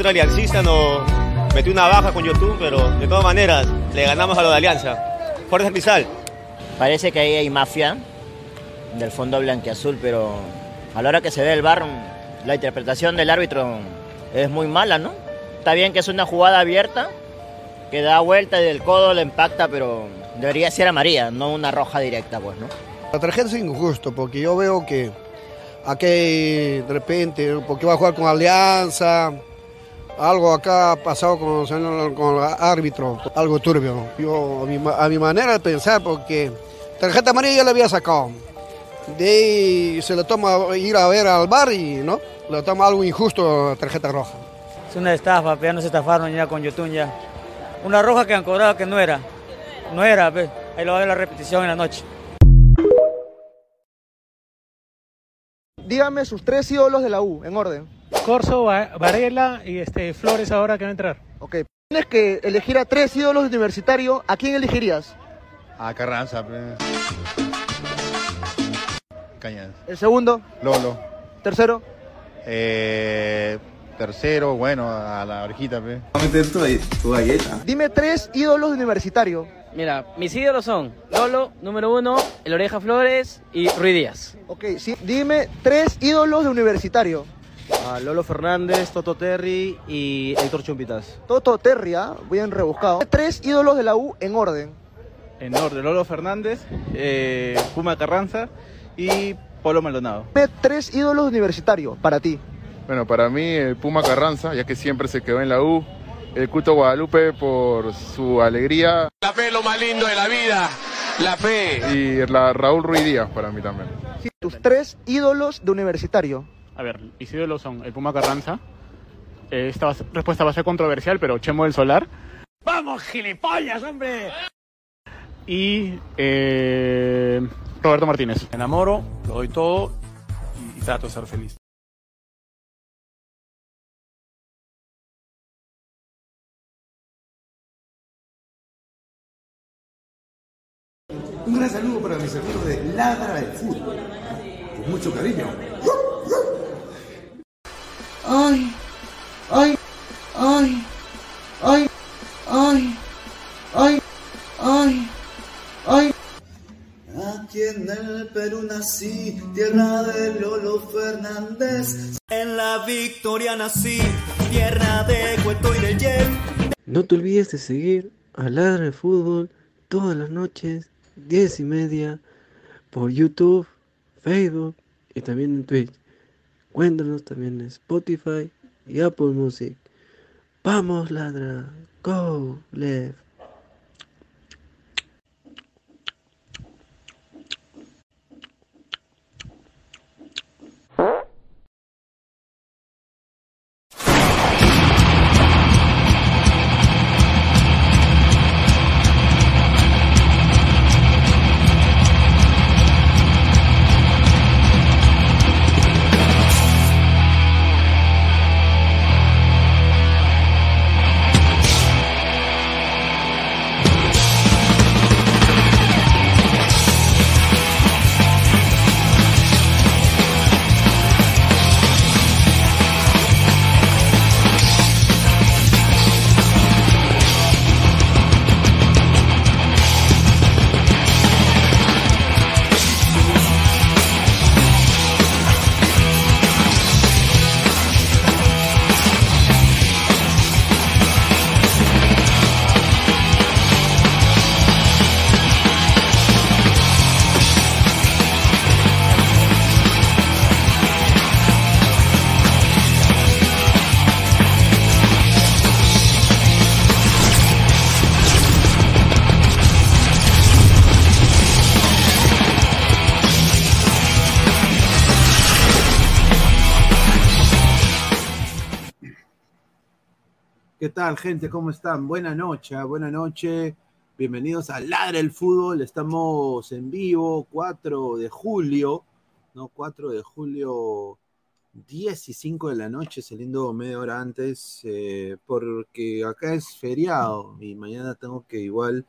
Árbitro aliancista nos metió una baja con YouTube, pero de todas maneras le ganamos a lo de Alianza. Fuerza Cristal. Parece que ahí hay mafia del fondo blanqueazul, pero a la hora que se ve el bar, la interpretación del árbitro es muy mala, ¿no? Está bien que es una jugada abierta, que da vuelta y del codo le impacta, pero debería ser amarilla, no una roja directa, pues, ¿no? La tarjeta es injusto porque yo veo que aquí de repente, porque va a jugar con Alianza, algo acá ha pasado con, con el árbitro, algo turbio. Yo, a mi, a mi manera de pensar, porque tarjeta amarilla ya la había sacado. De ahí se le toma ir a ver al bar y no, le toma algo injusto tarjeta roja. Es una estafa, ya nos estafaron ya con YouTube ya. Una roja que han cobrado que no era. No era, ahí lo va a ver la repetición en la noche. Dígame sus tres ídolos de la U, en orden. Corso, Varela y este, Flores ahora que va a entrar. Ok. Tienes que elegir a tres ídolos universitarios. ¿A quién elegirías? A Carranza. Pues. Cañas. ¿El segundo? Lolo. ¿Tercero? Eh, tercero, bueno, a la orejita. Pues. a meter tu, galleta. Dime tres ídolos universitarios. Mira, mis ídolos son Lolo, número uno, El Oreja Flores y Ruiz Díaz. Ok, sí, dime tres ídolos de universitario. Lolo Fernández, Toto Terry y Héctor Chumpitas. Toto Terry, ¿ah? bien rebuscado. Tres ídolos de la U en orden. En orden, Lolo Fernández, eh, Puma Carranza y Polo Maldonado. Tres ídolos universitarios para ti. Bueno, para mí el Puma Carranza, ya que siempre se quedó en la U el Cuto Guadalupe por su alegría. La fe es lo más lindo de la vida, la fe. Y la Raúl Ruiz Díaz para mí también. tus tres ídolos de universitario. A ver, mis ídolos son el Puma Carranza. Eh, esta respuesta va a ser controversial, pero Chemo del Solar. ¡Vamos, gilipollas, hombre! Y eh, Roberto Martínez. Me enamoro, lo doy todo y trato de ser feliz. Un gran saludo para mis amigos de Ladra del Fútbol. Con mucho cariño. Ay, ay, ay, ay, ay, ay, ay, ay. Aquí en el Perú nací, tierra de Lolo Fernández. En la Victoria nací, tierra de Cueto y de Jeff. No te olvides de seguir a Ladra del Fútbol todas las noches 10 y media por YouTube, Facebook y también en Twitch. Cuéntanos también en Spotify y Apple Music. Vamos, ladra. Go, left. Tal, gente? ¿Cómo están? Buena noche, buena noche. Bienvenidos a Ladra el Fútbol. Estamos en vivo, 4 de julio, ¿no? 4 de julio, 10 y 5 de la noche, saliendo media hora antes, eh, porque acá es feriado y mañana tengo que igual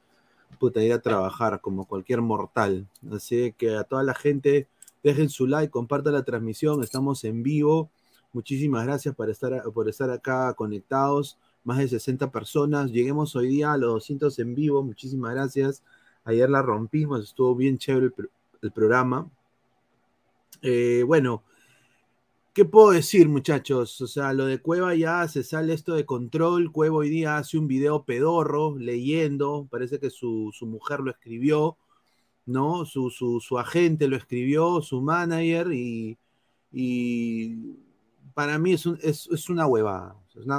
puta, ir a trabajar como cualquier mortal. Así que a toda la gente, dejen su like, compartan la transmisión. Estamos en vivo Muchísimas gracias por estar, por estar acá conectados. Más de 60 personas. Lleguemos hoy día a los 200 en vivo. Muchísimas gracias. Ayer la rompimos. Estuvo bien chévere el, programa. Eh, bueno, ¿qué puedo decir, muchachos? O sea, lo de Cueva ya se sale esto de control. Cueva hoy día hace un video pedorro, leyendo. Parece que su, su mujer lo escribió, ¿no? Su, su, su, agente lo escribió, su manager, y, y para mí es, un, es, es, una huevada.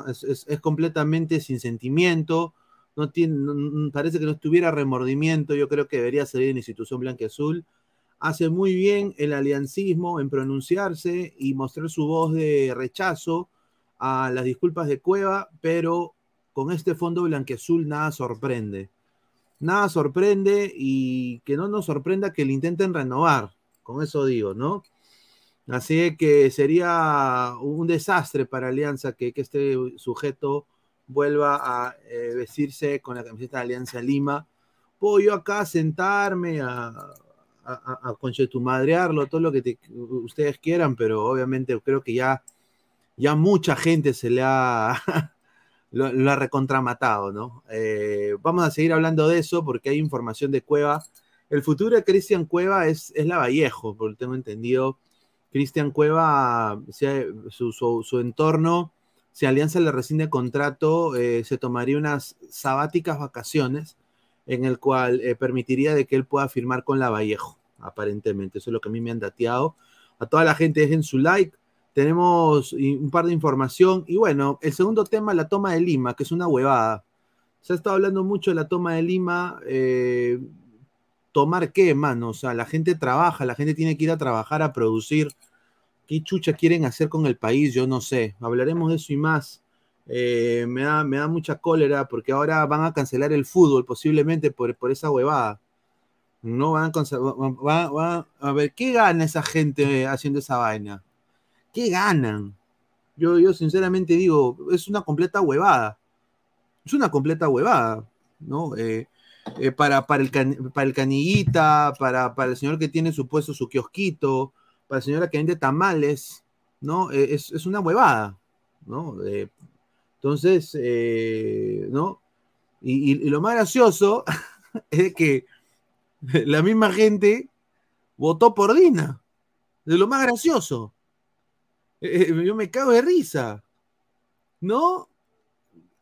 Es, es, completamente sin sentimiento. No tiene, parece que no tuviera remordimiento. Yo creo que debería salir en institución blanca y azul hace muy bien el aliancismo en pronunciarse y mostrar su voz de rechazo a las disculpas de Cueva, pero con este fondo blanqueazul nada sorprende. Nada sorprende y que no nos sorprenda que le intenten renovar, con eso digo, ¿no? Así que sería un desastre para Alianza que, este sujeto vuelva a eh, vestirse con la camiseta de Alianza Lima. Puedo yo acá sentarme a, a, a, conchetumadrearlo, todo lo que te, ustedes quieran, pero obviamente creo que ya, ya mucha gente se le ha, lo, lo, ha recontramatado, ¿no? Eh, vamos a seguir hablando de eso porque hay información de Cueva. El futuro de Cristian Cueva es, es la Vallejo, por lo que tengo entendido. Cristian Cueva, su, entorno, si Alianza le rescinde contrato, eh, se tomaría unas sabáticas vacaciones en el cual eh, permitiría de que él pueda firmar con la Vallejo, aparentemente. Eso es lo que a mí me han dateado. A toda la gente dejen su like. Tenemos un par de información. Y bueno, el segundo tema, la toma de Lima, que es una huevada. Se ha estado hablando mucho de la toma de Lima. Eh, ¿Tomar qué, mano? O sea, la gente trabaja, la gente tiene que ir a trabajar, a producir. ¿Qué chucha quieren hacer con el país? Yo no sé. Hablaremos de eso y más. Eh, me, da, me da mucha cólera porque ahora van a cancelar el fútbol posiblemente por, por esa huevada. No van a, va, va, a ver, ¿qué gana esa gente haciendo esa vaina? ¿Qué ganan? Yo, yo sinceramente digo, es una completa huevada. Es una completa huevada, ¿no? Eh, eh, para, para, el can, para el canillita, para, para el señor que tiene su puesto, su kiosquito, para la señora que vende tamales, ¿no? Eh, es, es, una huevada, ¿no? Entonces, eh, ¿no? Y, y, lo más gracioso es que la misma gente votó por Dina. De lo más gracioso. Eh, yo me cago de risa. ¿No?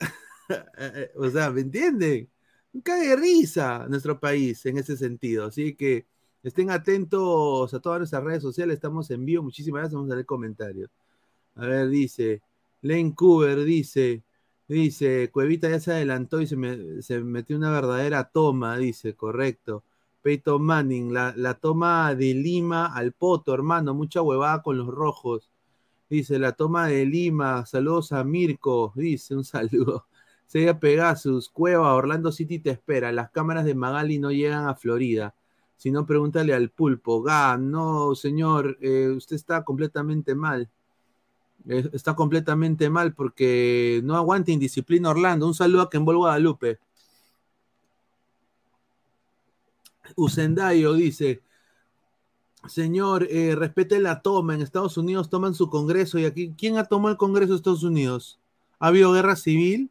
o sea, ¿me entienden? Un de risa nuestro país en ese sentido. Así que estén atentos a todas nuestras redes sociales. Estamos en vivo. Muchísimas gracias. Vamos a leer comentarios. A ver, dice. Lane Cooper dice, dice, Cuevita ya se adelantó y se, me, se metió una verdadera toma, dice, correcto. Peyton Manning, la, toma de Lima al poto, hermano, mucha huevada con los rojos. Dice, la toma de Lima, saludos a Mirko, dice, un saludo. Sería Pegasus, Cueva, Orlando City te espera. Las cámaras de Magali no llegan a Florida. Si no, pregúntale al pulpo. Ga, no, señor, eh, usted está completamente mal está completamente mal porque no aguanta indisciplina Orlando. Un saludo a Kembol Guadalupe. Usendayo dice, señor, eh, respete la toma. En Estados Unidos toman su congreso y aquí, ¿quién ha tomado el congreso de Estados Unidos? ¿Ha habido guerra civil?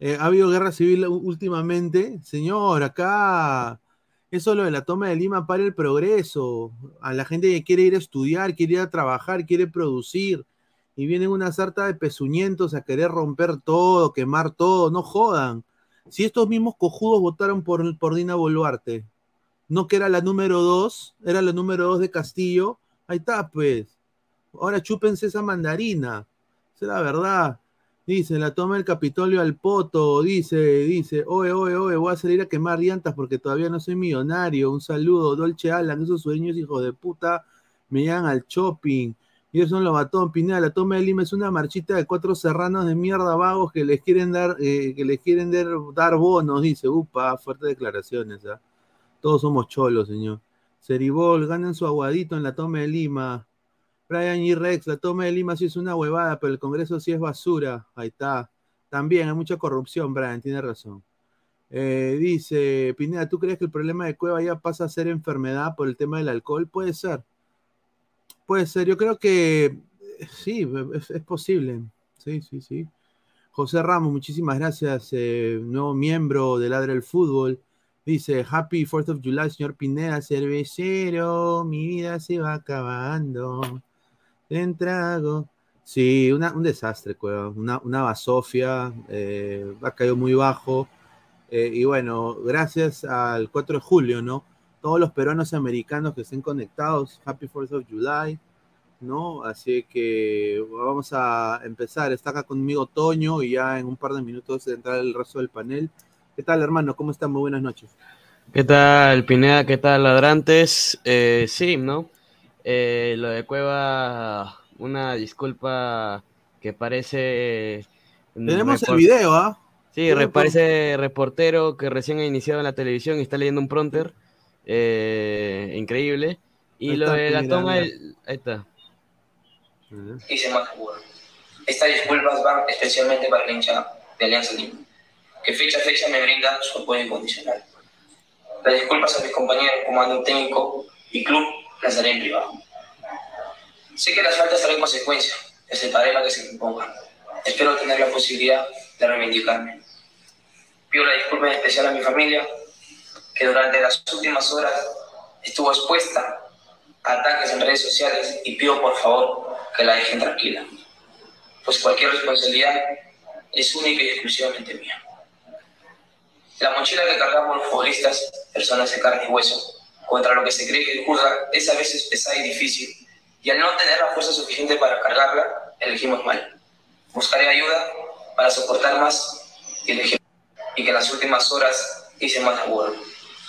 Eh, ¿Ha habido guerra civil últimamente? Señor, acá eso lo de la toma de Lima para el progreso. A la gente que quiere ir a estudiar, quiere ir a trabajar, quiere producir. Y vienen una sarta de pezuñentos a querer romper todo, quemar todo. No jodan. Si estos mismos cojudos votaron por, por Dina Boluarte, no que era la número dos, era la número dos de Castillo, ahí está, pues. Ahora chúpense esa mandarina. Es la verdad. Dice, la toma el Capitolio al poto, dice, dice, oye, oye, oye, voy a salir a quemar llantas porque todavía no soy millonario. Un saludo, Dolce Alan, esos sueños, hijos de puta, me llegan al shopping. Y eso lo batón, Pineda, la toma de Lima es una marchita de cuatro serranos de mierda vagos que les quieren dar, eh, que les quieren dar, bonos, dice, upa, fuertes declaraciones, ¿eh? Todos somos cholos, señor. Ceribol, ganan su aguadito en la toma de Lima. Brian y Rex, la toma de Lima sí es una huevada, pero el Congreso sí es basura. Ahí está. También hay mucha corrupción, Brian, tiene razón. Eh, dice, Pineda, ¿tú crees que el problema de Cueva ya pasa a ser enfermedad por el tema del alcohol? Puede ser. Puede ser. Yo creo que sí, es, posible. Sí, sí, sí. José Ramos, muchísimas gracias, eh, nuevo miembro de Ladra el Fútbol. Dice, Happy 4th of July, señor Pineda, cervecero, mi vida se va acabando. En trago. Sí, una- un desastre, cueva. Una, una basofia, eh, ha caído muy bajo. Eh, y bueno, gracias al 4 de julio, ¿no? Todos los peruanos americanos que estén conectados, Happy 4th of July, ¿no? Así que vamos a empezar. Está acá conmigo Toño y ya en un par de minutos entrará el resto del panel. ¿Qué tal, hermano? ¿Cómo están? Muy buenas noches. ¿Qué tal, Pineda? ¿Qué tal, ladrantes? Eh, sí, ¿no? Eh, lo de Cueva, una disculpa que parece... Tenemos el video, ¿ah? Sí, parece reportero que recién ha iniciado en la televisión y está leyendo un pronter. Eh, increíble. Y lo de la toma... del- Ahí está. hice más jugador. Estas disculpas van especialmente para la hincha de Alianza Lima, que fecha a fecha me brinda su apoyo incondicional. Las disculpas a mis compañeros, comando técnico y club las haré en privado. Sé que las faltas traen consecuencias, aceptaré la que se me imponga. Espero tener la posibilidad de reivindicarme. Pido la disculpa en especial a mi familia, que durante las últimas horas estuvo expuesta a ataques en redes sociales y pido por favor que la dejen tranquila, pues cualquier responsabilidad es única y exclusivamente mía. La mochila que cargamos los futbolistas, personas de carne y hueso, contra lo que se cree que es justa, es a veces pesada y difícil, y al no tener la fuerza suficiente para cargarla, elegimos mal. Buscaré ayuda para soportar más y elegir, y que en las últimas horas hice más labor.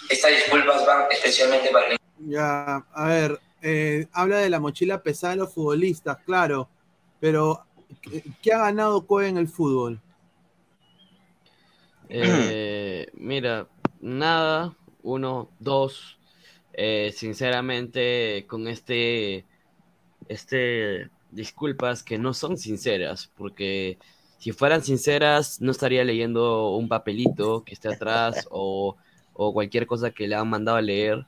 Estas disculpas van especialmente para el Ya, a ver, eh, habla de la mochila pesada de los futbolistas, claro, pero ¿qué, ha ganado Cueva en el fútbol? Eh, mira, nada, uno, dos. Eh, sinceramente, con este, este, disculpas que no son sinceras, porque si fueran sinceras, no estaría leyendo un papelito que esté atrás o, o cualquier cosa que le han mandado a leer.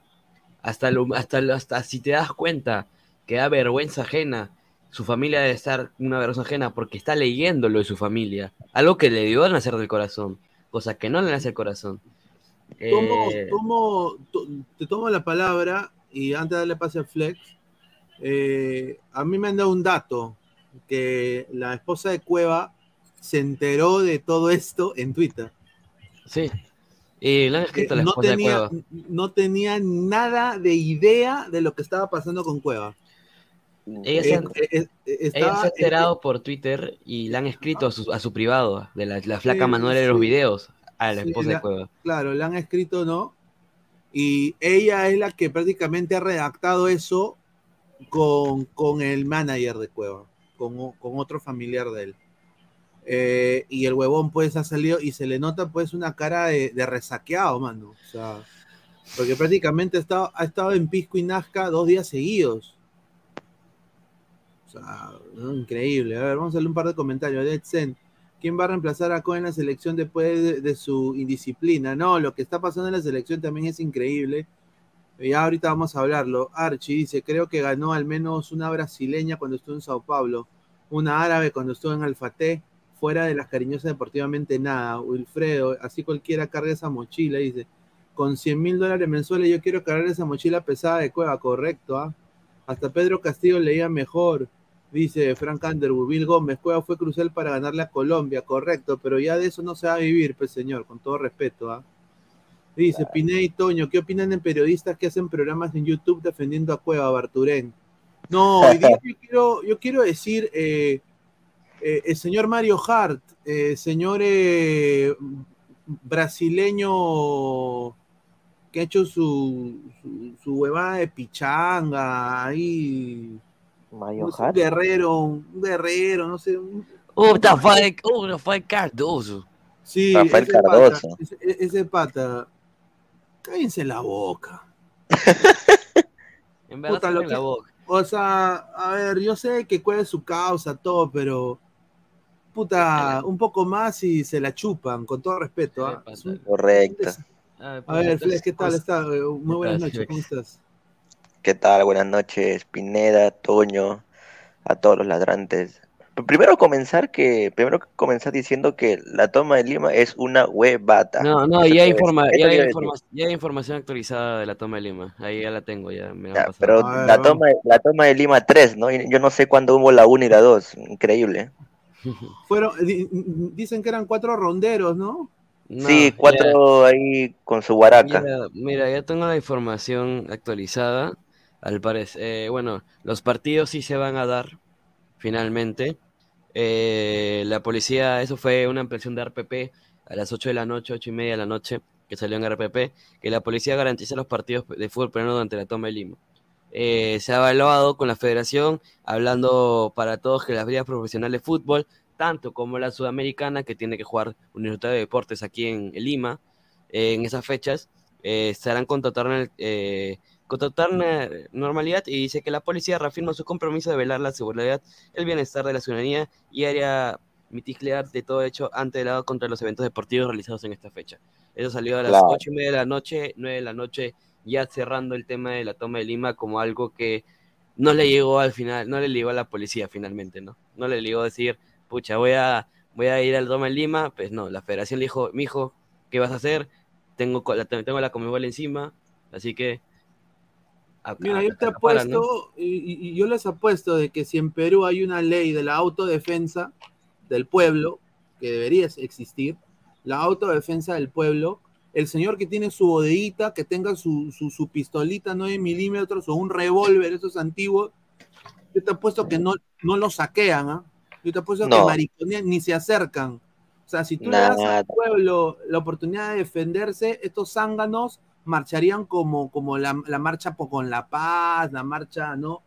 Hasta, lo, hasta, lo- hasta si te das cuenta que da vergüenza ajena, su familia debe estar una vergüenza ajena porque está leyéndolo de su familia, algo que le dio a nacer del corazón, cosa que no le nace el corazón. Tomo, Eh, tomo- to- te tomo la palabra y antes de darle pase a Flex, eh, a mí me han dado un dato, que la esposa de Cueva se enteró de todo esto en Twitter. Sí, y le han escrito a la no, esposa de tenía, Cueva. no tenía nada de idea de lo que estaba pasando con Cueva. Ella se, Eh, han- eh, eh, ella se ha enterado por Twitter y le han escrito a su, a su privado, de la, la flaca Sí, Manuela de los videos, a la Sí, esposa la- de Cueva. Claro, le han escrito, ¿no? Y ella es la que prácticamente ha redactado eso con, con el manager de Cueva, con, con otro familiar de él. Eh, y el huevón pues ha salido y se le nota pues una cara de, de resaqueado, mano. O sea, porque prácticamente ha estado, ha estado en Pisco y Nazca dos días seguidos. O sea, ¿no? increíble. A ver, vamos a leer un par de comentarios. Zen. ¿Quién va a reemplazar a Cohen en la selección después de, de su indisciplina? No, lo que está pasando en la selección también es increíble. Ya ahorita vamos a hablarlo. Archie dice, creo que ganó al menos una brasileña cuando estuvo en Sao Paulo, una árabe cuando estuvo en Alfate, fuera de las cariñosas deportivamente nada. Wilfredo, así cualquiera carga esa mochila, dice. Con 100 mil dólares mensuales yo quiero cargar esa mochila pesada de cueva, correcto, ¿ah? Hasta Pedro Castillo leía mejor. Dice Frank Underwood, Bill Gómez, Cueva fue crucial para ganarle a Colombia, correcto, pero ya de eso no se va a vivir, pues señor, con todo respeto, ¿ah? Dice Pineda y Toño, ¿qué opinan de periodistas que hacen programas en YouTube defendiendo a Cueva, Barturén? No, hoy día yo quiero, yo quiero decir, eh, eh, el señor Mario Hart, eh, señor brasileño que ha hecho su, su, su huevada de pichanga ahí. Mario un guerrero, un guerrero, no sé. un- Oh, Rafael, oh, Rafael Cardoso. Sí, Rafael ese Cardoso. Pata, ese, ese pata. Cállense la boca. En verdad, Puta, lo ven la que- boca. O sea, a ver, yo sé que cuál es su causa, todo, pero. Puta, un poco más y se la chupan, con todo respeto. Es un- Correcto. A ver, Flex, ¿qué tal está? Eh, Muy buenas noches, ¿cómo estás? ¿Qué tal? Buenas noches, Pineda, Toño, a todos los ladrantes. Primero comenzar que, primero comenzar diciendo que la toma de Lima es una huevata. No, no, ya hay, informa- ya, hay informa- ya hay información actualizada de la toma de Lima. Ahí ya la tengo, ya me Ya, pero la toma, la toma de Lima 3, ¿no? Yo no sé cuándo hubo la 1 y la 2. Increíble. Fueron, di- dicen que eran cuatro ronderos, ¿no? No, sí, ya- cuatro ahí con su guaraca. Mira, mira, ya tengo la información actualizada. Al parecer, eh, bueno, los partidos sí se van a dar finalmente. Eh, la policía, eso fue una ampliación de RPP a las 8 de la noche, 8 y media de la noche, que salió en RPP, que la policía garantiza los partidos de fútbol peruano durante la toma de Lima. Eh, se ha evaluado con la federación, hablando para todos que las ligas profesionales de fútbol, tanto como la sudamericana, que tiene que jugar Universitario de Deportes aquí en, Lima, eh, en esas fechas, eh, estarán contratando eh, contratar una normalidad y dice que la policía reafirma su compromiso de velar la seguridad, el bienestar de la ciudadanía y área mitigar de todo hecho ante el lado contra los eventos deportivos realizados en esta fecha. Eso salió a las Claro. ocho y media de la noche, nueve de la noche, ya cerrando el tema de la toma de Lima como algo que no le llegó al final, no le llegó a la policía finalmente, ¿no? No le llegó a decir, pucha, voy a, voy a ir al toma de Lima, pues no, la federación le dijo, mijo, ¿qué vas a hacer? Tengo, la, tengo la Comebol encima, así que... a- Mira, a- yo te apuesto, ¿no? y, y- yo les apuesto de que si en Perú hay una ley de la autodefensa del pueblo, que debería existir, la autodefensa del pueblo, el señor que tiene su bodeguita, que tenga su, su, su pistolita 9 milímetros o un revólver, esos antiguos, yo te apuesto que no, no lo saquean, ¿ah? Yo te apuesto que No. mariconean ni se acercan. O sea, si tú le das Nada. al pueblo la oportunidad de defenderse, estos zánganos marcharían como, como la, la marcha con la paz, la marcha, ¿no?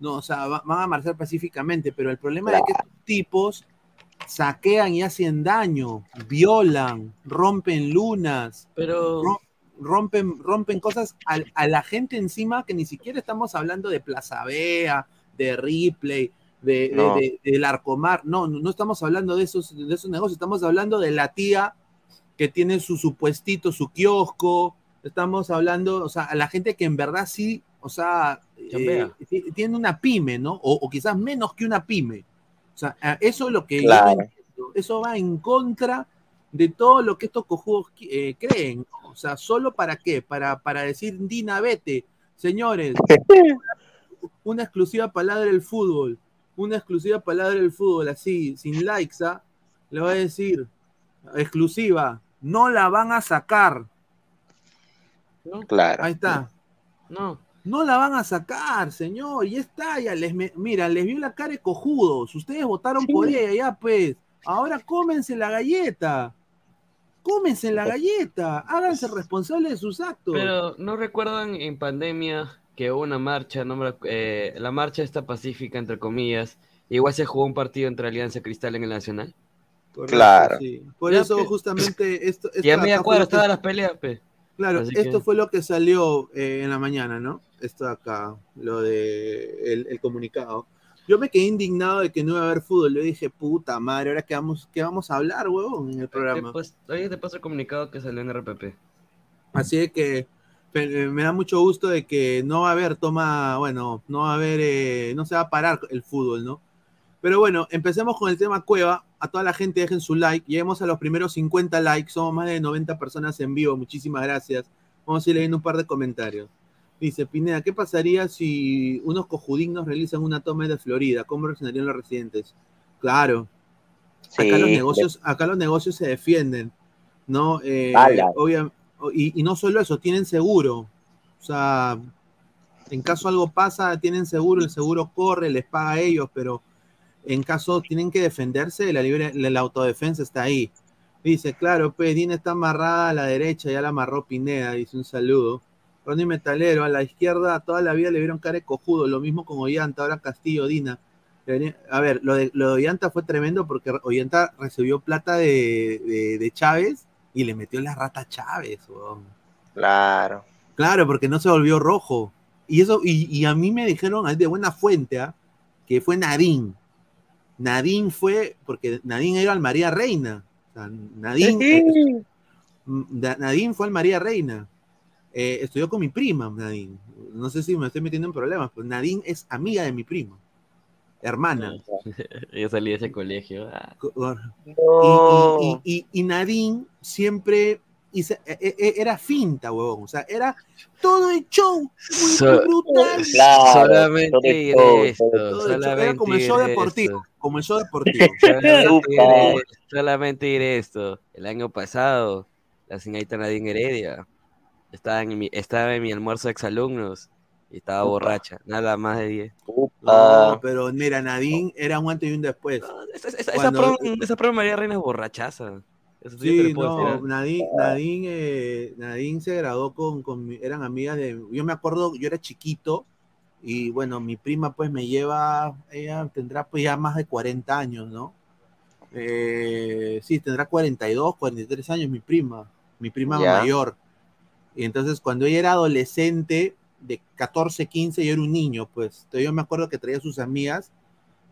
No, o sea, va- van a marchar pacíficamente, pero el problema es que estos tipos saquean y hacen daño, violan, rompen lunas, Pero... ro- rompen, rompen cosas a, a la gente encima que ni siquiera estamos hablando de Plaza Vea, de Ripley, de, de- del Arcomar, no, no, no estamos hablando de esos, de esos negocios, estamos hablando de la tía que tiene su supuestito, su kiosco, estamos hablando, o sea, a la gente que en verdad sí, o sea, eh, tiene una pyme, ¿no? O, o quizás menos que una pyme. O sea, eso es lo que yo Claro. entiendo. Eso va en contra de todo lo que estos cojudos eh, creen. ¿no? O sea, ¿solo para qué? Para, para decir, Dina, vete. Señores, una exclusiva palabra del fútbol. Una exclusiva palabra del fútbol, así, sin likes, ¿ah? Le voy a decir, exclusiva, no la van a sacar. Claro. Ahí está. No. No la van a sacar, señor. Ya está, ya les me- mira, les vio la cara de cojudos. Ustedes votaron por ella, ya pues. Ahora cómense la galleta. Cómense la galleta. Háganse responsables de sus actos. Pero ¿no recuerdan en pandemia que hubo una marcha, no eh, la marcha esta pacífica, entre comillas, y igual se jugó un partido entre Alianza Cristal en el Nacional? Correcto, Claro. sí. Por Ya, eso pe- justamente esto, Y a media cuadra estaban las peleas, pe. Claro, Así esto que- fue lo que salió eh, en la mañana, ¿no? Esto de acá, lo de el, el comunicado. Yo me quedé indignado de que no iba a haber fútbol. Yo dije, puta madre, ¿ahora qué vamos, qué vamos a hablar, huevón, en el programa? Pues, ahorita te paso el comunicado que salió en RPP. Así de que me da mucho gusto de que no va a haber toma, bueno, no va a haber, eh, no se va a parar el fútbol, ¿no? Pero bueno, empecemos con el tema Cueva. A toda la gente dejen su like. Lleguemos a los primeros 50 likes. Somos más de 90 personas en vivo. Muchísimas gracias. Vamos a ir leyendo un par de comentarios. Dice Pineda, ¿qué pasaría si unos cojudignos realizan una toma de Florida? ¿Cómo reaccionarían los residentes? Claro. Acá, los negocios, acá los negocios se defienden, ¿no? Eh, obvia- y, y no solo eso, tienen seguro. O sea, en caso algo pasa, tienen seguro, el seguro corre, les paga a ellos, pero en caso tienen que defenderse, la, libre, la, la autodefensa está ahí. Dice, claro, pues Dina está amarrada a la derecha, ya la amarró Pineda, dice un saludo. Ronnie Metalero, a la izquierda toda la vida le vieron cara de cojudo, lo mismo con Ollanta, ahora Castillo, Dina. A ver, lo de, lo de Ollanta fue tremendo porque Ollanta recibió plata de, de, de Chávez y le metió la rata a Chávez. Claro. Claro, porque no se volvió rojo. Y eso, y, y a mí me dijeron es de buena fuente, ¿ah? que fue Nadine. Nadine fue, porque Nadine era al María Reina. O sea, Nadine, Da- Nadine fue al María Reina. Eh, estudió con mi prima, Nadine. No sé si me estoy metiendo en problemas, pero Nadine es amiga de mi prima. hermana. Yo salí de ese colegio. ah. No. Y, y, y, y Nadine siempre hice- e- e- era finta, huevón. O sea, era todo el show. Muy So- brutal. Claro, solamente todo esto. todo el Todo el show. Era Solamente como el show diré deportivo. esto. Como el show deportivo. Solamente diré, solamente diré esto. El año pasado, la señorita Nadine Heredia estaba en mi, estaba en mi almuerzo de exalumnos y estaba Upa. borracha. Nada más de 10. No, Upa. pero mira, Nadine era un antes y un después. Esa, esa, esa Cuando- esa prom María Reina es borrachaza. Eso sí, no, ¿eh? Nadine, Nadine, eh, Nadine se graduó con, con mi- eran amigas de, yo me acuerdo, yo era chiquito y bueno, mi prima pues me lleva, ella tendrá pues ya más de 40 años, ¿no? Eh, sí, tendrá 42, 43 años mi prima, mi prima mayor. Y entonces cuando ella era adolescente, de 14, 15, yo era un niño, pues. Entonces yo me acuerdo que traía a sus amigas,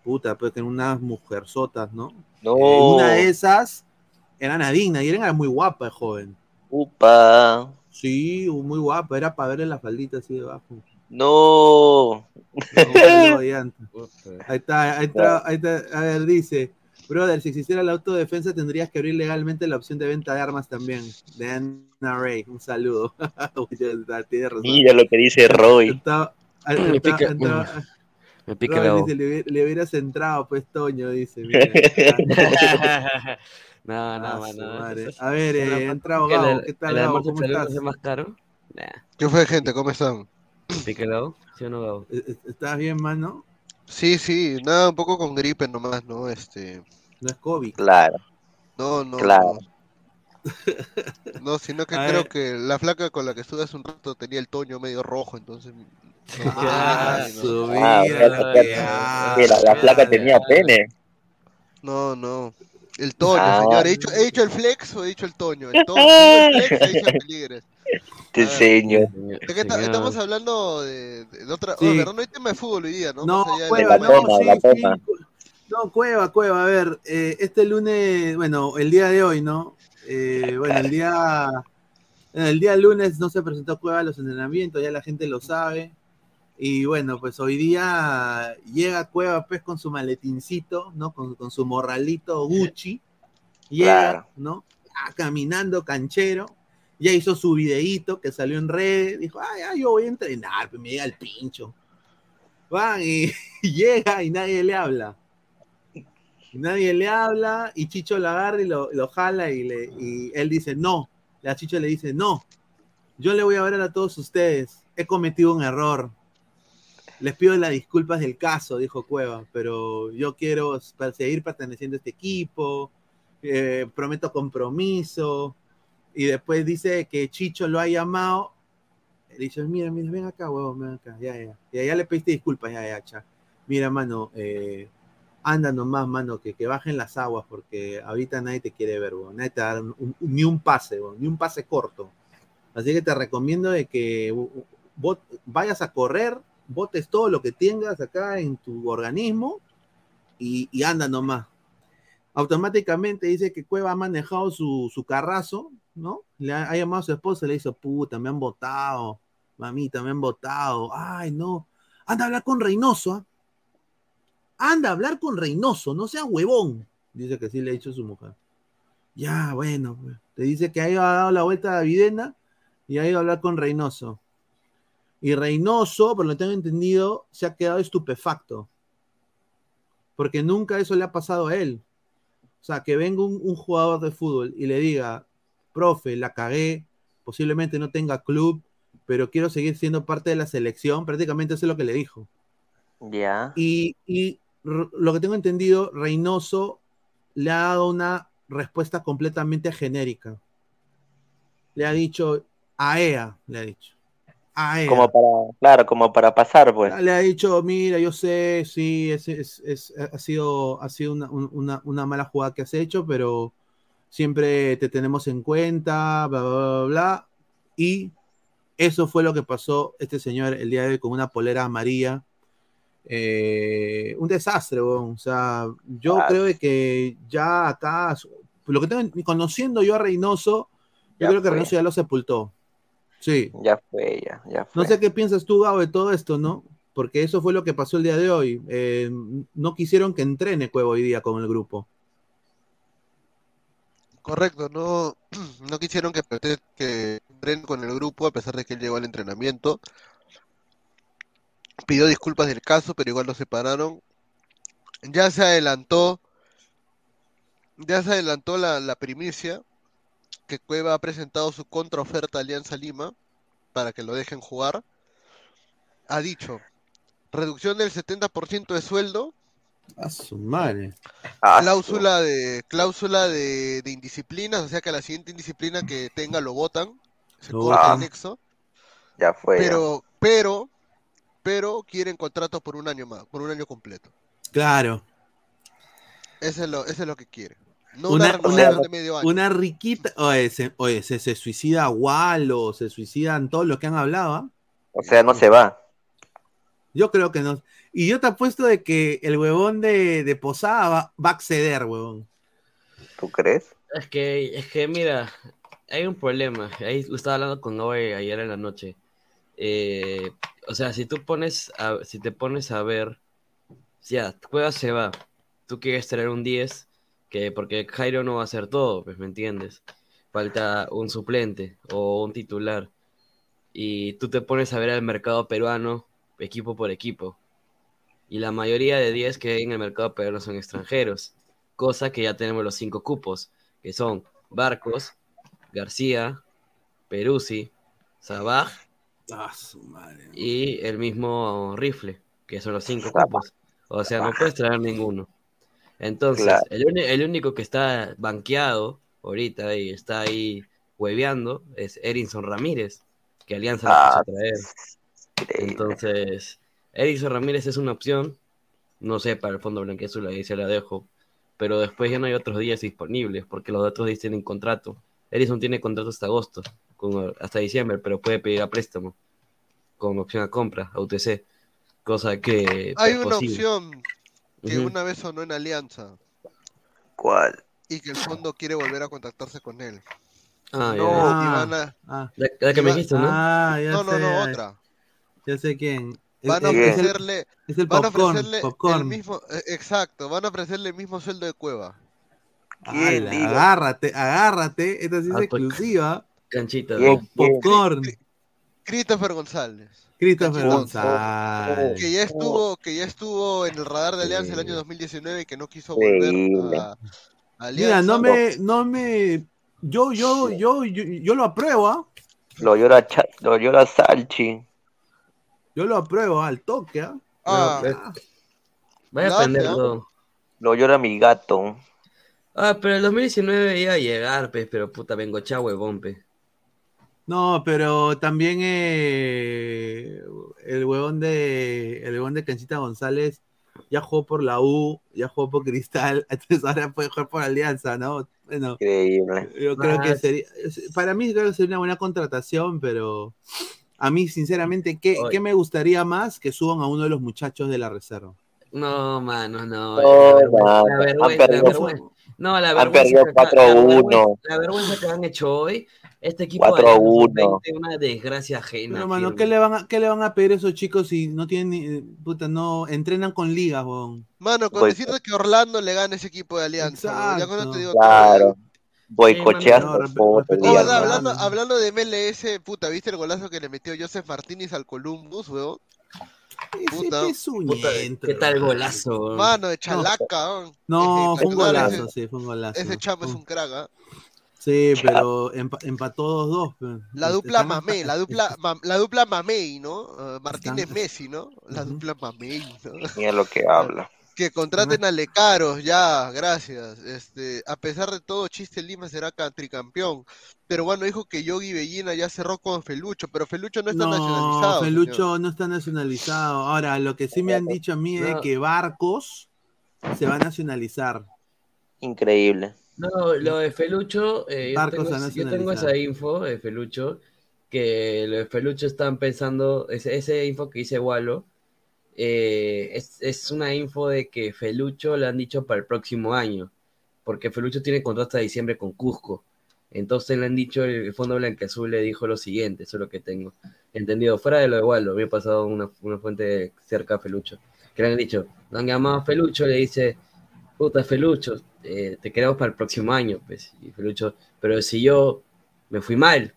puta, pues que eran unas mujerzotas, ¿no? No. Eh, una de esas era Nadine, Nadine era muy guapa, joven. Upa. Sí, muy guapa, era para verle la faldita así debajo. No. No. Ahí está, ahí está, ahí está. A ver, dice, brother, si existiera la autodefensa tendrías que abrir legalmente la opción de venta de armas también. De Anna Ray, un saludo. Tiene razón. Mira lo que dice Roy. Está- Me está- pica- está- Me pica Robert la dice, le, hubiera- le hubieras entrado, pues, Toño, dice. mira. No, Ah, no, mano. es- A ver, eh, el- Gabo, ¿qué tal, almuerzo ¿Cómo estás? es más caro? Nah. ¿Qué fue, gente? ¿Cómo están? ¿Pica Gabo? ¿Sí o no, Gabo? ¿E- ¿Estás bien, mano? Sí, sí, nada, un poco con gripe nomás, ¿no? Este, No es COVID. Claro. no, no, Claro. no. No, sino que A creo ver. que la flaca con la que estuve hace un rato tenía el toño medio rojo, entonces. Ah, no, no, su Ah, la la, la flaca tenía pene. No, no. El toño, Ah. señor. ¿He dicho, ¿He dicho el flex o he dicho el toño? El toño, el flex, he dicho el peligres. Te enseño. Estamos hablando de, de- de otra. Sí. oh, ¿verdad? No hay tema de fútbol hoy día, ¿no? No, Cueva, la- no, toma, sí, la sí. toma. No, Cueva, Cueva, a ver, eh, este lunes, bueno, el día de hoy, ¿no? Eh, bueno, el día, el día lunes no se presentó Cueva a los entrenamientos, ya la gente lo sabe. Y bueno, pues hoy día llega Cueva pues con su maletincito, ¿no? Con, con su morralito Gucci. Llega, Claro. ¿no? Ah, caminando canchero. Ya hizo su videíto que salió en redes. Dijo, ah, ya, yo voy a entrenar, pues me llega el pincho. Van y, llega y nadie le habla. Nadie le habla y Chicho lo agarra y lo, lo jala y, le, y él dice, no. La Chicho le dice, no. Yo le voy a hablar a todos ustedes. He cometido un error. Les pido las disculpas del caso, dijo Cueva, pero yo quiero seguir perteneciendo a este equipo. eh, prometo compromiso. Y después dice que Chicho lo ha llamado. Le dice, mira, mira, ven acá, huevón, ven acá. Ya, ya. Ya, ya le pediste disculpas, ya, ya, cha. Mira, mano, eh, anda nomás, mano, que, que bajen las aguas, porque ahorita nadie te quiere ver, huevón. Nadie te va a dar un- un- ni un pase, huevón, ni un pase corto. Así que te recomiendo de que bot- vayas a correr, botes todo lo que tengas acá en tu organismo y, y anda nomás. Automáticamente dice que Cueva ha manejado su, su carrazo, ¿no? Le ha, llamado a su esposa y le dice, puta, me han votado, mamita, me han votado, ay, no, anda a hablar con Reynoso, ¿ah? anda a hablar con Reynoso, no sea huevón, dice que sí le ha dicho su mujer. Ya, bueno, pues. te dice que ha dado la vuelta a Videna y ha ido a hablar con Reynoso. Y Reynoso, por lo que tengo entendido, se ha quedado estupefacto. Porque nunca eso le ha pasado a él. O sea, que venga un jugador de fútbol y le diga, profe, la cagué, posiblemente no tenga club, pero quiero seguir siendo parte de la selección. Prácticamente eso es lo que le dijo. Ya. Y, y r- lo que tengo entendido, Reynoso le ha dado una respuesta completamente genérica. Le ha dicho, AEA, le ha dicho. AEA. Como para, claro, como para pasar, pues. Le ha dicho, mira, yo sé, sí, es, es- es- ha sido, ha sido una, un- una- una mala jugada que has hecho, pero siempre te tenemos en cuenta, bla, bla, bla, bla. Y eso fue lo que pasó este señor el día de hoy con una polera amarilla. Eh, un desastre. O sea, yo creo que ya acá, lo que tengo, conociendo yo a Reynoso, yo Ya creo que fue. Reynoso ya lo sepultó. Sí. Ya fue, ya, ya fue. No sé qué piensas tú, Gabo, de todo esto, ¿no? porque eso fue lo que pasó el día de hoy. Eh, no quisieron que entrene Cueva hoy día con el grupo. Correcto, no, no quisieron que, que entren con el grupo a pesar de que él llegó al entrenamiento. Pidió disculpas del caso, pero igual lo separaron. Ya se adelantó, ya se adelantó la, la primicia que Cueva ha presentado su contraoferta a Alianza Lima para que lo dejen jugar. Ha dicho, reducción del 70% de sueldo A su madre. cláusula de cláusula de, de indisciplinas, o sea que a la siguiente indisciplina que tenga lo votan, se corta el nexo, Ya fue. ya. pero, pero, pero quieren contrato por un año más, por un año completo. Claro. Eso es lo, eso es lo que quiere. No Una, una, una- de medio año. una riquita. Oye, se, oye, se, se suicida Walo, se suicidan todos los que han hablado. ¿ah? O sea, no se va. Yo creo que no. Y yo te apuesto de que el huevón de, de Posada va, va a acceder, huevón. ¿Tú crees? Es que, es que mira, hay un problema. Ahí estaba hablando con Noé ayer en la noche. Eh, o sea, si tú pones, a- si te pones a ver, ya, Cueva se va. Tú quieres traer un 10, que porque Jairo no va a hacer todo, pues me entiendes. Falta un suplente o un titular. Y tú te pones a ver el mercado peruano, equipo por equipo. Y la mayoría de 10 que hay en el mercado peruano son extranjeros. Cosa que ya tenemos los cinco cupos, que son Barcos, García, Peruzzi, Sabaj Ah, y el mismo Rifle, que son los cinco cupos. O sea, no puedes traer ninguno. Entonces, Claro. el, único que está banqueado ahorita y está ahí hueveando es Erinson Ramírez, que Alianza lo Ah, quiso traer. Entonces, Erinson Ramírez es una opción. No sé, para el fondo blanqueazul ahí se la dejo. Pero después ya no hay otros días disponibles, porque los otros días tienen contrato. Erinson tiene contrato hasta agosto, con, hasta diciembre, pero puede pedir a préstamo, con opción a compra, a UTC. Cosa que Hay una posible. opción que una vez sonó en Alianza ¿Cuál? y que el fondo quiere volver a contactarse con él. Ah, No, ya. y van a- Ah, La, la que me dijiste, ¿no? ah, ya No, no, sé, no, otra. Ya sé quién. Van a es- es el- ofrecerle, es el van a popcorn, ofrecerle el mismo, eh, exacto, van a ofrecerle el mismo sueldo de Cueva. Agárrate, agárrate. Esta sí es Ah, exclusiva. Canchita. ¿no? Popcorn. Christopher González. Christopher. González. Que ya estuvo, que ya estuvo en el radar de Alianza el año 2019 y que no quiso volver a, a Mira, Alianza. no me, no me, yo, yo, yo, yo, yo lo apruebo, ¿ah? Lo llora, lo llora Salchi. Yo lo apruebo al toque, ¿ah? Ah, Pero, Vaya a Gracias. aprender todo. Lo llora mi gato. Ah, pero el 2019 iba a llegar, pues, pero puta, vengo chá, huevón, pe. No, pero también eh, el huevón de, el huevón de Canchita González ya jugó por la U, ya jugó por Cristal, entonces ahora puede jugar por Alianza, ¿no? Bueno, Increíble. yo creo que Ah, sería, para mí creo que sería una buena contratación, pero a mí sinceramente, ¿qué, qué me gustaría más que suban a uno de los muchachos de la reserva? No, mano, no. No, la vergüenza, la han vergüenza, la vergüenza. No, la han vergüenza, perdido que acá- 4-1. la vergüenza- la vergüenza que han hecho hoy, este equipo de 4-1. Alianza Sub-20, una desgracia ajena. Pero, mano. ¿qué le, van a, ¿qué le van a pedir a esos chicos si no tienen, ni- eh, puta, no, entrenan con ligas, huevón? Mano, con Voy- decirte que Orlando le gana ese equipo de Alianza, ya eso te digo. Claro. Boicocheas hablando, hablando de MLS, puta, ¿viste el golazo que le metió Joseph Martínez al Columbus, weón? Puta. Ese es un Puta, ñento, ¿Qué tal golazo? Mano, de chalaca. No, fue un golazo, ese- sí, fue un golazo. Ese chamo es un crack, ¿ah? Sí, pero empa- empató 2-2. pues. La Este, dupla están- Mamey, la dupla, ma- la dupla Mamey, ¿no? Uh, Martínez Están- Messi, ¿no? La dupla Mamey, ¿no? Mira lo que habla. Que contraten a Lecaros, ya, gracias. Este, a pesar de todo, Chiste Lima será tricampeón. Pero bueno, dijo que Yogi Bellina ya cerró con Felucho, pero Felucho no está No, nacionalizado. Felucho señor. no está nacionalizado. Ahora, lo que sí me han dicho a mí es que Barcos se va a nacionalizar. Increíble. No, lo de Felucho, eh, yo, Barcos tengo, yo tengo esa info de Felucho, que lo de Felucho están pensando, ese, ese info que dice Walo, eh, es, es una info de que Felucho le han dicho para el próximo año, porque Felucho tiene contrato hasta diciembre con Cusco. Entonces le han dicho, el Fondo Blanqueazul le dijo lo siguiente, eso es lo que tengo. entendido. Fuera de lo de Waldo, me ha pasado una, una fuente cerca a Felucho, que le han dicho, lo han llamado a Felucho, le dice, puta Felucho, eh, te queremos para el próximo año, pues. Y Felucho, pero si yo me fui mal,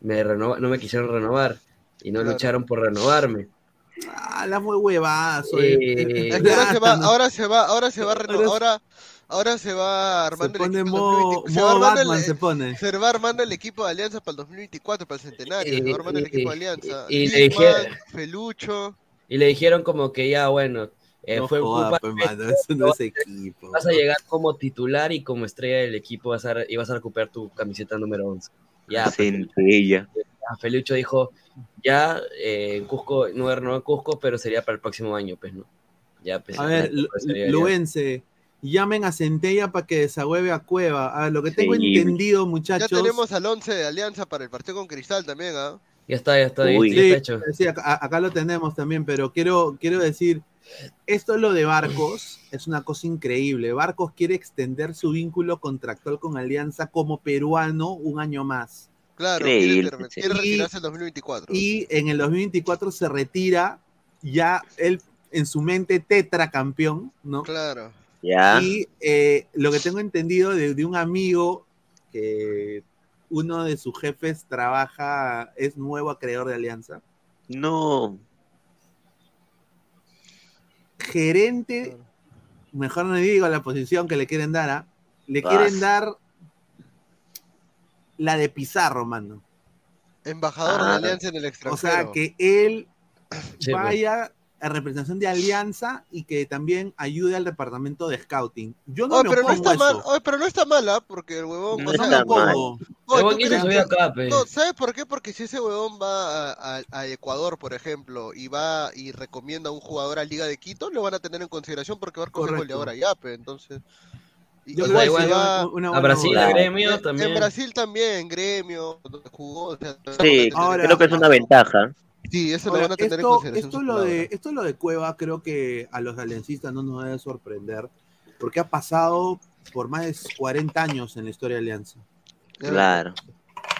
me renova- no me quisieron renovar y no Claro. lucharon por renovarme. Ah, la muy huevazo. Eh, eh. Ahora se va, ahora se va, ahora se va, a reno- Ahora- ahora, ahora se va Se armando el pone equipo 2020 se va armando Batman, el- se pone. se va armando el equipo de Alianza para el 2024, para el centenario, se va armando el equipo de Alianza. y- y le Lisman, dije- Felucho, Y le dijeron como que ya, bueno, eh, No fue joda, pues, mano, eso no vas es a- equipo. Vas a llegar como titular y como estrella del equipo vas a, y vas a recuperar tu camiseta número 11. Ya, pues, Centella. Felucho dijo, ya eh, en Cusco, no no en Cusco, pero sería para el próximo año, pues, ¿no? Ya, pues, A ver, ya, ya. Luense, llamen a Centella para que desahueve a Cueva. A ver, lo que tengo Sí. entendido, ya muchachos. tenemos al 11 de Alianza para el partido con Cristal también, ¿ah? Ya está, ya está, ya Uy. está Sí, hecho. sí, acá, acá lo tenemos también, pero quiero, quiero decir, esto es lo de Barcos, es una cosa increíble. Barcos quiere extender su vínculo contractual con Alianza como peruano un año más. Claro, quiere, Increíble, quiere sí. retirarse en 2024. Y en el 2024 se retira ya él en su mente tetracampeón, ¿no? Claro. Ya. Y eh, lo que tengo entendido de, de un amigo que uno de sus jefes trabaja, es nuevo acreedor de Alianza. No. Gerente, mejor no digo la posición que le quieren dar, ¿ah? le Ah, quieren dar la de Pizarro, mano. Embajador de Ah. Alianza en el O extranjero. sea, que él Sí, vaya a representación de Alianza y que también ayude al departamento de scouting. Yo no Oye, me pero no está a mal, pero no está mala, porque el huevón. No o está mal. opongo. oye, El huevón ¿tú quiso crees subir que- acá, pe. No, ¿sabes por qué? Porque si ese huevón va a, a- a Ecuador, por ejemplo, y va y recomienda a un jugador a Liga de Quito, lo van a tener en consideración porque Barcos es Correcto. goleador allá, pe, entonces. Yo igual va- una A Brasil, a gremio en, también. en Brasil también, gremio, donde jugó. O sea, Sí, Ahora- creo que es una ventaja. sí, eso lo Ahora, van a tener en esto, consideración. esto, lo de, esto lo de Cueva creo que a los aliancistas no nos debe sorprender, porque ha pasado por más de 40 años en la historia de Alianza. Claro.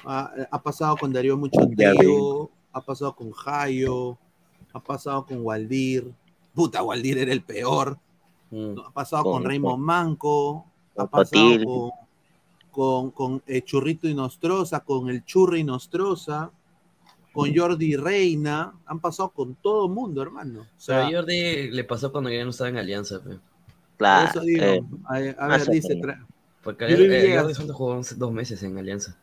Ha, ha pasado con Darío Mucho Tío, ha pasado con Jayo, ha pasado con Waldir. Puta, Waldir era el peor. Mm. Ha pasado con Con- Raymond Manco, ha con pasado con, con, con, eh, Churrito y Nostroza, con el Churri y Nostroza, con Jordi Reina, han pasado con todo mundo, hermano. O sea, a Jordi le pasó cuando ya no estaba en Alianza, pe. Claro. eso digo, eh, a, ver, dice, tra- Porque Luis eh, Villegas. Jordi solo jugó dos meses en Alianza.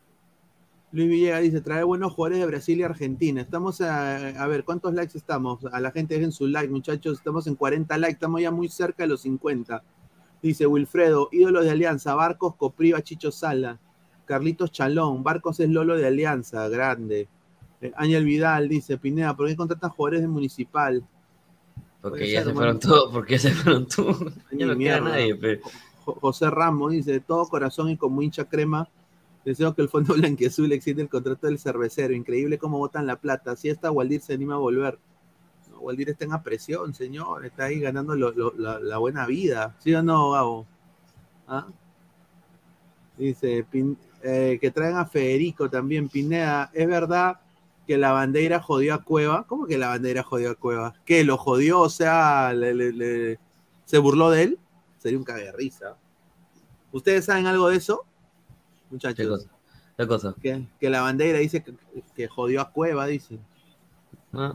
Luis Villegas dice, trae buenos jugadores de Brasil y Argentina. Estamos a, a ver, ¿cuántos likes estamos? A la gente dejen su like, muchachos. Estamos en 40 likes, estamos ya muy cerca de los 50. Dice Wilfredo, ídolos de Alianza, Barcos, Copriva, Chicho Sala, Carlitos Chalón, Barcos es Lolo de Alianza, grande. Eh, Ángel Vidal dice, Pineda, ¿por qué contratan jugadores de Municipal? Porque ya se fueron todos, porque ya se fueron todos. Ya no queda nadie, pe. Jo- José Ramos dice, de todo corazón y como hincha crema, deseo que el Fondo Blanquiazul extienda el contrato del cervecero. Increíble cómo botan la plata. Si esta Waldir se anima a volver. Waldir está en a presión, señor. Está ahí ganando lo- lo- la, la buena vida. ¿Sí o no, Gabo? ¿Ah? Dice, Pin- eh, que traen a Federico también, Pineda. ¿Es verdad que la bandera jodió a Cueva? ¿Cómo que la bandera jodió a Cueva? ¿Qué? ¿Lo jodió? O sea, le- le- le- ¿se burló de él? Sería un cague de risa. ¿Ustedes saben algo de eso? ¿Qué Muchachos. cosa? ¿Qué cosa? Que, que la bandera dice que, que jodió a Cueva, dice. Ah,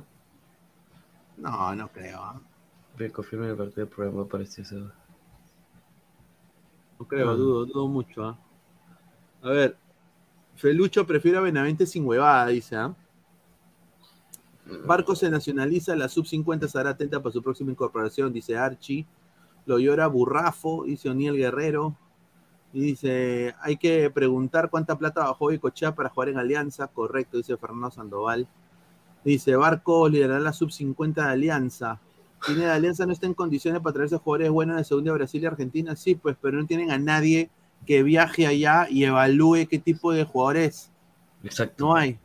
No, no creo. ¿ah? pe, confirme el partido del programa, pareció eso. No creo, Ah. dudo, dudo mucho. ¿ah? A ver, Felucho prefiere a Benavente sin huevada, dice. ¿ah? Barco se nacionaliza, la sub-50 estará atenta para su próxima incorporación, dice Archie. Lo llora Burrafo, dice Oniel Guerrero. Y dice, hay que preguntar cuánta plata bajó Cochea para jugar en Alianza. Correcto, dice Fernando Sandoval. Dice, Barco liderará la sub-50 de Alianza. ¿Tiene de Alianza no está en condiciones para traerse jugadores buenos de segunda de Brasil y Argentina? Sí, pues, pero no tienen a nadie que viaje allá y evalúe qué tipo de jugadores. Exacto. No hay.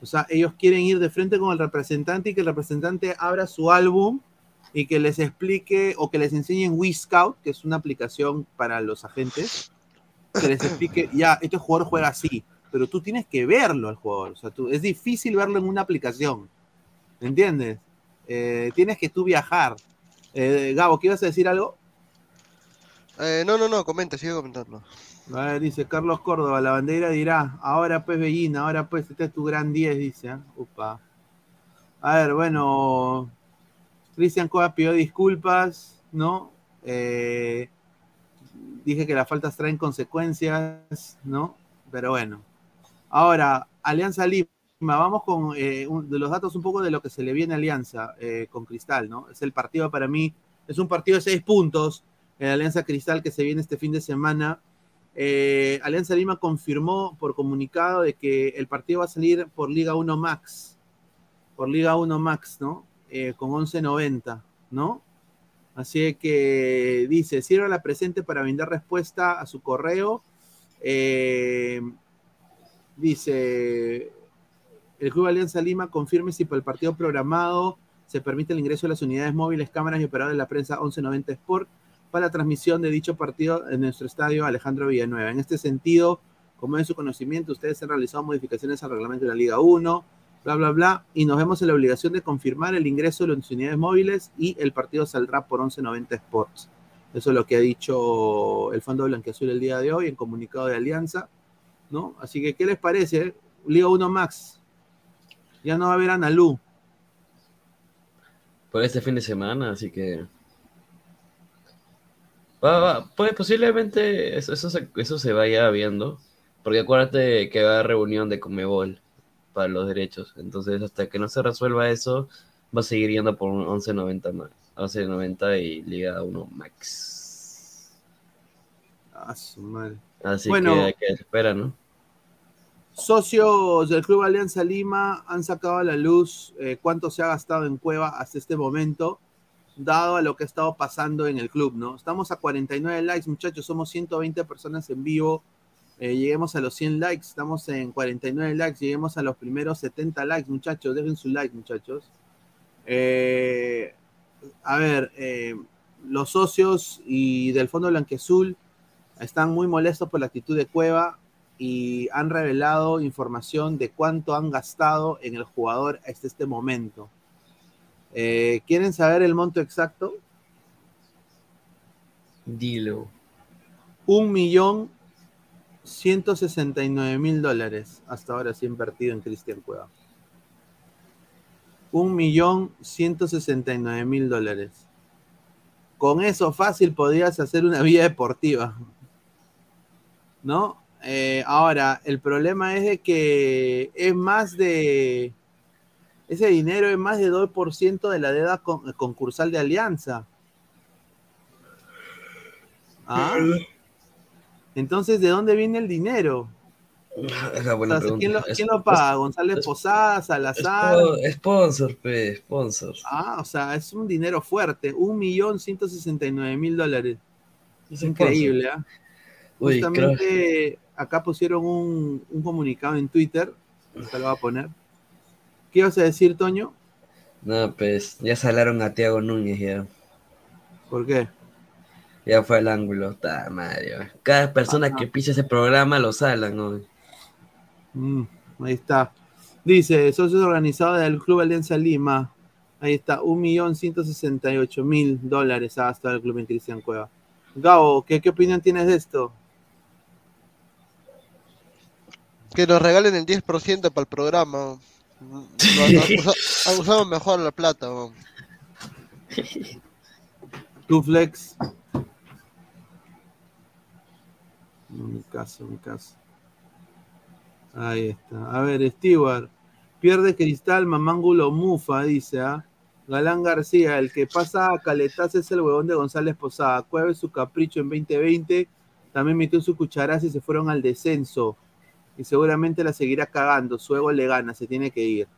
O sea, ellos quieren ir de frente con el representante y que el representante abra su álbum y que les explique o que les enseñe en WeScout, que es una aplicación para los agentes, que les explique, ya, este jugador juega así, pero tú tienes que verlo al jugador. O sea, tú, es difícil verlo en una aplicación. ¿Me entiendes? Eh, tienes que tú viajar. Eh, Gabo, ¿qué ibas a decir algo? Eh, no, no, no, comenta, sigue comentando. A ver, dice Carlos Córdoba, la bandera dirá, ahora pues Bellina, ahora pues este es tu gran 10, dice. ¿eh? Upa. A ver, bueno, Cristian Coa pidió disculpas, ¿no? Eh, dije que las faltas traen consecuencias, ¿no? Pero bueno. Ahora, Alianza Lima, vamos con eh, un- de los datos un poco de lo que se le viene a Alianza eh, con Cristal, ¿no? Es el partido para mí, es un partido de seis puntos, el Alianza Cristal que se viene este fin de semana. Eh, Alianza Lima confirmó por comunicado de que el partido va a salir por Liga 1 Max, por Liga 1 Max, ¿no? Con 11.90, ¿no? Así que dice, sirva la presente para brindar respuesta a su correo. Dice, el Club Alianza Lima confirme si para el partido programado se permite el ingreso de las unidades móviles, cámaras y operadores de la prensa 1190 Sport para la transmisión de dicho partido en nuestro estadio Alejandro Villanueva. En este sentido, como es su conocimiento, ustedes han realizado modificaciones al reglamento de la Liga 1, bla, bla, bla, y nos vemos en la obligación de confirmar el ingreso de las unidades móviles y el partido saldrá por 1190 Sports. Eso es lo que ha dicho el Fondo Blanquiazul el día de hoy en comunicado de Alianza, ¿no? Así que, ¿qué les parece? Liga 1 Max. Ya no va a haber Analú. por este fin de semana, así que. Va, va, pues posiblemente eso, eso, se, eso se vaya viendo. Porque acuérdate que va a haber reunión de Comebol para los derechos. Entonces, hasta que no se resuelva eso, va a seguir yendo por un 11.90 más. 11.90 y Liga 1 Max. Ah, su madre. Así Bueno. que hay que esperar, ¿no? Socios del Club Alianza Lima han sacado a la luz eh, cuánto se ha gastado en Cueva hasta este momento, dado a lo que ha estado pasando en el club, ¿no? Estamos a 49 likes, muchachos, somos 120 personas en vivo. Eh, lleguemos a los 100 likes, estamos en 49 likes, lleguemos a los primeros 70 likes, muchachos, dejen su like, muchachos. Eh, a ver, los socios y del Fondo Blanqueazul están muy molestos por la actitud de Cueva y han revelado información de cuánto han gastado en el jugador hasta este momento. Eh, ¿Quieren saber el monto exacto? Dilo. Un millón ciento sesenta y nueve mil dólares hasta ahora se ha invertido en Cristian Cueva. Un millón ciento sesenta y nueve mil dólares. Con eso fácil podrías hacer una vía deportiva. ¿No? Eh, ahora, el problema es de que es más de. Ese dinero es más de 2% de la deuda con- concursal de Alianza. ¿Ah? Entonces, ¿de dónde viene el dinero? Es la buena O sea, ¿quién, lo, quién paga? es- ¿González Posada, Salazar? Spo- Sponsor, pe, sponsor. Ah, o sea, es un dinero fuerte. Un millón ciento sesenta y nueve mil dólares. Es increíble, ¿ah? Uy, Justamente acá pusieron un, un comunicado en Twitter. Se lo voy a poner. ¿Qué ibas a decir, Toño? No, pues ya salaron a Tiago Núñez ya. ¿Por qué? Ya fue al ángulo, está Mario. Cada persona que pisa ese programa lo salan, ¿no? Mm, ahí está. Dice, socios organizados del Club Alianza Lima. Ahí está, un millón ciento sesenta y ocho mil dólares ha gastado el club en Cristian Cueva. Gabo, ¿qué, ¿qué opinión tienes de esto? Que nos regalen el 10% para el programa. Usa- Usamos mejor la plata. weón. Tu flex. No, mi caso, mi caso. Ahí está. A ver, Stewart. Pierde cristal, mamángulo mufa, dice, ¿ah? Galán García, el que pasa a caletazo es el huevón de González Posada. Cueve su capricho en 2020. También metió su cucharazo y se fueron al descenso. Y seguramente la seguirá cagando. Su ego le gana, se tiene que ir.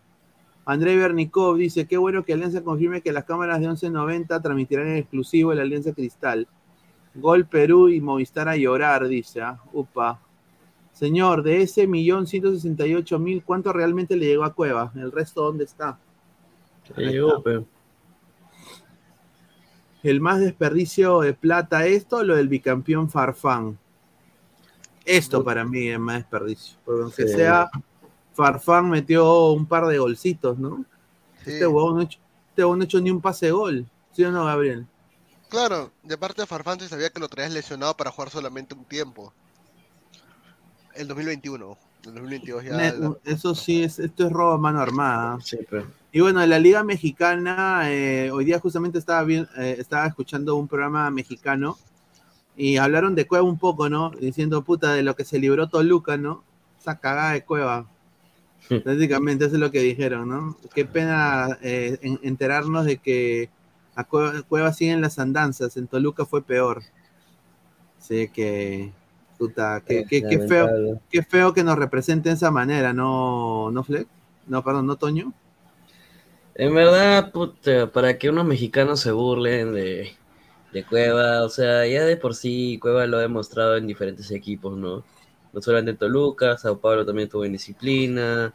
André Bernikov dice, qué bueno que Alianza confirme que las cámaras de 1190 transmitirán en exclusivo el Alianza Cristal. Gol Perú y Movistar a llorar, dice. ¿ah? Upa. Señor, de ese millón ciento sesenta y ocho mil, ¿cuánto realmente le llegó a Cueva? ¿El resto dónde está? Se llegó, pe. El más desperdicio de plata, esto o lo del bicampeón Farfán. Esto para mí es más desperdicio. Porque aunque Sí. sea, Farfán metió un par de golcitos, ¿no? Sí. Este huevón no ha hecho, este no ha hecho ni un pase de gol. ¿Sí o no, Gabriel? Claro, de parte de Farfán se sabía que lo traías lesionado para jugar solamente un tiempo. El 2021. El 2022 ya. La- Eso sí, es, esto es robo a mano armada. Y bueno, en la Liga Mexicana, eh, hoy día justamente estaba, bien, eh, estaba escuchando un programa mexicano y hablaron de Cueva un poco, ¿no? Diciendo, puta, de lo que se libró Toluca, ¿no? Esa cagada de Cueva. Prácticamente eso es lo que dijeron, ¿no? Qué pena eh, en- enterarnos de que a Cueva, Cueva siguen las andanzas, en Toluca fue peor. Sí, que... Puta, qué, qué- qué feo, qué feo que nos represente de esa manera, ¿no, no Fleck? No, perdón, ¿no, Toño? En verdad, puta, para que unos mexicanos se burlen de, de Cueva, o sea, ya de por sí Cueva lo ha demostrado en diferentes equipos, ¿no? No solamente en Toluca, Sao Paulo también tuvo indisciplina,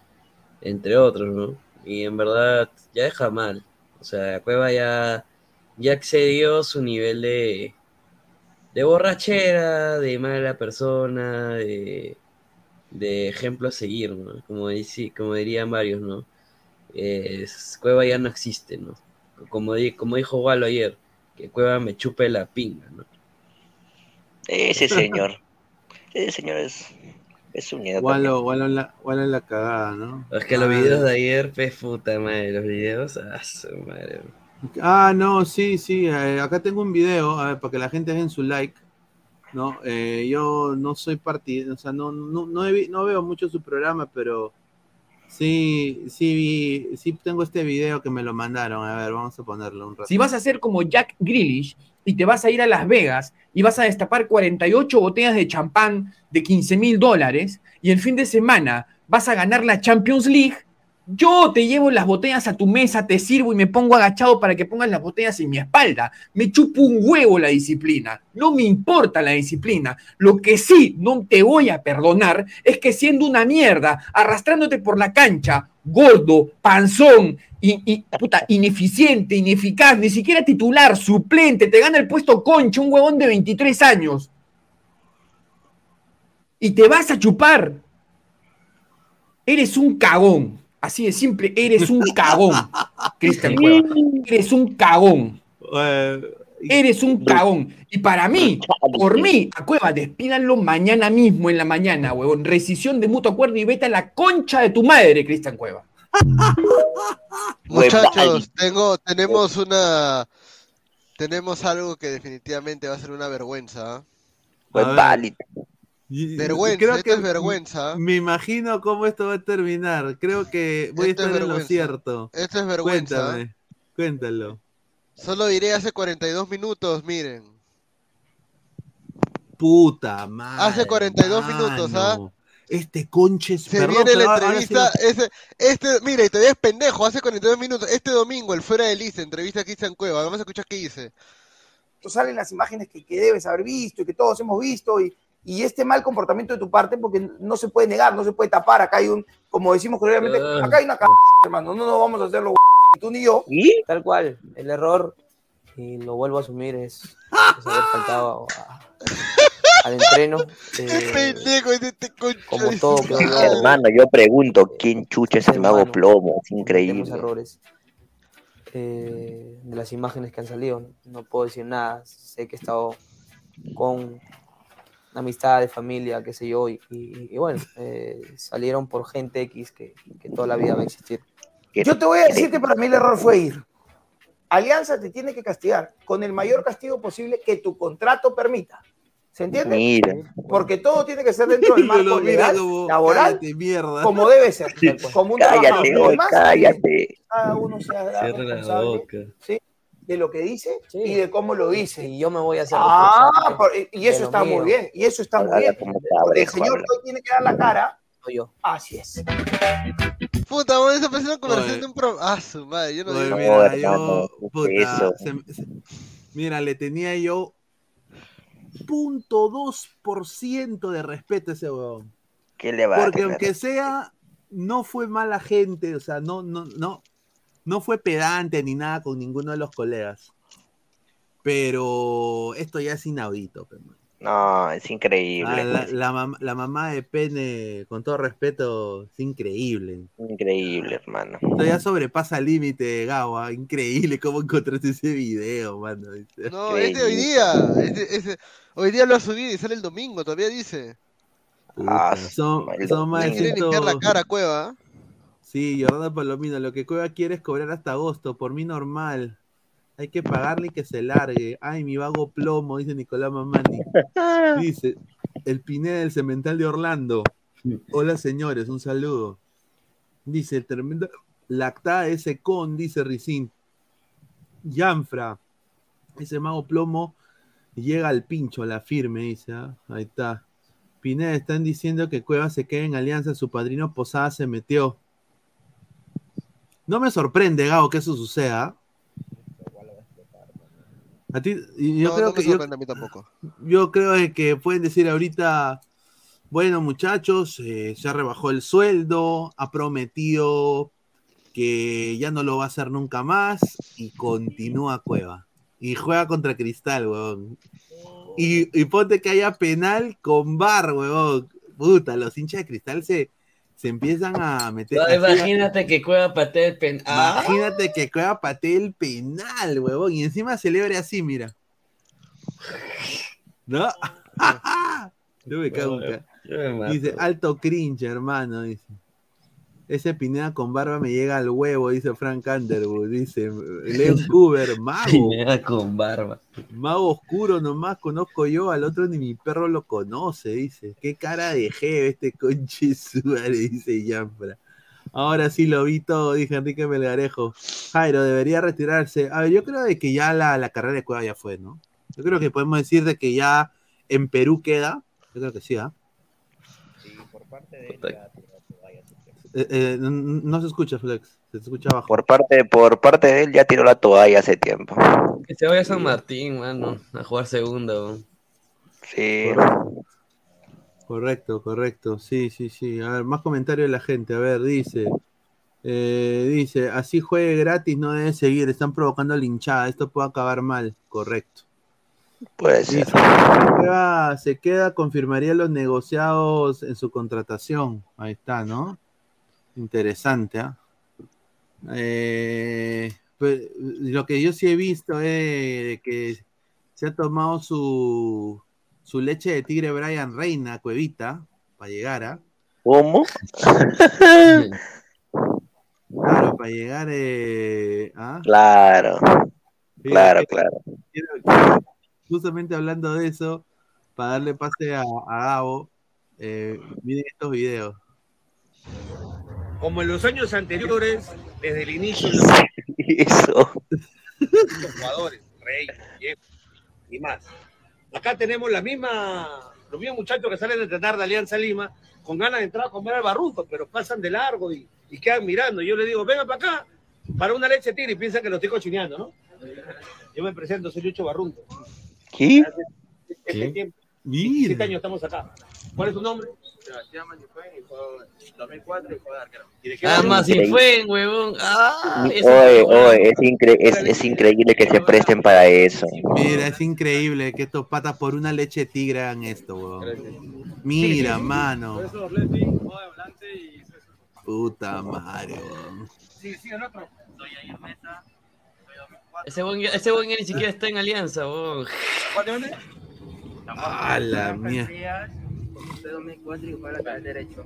entre otros, ¿no? Y en verdad, ya deja mal. O sea, Cueva ya, ya excedió su nivel de, de borrachera, de mala persona, de, de ejemplo a seguir, ¿no? Como, dice, como dirían varios, ¿no? Cueva ya no existe, ¿no? Como, como dijo Walo ayer, que Cueva me chupe la pinga, ¿no? Ese señor. Ese señor es, es un miedo. Walo, Walo en la, Walo en la cagada, ¿no? Es que los Ah, videos de ayer, pues puta madre, los videos, ah, su madre. Ah, no, sí, sí. eh, acá tengo un video, a ver, para que la gente dejen su like. No, Eh, yo no soy partido, o sea, no, no, no, he vi- no veo mucho su programa, pero sí, sí, sí tengo este video que me lo mandaron. A ver, vamos a ponerlo un rato. Si vas a ser como Jack Grealish y te vas a ir a Las Vegas y vas a destapar 48 botellas de champán de 15 mil dólares y el fin de semana vas a ganar la Champions League, yo te llevo las botellas a tu mesa, te sirvo y me pongo agachado para que pongas las botellas en mi espalda. Me chupo un huevo la disciplina. No me importa la disciplina. Lo que sí no te voy a perdonar es que siendo una mierda, arrastrándote por la cancha, gordo, panzón, y, puta, ineficiente, ineficaz, ni siquiera titular, suplente, te gana el puesto concha, un huevón de 23 años. Y te vas a chupar. Eres un cagón. Así de simple, eres un cagón, Cristian Cueva. Eres un cagón. Eres un cagón. Y para mí, por mí, a Cueva, despídanlo mañana mismo en la mañana, huevón. Rescisión de mutuo acuerdo y vete a la concha de tu madre, Cristian Cueva. Muchachos, tengo, tenemos una. Tenemos algo que definitivamente va a ser una vergüenza. ¿ah? Fue Vergüenza, Creo esto que es vergüenza. Me imagino cómo esto va a terminar. Creo que voy Esto a es estar en lo cierto. Esto es vergüenza. Cuéntame, cuéntalo. Solo diré hace 42 minutos, miren. Puta madre. Hace 42 minutos, ¿ah? mano. Este conche es Se perdón, viene la entrevista, ese, este, mire, y todavía es pendejo, hace 42 minutos, este domingo, el Fuera de Lice, entrevista a Cristian Cueva, vamos a escuchar qué dice. salen las imágenes que, que debes haber visto y que todos hemos visto y, y este mal comportamiento de tu parte porque no se puede negar, no se puede tapar, acá hay un, como decimos correctamente, Ah. acá hay una c hermano, no nos vamos a hacerlo ni tú ni yo. Tal cual, el error, y lo vuelvo a asumir, es, es haber faltado a- al entreno. eh, Pendejo, es este como todo, madre. Hermano, yo pregunto, ¿quién chucha es el mago plomo? Es increíble. errores eh, de las imágenes que han salido. No puedo decir nada. Sé que he estado con amistades, familia, qué sé yo, y, y- y bueno, eh, salieron por gente X que, que toda la vida va a existir. Yo te voy a decir que para mí el error fue ir. Alianza te tiene que castigar con el mayor castigo posible que tu contrato permita. ¿Se entiende? Mira. Porque todo tiene que ser dentro del Lo marco mira legal, como, laboral, cállate, mierda. como debe ser, como un Cállate, trabajador. Y además, cállate. Cada uno se la boca. ¿sí? De lo que dice y de cómo lo dice. Y yo me voy a hacer Ah, por- y eso está mío. muy bien, y eso está muy bien. el señor hoy tiene que dar la cara. Soy yo. Así es. Puta, bueno, eso parece una conversación de un pro... Ah, su madre, yo no Oye, digo mira, yo, ¿qué es puta, eso? se- se- mira, le tenía yo punto dos por ciento de respeto a ese huevón. ¿Qué le va a Porque aunque sea, no fue mala gente, o sea, no, no, no, no fue pedante ni nada con ninguno de los colegas. Pero esto ya es inaudito. No, es increíble. Ah, la, la mam- la mamá de Pene, con todo respeto, es increíble. Increíble, hermano. Esto ya sobrepasa el límite, Gabo. ah, Increíble cómo encontraste ese video, mano. No, es de hoy día. es de- es de- hoy día lo ha subido y sale el domingo, todavía dice. Ah, Son, son más de Quiere limpiar la ciento- cara, Cueva. Sí, Jordán Palomino, lo que Cueva quiere es cobrar hasta agosto, por mí normal. Hay que pagarle y que se largue. Ay, mi vago plomo, dice Nicolás Mamani. Dice, el Pineda del Cemental de Orlando. Hola señores, un saludo. Dice, el tremendo lactada ese con, dice Ricín. Yanfra, ese mago plomo llega al pincho, a la firme, dice. ah, Ahí está. Pineda, están diciendo que Cueva se queda en alianza, su padrino Posada se metió. No me sorprende, Gabo, que eso suceda. A ti, yo no, creo no me que yo, a mí tampoco. yo creo que pueden decir ahorita, bueno muchachos, eh, ya rebajó el sueldo, ha prometido que ya no lo va a hacer nunca más y continúa Cueva. Y juega contra Cristal, weón. Y, y ponte que haya penal con bar, weón. Puta, los hinchas de Cristal se, se empiezan a meter. No, así a- imagínate que Cueva patea el pen. Ah, Imagínate que Cueva patee el penal, huevón, y encima celebre así, mira. ¿No? Yo me cago en ca- yo me. Dice, alto cringe, hermano, dice. Ese Pineda con barba me llega al huevo, dice Frank Underwood. Dice, Leon Cooper, mago. Pineda con barba. Mago oscuro nomás conozco yo, al otro ni mi perro lo conoce, dice. Qué cara de jeve este conche suare, dice Yanfra. Ahora sí lo vi todo, dice Enrique Melgarejo. Jairo, debería retirarse. A ver, yo creo de que ya la, la carrera de Cueva ya fue, ¿no? Yo creo que podemos decir de que ya en Perú queda. Yo creo que sí, ¿ah? Eh, eh, no, no se escucha, Flex. Se escucha abajo. Por parte, por parte de él ya tiró la toalla hace tiempo. Que se vaya a San Martín, mano, a jugar segundo. Sí. Correcto, correcto. Sí, sí, sí. A ver, más comentarios de la gente. A ver, dice. eh, dice, así juegue gratis, no debe seguir. Están provocando linchada. Esto puede acabar mal. Correcto. Puede ser. Se queda, confirmaría los negociados en su contratación. Ahí está, ¿no? Interesante, ¿ah? Eh, pues, lo que yo sí he visto es que se ha tomado su, su leche de tigre Brian Reina, Cuevita, para llegar a. ¿Cómo? Claro, para llegar eh, ¿ah? Claro. Claro, quiero- claro. quiero- quiero- justamente hablando de eso, para darle pase a, a Gabo, eh, miren estos videos. Como en los años anteriores, desde el inicio, Eso. los jugadores, Rey, Jeff y más. Acá tenemos la misma, los mismos muchachos que salen de entrenar de Alianza Lima con ganas de entrar a comer al barrunto, pero pasan de largo y, y quedan mirando. Yo les digo, venga para acá, para una leche tigre y piensan que lo estoy cochineando, ¿no? Yo me presento, soy Lucho Barrunto. ¿Qué? Este tiempo, Mira. siete años estamos acá. ¿Cuál es tu nombre? Sebastián Manifuen y juego 2004 y juego de arquero. ¿Y de qué Ah, fue, huevón. Ah, Oye, huevón. oye, es, incre- es, es increíble que se presten para eso. Mira, es increíble que estos patas por una leche tigre hagan esto, weón. Mira, mano. Puta madre, weón. Sí, sí, el otro. Ese buen, ese buen ni siquiera está en alianza, huevón. ¿Cuál de dónde? A la mierda. De 2004 y juega lateral derecho.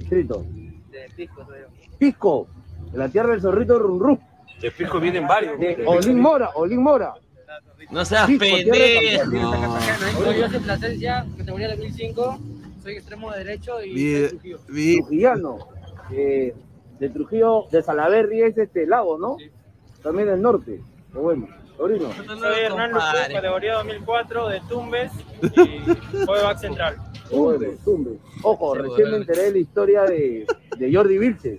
Escrito. De Pisco, soy yo. Pisco, de la tierra del zorrito Runru. De Pisco vienen varios. De Olin Mora, Olin Mora. No seas Pisco, de pendejo. Soy yo soy Plasencia, categoría 2005. Soy extremo derecho y Vi- soy Trujillo. vi- Trujillano. Eh, de Trujillo, de Salaverry es este lago, ¿no? También del norte. Pero bueno, sobrino. Soy Hernán López, categoría 2004 de Tumbes y juego back central. Tumbe, tumbe. Ojo, Sí, recién me enteré de la historia de, de Jordi Vilches.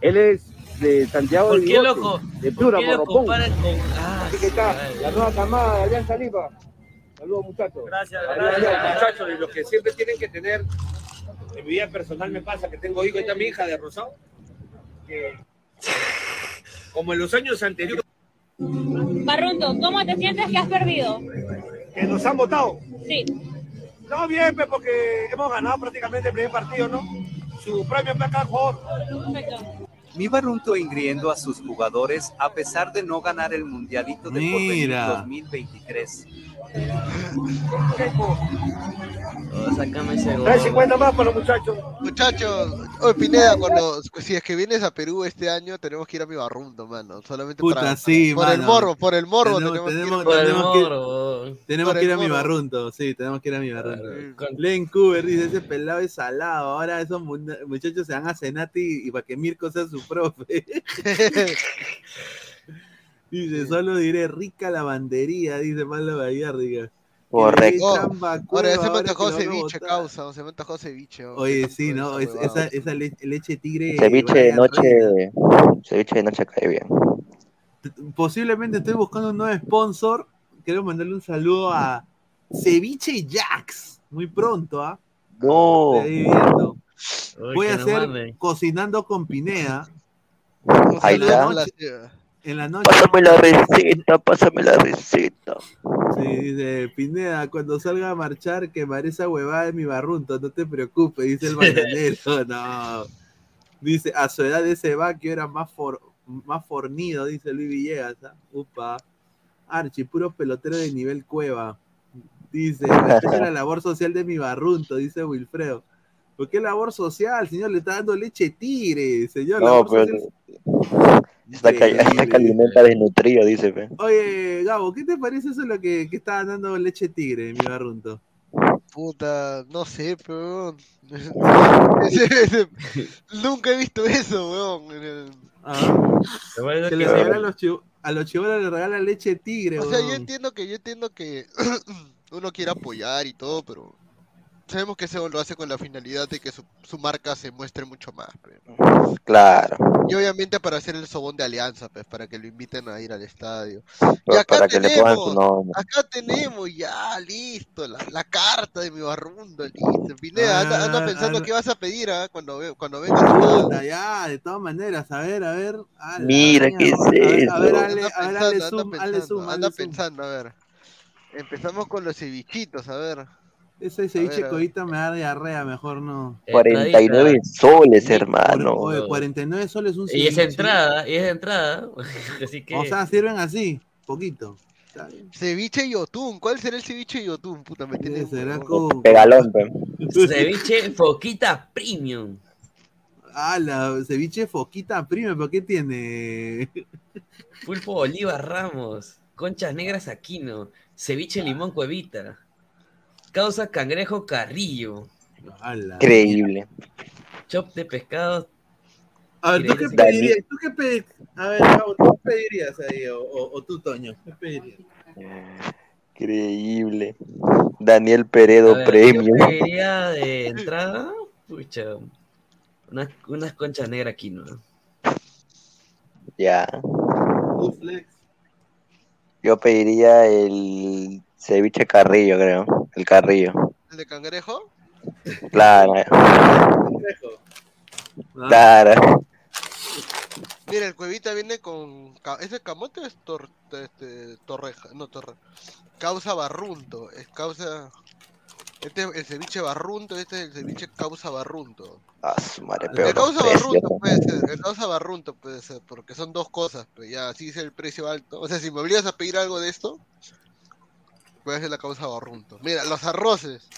Él es de Santiago ¿Por de qué, Bigote, loco? de ¿Por Piura, qué lo con.? Ah, Así que está, madre. la nueva camada de Alianza Lima. Saludos, muchachos. Gracias, Gracias, gracias. muchachos, y los que siempre tienen que tener, en mi vida personal me pasa que tengo hijo, y está mi hija de Rosado, que como en los años anteriores, Barrunto, ¿cómo te sientes que has perdido? que nos han votado. Sí. No, bien, pues, porque hemos ganado prácticamente el primer partido, ¿no? Su premio para cada jugador. Mi Barunto ingriendo a sus jugadores a pesar de no ganar el Mundialito de Porvenir Mira. 2023. Oh, sácame ese gol. Trae 50 más para los muchachos. Muchachos, oye Pineda, cuando, si es que vienes a Perú este año, tenemos que ir a mi barrunto, mano. Solamente Puta, para, sí, por el mano. morbo, por el morbo Tenemos- que ir. tenemos que- Tenemos Por que ir el a mi barrunto, sí, tenemos que ir a mi barrunto. Len Cooper dice, ese pelado es salado, ahora esos mu- muchachos se van a Senati y para que Mirko sea su profe. dice, solo diré rica lavandería, dice Malo Vallarriga. Correcto. Oh, ahora cueva, ya se me antojó ceviche, causa, se me antojó ceviche. Oye, sí, ¿no? esa Es- esa, esa le- leche tigre. Ceviche de noche, ceviche de noche cae bien. Posiblemente estoy buscando un nuevo sponsor. Quiero mandarle un saludo a Ceviche Jax. Muy pronto, ¿ah? No. Uy, Voy a hacer cocinando con Pineda. Ahí está. En la noche. Pásame la receta, pásame la receta. Sí, dice Pineda, cuando salga a marchar, quemaré esa huevada de mi barrunto, no te preocupes, dice el bananero. No. Dice, a su edad ese vaquio era más, for- más fornido, dice Luis Villegas. ¿ah? Upa. Archie, puro pelotero de nivel cueva. Dice, respeta la labor social de mi barrunto, dice Wilfredo. ¿Por qué labor social, señor? Le está dando leche tigre, señor. No, pero social- está que, está que alimenta desnutrido, dice. pe. Oye, Gabo, ¿qué te parece eso lo que, que estaba dando leche tigre, mi barrunto? Puta, no sé, pero. Nunca he visto eso, weón. Ah, que le sí. regala a los chivo- a los chivolos le regala leche tigre, O sea, yo entiendo que, yo entiendo que uno quiere apoyar y todo, pero sabemos que eso lo hace con la finalidad de que su, su marca se muestre mucho más. pe. Claro. Y obviamente para hacer el sobón de alianza, pues, para que lo inviten a ir al estadio. Y Pero acá para que le pongan su tenemos, nombre. acá tenemos ya, listo, la, la carta de mi barrundo, listo. Pineda, anda, anda Ah, pensando ah, qué vas a pedir ah, cuando, cuando venga al estadio. Puta, ya, de todas maneras, a ver, a ver. a Mira, ¿qué es A ver, a ver, eso? a ver, anda pensando, a ver. Empezamos con los cevichitos, a ver. Ese ceviche ver, codita me da diarrea, mejor no. 49 soles, hermano. Oye, 49 soles un Y es ceviche. entrada, y es entrada. Así que. O sea, sirven así, poquito. Ceviche y otún, ¿cuál será el ceviche y otún? Puta, me tiene Será con... Pegalón, pe. Ceviche Foquita Premium. Ah, la ceviche foquita prime, ¿por qué tiene? Pulpo Oliva Ramos. Conchas negras Aquino. Ceviche limón Cuevita. Causa cangrejo Carrillo. Increíble. Chop de pescado. A ver, ¿tú qué Daniel. pedirías? ¿Tú qué pedi- A ver, ¿tú qué pedirías ahí? O, o, o tú, Toño, ¿qué pedirías? Increíble. Daniel Peredo ver, Premium. Yo pediría de entrada. Pucha. Unas, unas conchas negras Aquino. Ya. Tú, Flex. Yo pediría el ceviche Carrillo, creo. El Carrillo. ¿El de cangrejo? Claro. Cangrejo. Ah, Claro. Mira, el cuevita viene con. ca- ¿Es de camote es tor- este, torreja? No, torre. Causa barrunto. Es causa. Este es el ceviche barrunto, este es el ceviche causa barrunto. Ah, su madre, El peor causa precio. barrunto puede ser, el causa barrunto puede ser, porque son dos cosas, pero ya así es el precio alto. O sea, si me obligas a pedir algo de esto, puede ser la causa barrunto. Mira, los arroces.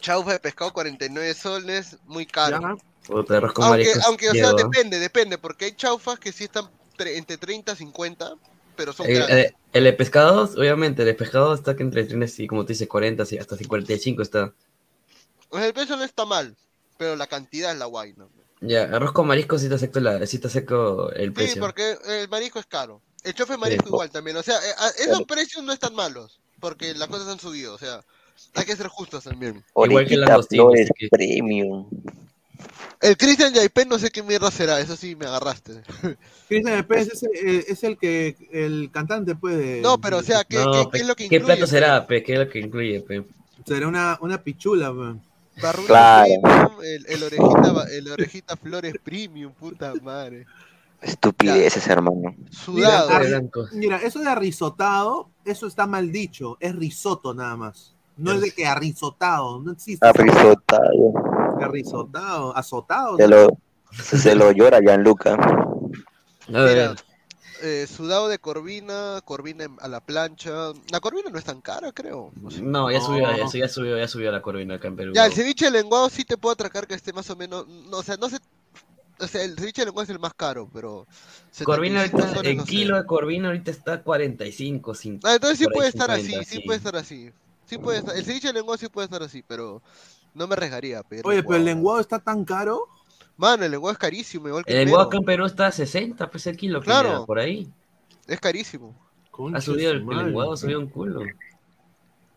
Chaufa de pescado 49 soles, muy caro. Ya. Puta, arroz con Aunque, mariscos. aunque o sea, Diego. depende, depende, porque hay chaufas que sí están tre- entre 30 y 50, pero son Eh, grandes. eh, el de pescado, obviamente, el de pescado está que entre 30 y, como tú dices, 40 y hasta 55 está. O sea, el precio no está mal, pero la cantidad es la guay, ¿no? Ya, arroz con mariscos sí te acepto, la, sí te acepto el Sí, precio. porque el marisco es caro. El chofe marisco igual también. O sea, eh, a- esos precios no están malos, porque las cosas han subido. O sea, hay que ser justos también. Igual que langostino, Flores que- Premium. El Christian Yaipen no sé qué mierda será, eso sí me agarraste. Cristian Pérez es, el- es el que el cantante puede. No, pero o sea, ¿qué, No, qué- pe- qué es lo que ¿Qué plato será, pe? ¿Qué es lo que incluye, pe? Será una, una pichula, pe. Barruta Claro. Premium, el, el orejita, el orejita Flores Premium, puta madre. Estupideces, hermano. Mira, Sudado. arri- mira, eso de arrisotado, eso está mal dicho. Es risotto nada más. No es de que arrisotado. No existe. Arrisotado. Arrisotado. Azotado. Se ¿no? lo, se lo llora Gianluca. Mira, eh, sudado de corvina, corvina a la plancha. La corvina no es tan cara, creo. No sé. No, ya subió, ya, ya subió, ya subió la corvina acá en Perú. Ya, el ceviche de lenguado sí te puedo atracar que esté más o menos. No, o sea, no sé. O sea, el ceviche de lenguado es el más caro, pero. Corvina 75 ahorita, soles, el no sé. kilo de corvina ahorita está 45, 5. Ah, entonces sí puede estar 50, así, sí puede estar así. Sí puede estar. El ceviche de lenguado sí puede estar así, pero no me arriesgaría pedir Oye, pero el lenguado. está tan caro. Mano, el lenguado es carísimo, igual que El lenguado acá en Perú está a 60, pues el kilo, Claro. Por ahí. Es carísimo. Ha subido el, lenguado, ha subido un culo.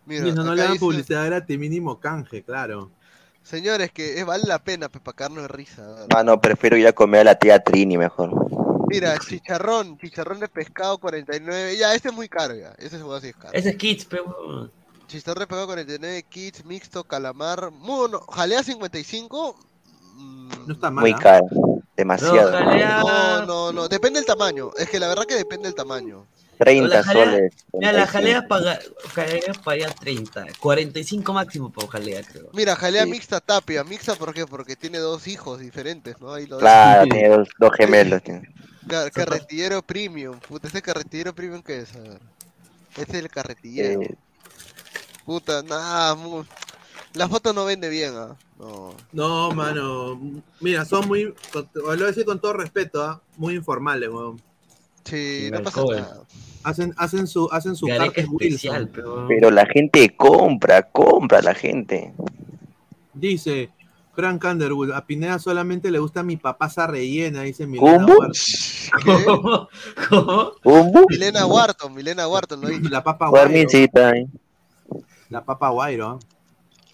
Mira, no le dan publicidad gratis, mínimo canje, claro. Señores, que es, vale la pena, pues, para cagarnos de risa. ¿verdad? Mano, prefiero ir a comer a la tía Trini mejor. Mira, chicharrón, chicharrón de pescado 49. Ya, este es muy caro ya. Ese es sí es caro. Ese es Kids, pero. Chicharrón de pescado 49, kits, mixto, calamar. Muy bueno. Jalea 55. No está Muy caro. Demasiado. No, no, no. Depende del tamaño. Es que la verdad que depende del tamaño. 30 La jalea- soles. Ya, la 35. jalea paga, jalea paga 30, 45 máximo por jalea, creo. Mira, jalea Sí. mixta tapia. Mixta, ¿por qué? Porque tiene dos hijos diferentes, ¿no? Ahí lo Claro, tiene dos, dos gemelos. tiene. Car- carretillero premium. Puta, ¿este carretillero premium qué es? A ver. Este es el carretillero. Eh, Puta, nada. mu- La foto no vende bien, ¿ah? No. No, mano. Mira, son muy. Lo voy a decir con todo respeto, ¿ah? Muy informales, weón. Sí, no pasa nada. Hacen, hacen su, hacen su Carter especial, pero... Pero la gente compra, compra la gente. Dice Frank Underwood, a Pineda solamente le gusta mi papasa rellena, dice Milena ¿Cómo? Milena Wharton, Milena Wharton, lo dice. La papa guairo. La papa guairo.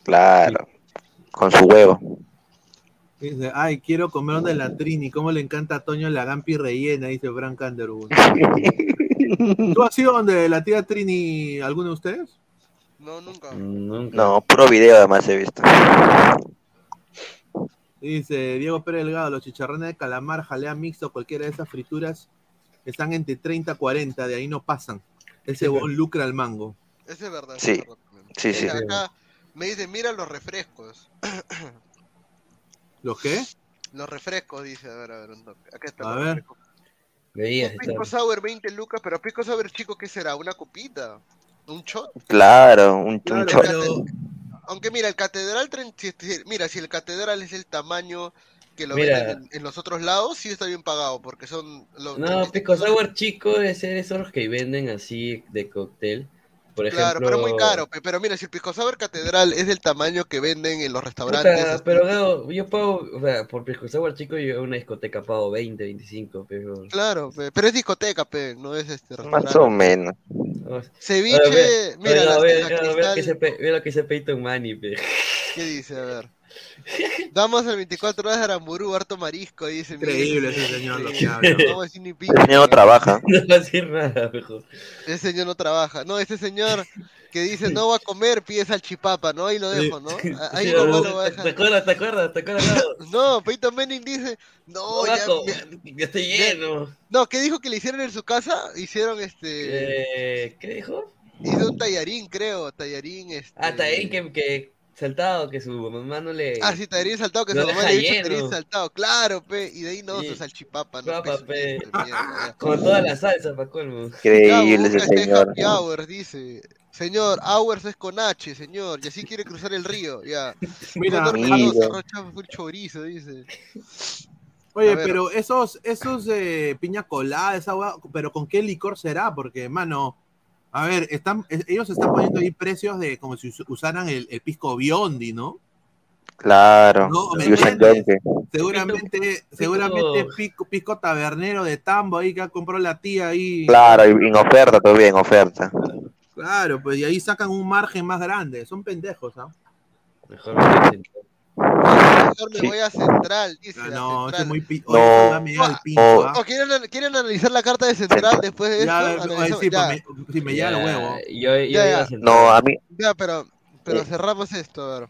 Claro. Con su huevo. Dice, ay, quiero comer donde la Trini, cómo le encanta a Toño la Gampi rellena, dice Frank Underwood. ¿Tú has ido donde la tía Trini, alguno de ustedes? No, nunca. No, puro video además he visto. Dice Diego Pérez Delgado, los chicharrones de calamar, jalea mixto, cualquiera de esas frituras están entre 30 a 40, de ahí no pasan. Ese bon lucra al mango. Ese es verdad. Sí, ese es verdad también. sí, sí. Acá me dicen, mira los refrescos. ¿Los qué? Los refrescos, dice. A ver, a ver, un toque. Acá está. A los ver. refrescos. Veías, Pisco Sour 20 lucas, pero Pisco Sour chico, ¿qué será? ¿Una copita? ¿Un shot? Claro, un, un shot. Aunque mira, el catedral, mira, si el catedral es el tamaño que lo Mira. venden en, en los otros lados, sí está bien pagado, porque son... Los, No, Pico Sour chico ser esos que venden así de cóctel. Por ejemplo, Claro, pero muy caro. pe- Pero mira, si el Pisco Sour catedral es del tamaño que venden en los restaurantes... Puta, pero yo pago, o sea, por Pisco Sour chico yo a una discoteca pago 20, 25, pero... Claro, pe, pero es discoteca, pe, no es este Más restaurante. o menos. Ceviche, Ahora, ve- mira, la ahora, ve lo que se Peyton Manny, pe. ¿Qué dice? A ver. Damos el 24 horas de Aramburu, harto marisco, dice. Increíble mire. ese señor, lo que habla. No vamos a decir ni El pinche. señor no trabaja. No va a decir nada, mejor. Ese señor no trabaja. No, ese señor que dice no va a comer, pide salchipapa, ¿no? Ahí lo dejo, ¿no? Ahí ¿te- lo va a ¿Te dejar. acuerdas? ¿Te acuerdas? ¿Te acuerdas? No, Peyton Manning dice, no, ya, Gato, me- ya estoy lleno. No, ¿qué dijo que le hicieron en su casa? Hicieron este. Eh, ¿Qué dijo? Hizo un tallarín, creo. Tallarín, este. Ah, que, que saltado, que su mamá no le... Ah, sí, tallarín saltado, que lo su mamá le hizo lleno. tallarín saltado. Claro, pe. Y de ahí no, Sí. su salchipapa, ¿no? Papa, Pe, mierda. Con toda la salsa, pa' colmo. Increíble ese este señor. happy hours, dice. Señor, hours es con H, señor. Y así quiere cruzar el río, ya. Mira, full chorizo, dice. Oye, pero esos, esos eh, piña colada, esa hueá, pero ¿con qué licor será? Porque, mano, a ver, están, es- ellos están poniendo ahí precios de como si us- usaran el, el pisco biondi, ¿no? Claro. No, ¿me entiendes? yonke. Seguramente, seguramente pisco, pisco tabernero de tambo ahí que compró la tía ahí. Claro, y en oferta todavía, en oferta. Claro, pues y ahí sacan un margen más grande. Son pendejos, ¿ah? Mejor me Mejor me Sí. voy a Central, dice. Ah, No, Central. es muy pi- No. oye, eso al pincho, Oh. ¿ah? ¿O quieren, quieren analizar la carta de Central después de Ya, esto? oye, Analizamos- sí, ya, pues me, sí, me llega el huevo. Yo, yo Ya, ya. No, a mí, ya, pero, pero Eh. cerramos esto, a ver.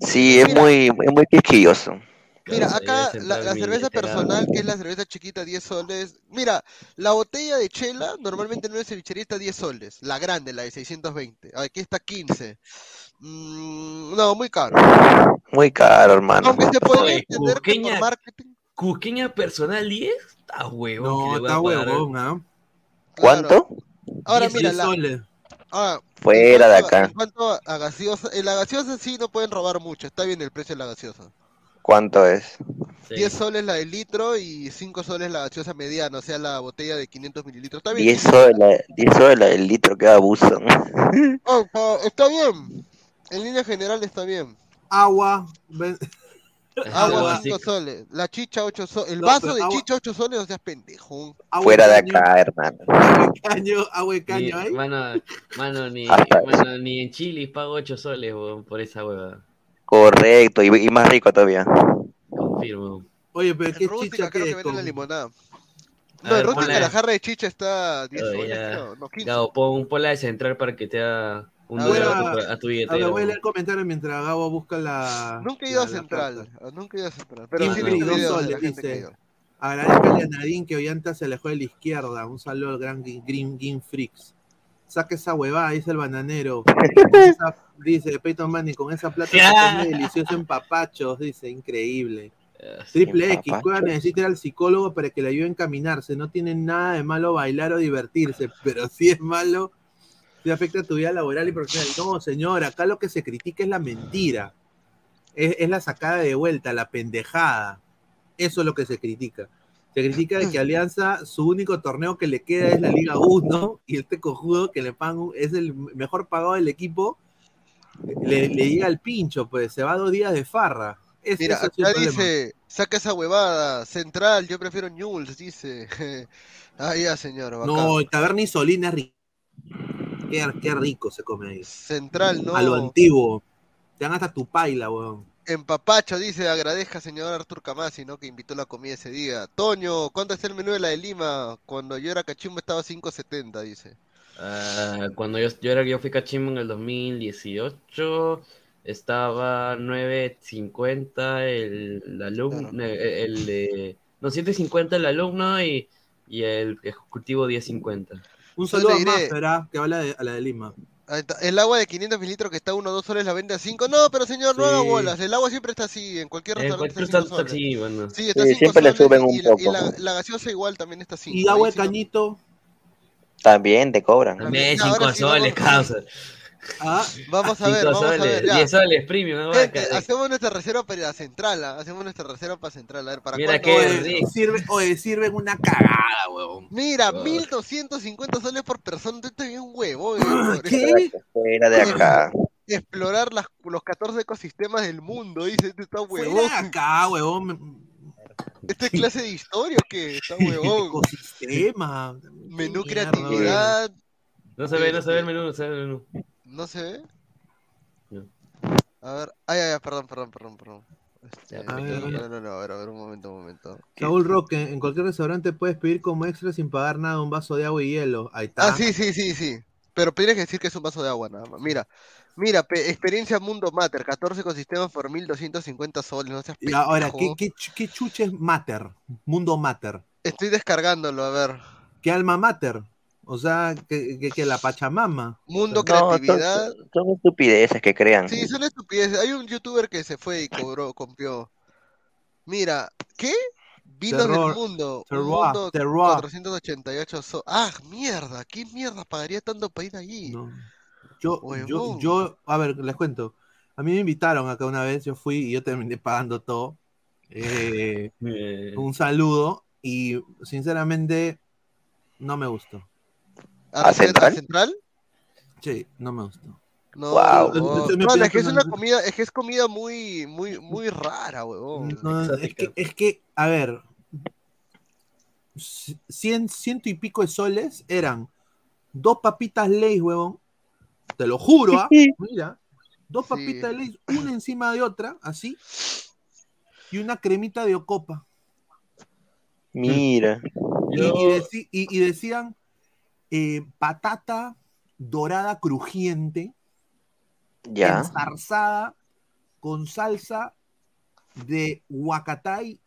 sí, es Mira. muy, es muy quisquilloso. Mira, acá la, la cerveza personal, que es la cerveza chiquita, 10 soles. Mira, la botella de chela normalmente no es cevichería, está 10 soles. La grande, la de 620. Aquí está 15. Mm, no, muy caro. Muy caro, hermano. Aunque se podría entender que por marketing. cusqueña personal 10, está huevón. No, está huevón, ¿ah? ¿Cuánto? Ahora 10 mira, la, ah, Fuera de acá. En cuanto a, a gaseosa, en la gaseosa sí no pueden robar mucho. Está bien el precio de la gaseosa. ¿Cuánto es? 10 soles la de litro y 5 soles la gaseosa mediana, o sea, la botella de 500 mililitros. Está bien. 10 soles, la- 10 soles la del litro, que abusan. Oh, oh, está bien. En línea general está bien. Agua. ven- Agua Agua. 5 soles. La chicha 8 soles. El No, vaso de agua- chicha 8 soles, o sea, agua Fuera de acá, hermano. Agua de caño, agua de Ni, caño, ¿hay? mano, mano, ni, mano, ni en Chile pago 8 soles huevón, por esa hueva. Correcto, y, y más rico todavía. Confirmo. Oye, pero qué Rústica chicha creo que es venden la con... limonada. No, ver, en Rústica ponla- la jarra de chicha está 10 Oh, soles, ya. creo. No, 15. Gabo, pon, ponla de central para que te haga un A dólar ver, a tu, billetera. voy a leer comentarios mientras Gabo busca la. Nunca he ido a Central. Nunca he ido a Central. Pero sí visto dos soles, dice. Agradezcale a Nadine que Ollanta se alejó de la izquierda. Un saludo al gran Green Game Freaks. Saca esa huevada, dice el bananero. Esa- dice Peyton Manning, con esa plata se come delicioso en papachos, dice, increíble. Triple X. Cueva necesita ir al psicólogo para que le ayude a encaminarse. No tiene nada de malo bailar o divertirse, pero sí es malo si afecta a tu vida laboral y profesional. No, señor, acá lo que se critica es la mentira. Es, es la sacada de vuelta, la pendejada. Eso es lo que se critica. Se critica de que Alianza, su único torneo que le queda es la Liga 1 y este cojudo que le pagan, es el mejor pagado del equipo, le, le llega al pincho, pues se va dos días de farra. Es- Mira, es acá dice, saca esa huevada, central, yo prefiero Newell's, dice. ah, ya, señor, bacán. No, el Taberna Isolina es rico. Qué, qué rico se come ahí. Central, no. A lo antiguo. Te dan hasta tu paila, weón. En Papacho dice, agradezca señor Artur Camasi, ¿no? Que invitó la comida ese día. Toño, ¿cuánto es el menú de la de Lima? Cuando yo era cachimbo estaba 5.70, dice. Ah, cuando yo, yo, era, yo fui cachimbo en el 2018, estaba 9.50 el, alumno, el, el, eh, no, 7.50 el alumno y, y el ejecutivo 10.50. Un Yo saludo a ¿ah? que habla de, a la de Lima. El agua de 500 mililitros que está 1 o 2 soles la vende a 5. No, pero señor, no haga bolas. El agua siempre está así. En cualquier restaurante está a 5 tanto soles. sí, bueno. Sí, está Sí, 5 siempre le suben y, un la, y poco. la, la gaseosa igual también está 5. Y agua de cañito. También te cobran. También Ahora 5 sí, soles, causa. Ah, Vamos a ver, 5 vamos a ver. Ya. 10 soles premium. ¿no? Gente, Acá- hacemos nuestra reserva para la central. ¿ah? Hacemos nuestra reserva para central. A ver, ¿para Mira es? rico. Sirve, oye, sirven una cagada, weón. Mira, Oh. 1250 soles por persona. Esto es bien huevo. eh, ¿Qué? Fuera de acá. Explorar las, los 14 ecosistemas del mundo. Dice, este está Fuera huevón. de acá, weón. ¿Esta es clase de historia o qué? Está huevón. Ecosistema. Menú creatividad. No se ve, no se ve el menú, no se ve el menú. ¿No se ve? No. A ver, ay, ay, ay, perdón, perdón, perdón, perdón. Este, Ya, no, no, no, a ver, a ver, un momento, un momento. Saúl Roque, en cualquier restaurante puedes pedir como extra sin pagar nada un vaso de agua y hielo. Ahí está. Ah, sí, sí, sí, sí. Pero tienes que decir que es un vaso de agua nada más. Mira, mira, pe- experiencia Mundo Matter, 14 ecosistemas por 1250 soles, no seas Y ahora, ¿qué, qué, ch- qué chucha es Mater? Mundo Mater. Estoy descargándolo, a ver. ¿Qué alma Mater? O sea, que, que, que la Pachamama. Mundo No, son, Creatividad. son estupideces que crean. Sí, son estupideces. Hay un youtuber que se fue y cobró, compió. Mira, ¿qué? Vinos del mundo. Un terroir, mundo terroir. 488 so Ah, mierda, ¿qué mierda pagaría tanto para ir allí? No. Yo, yo, yo, a ver, les cuento. A mí me invitaron acá una vez, yo fui y yo terminé pagando todo. Eh, Eh, un saludo y sinceramente no me gustó. ¿A, ¿A Central? Central? Sí, no me gustó. No, pidió es que es una comida, es que es comida muy, muy, muy rara, huevón. No, es que, es que, a ver, cien, ciento y pico de soles eran dos papitas Lay's, huevón. Te lo juro, ¿ah? Mira, dos Sí. papitas Lay's, una encima de otra, así, y una cremita de ocopa. Mira. Y, Yo- y deci- y- y decían eh, patata dorada crujiente, Ya. enzarzada con salsa de Huacatay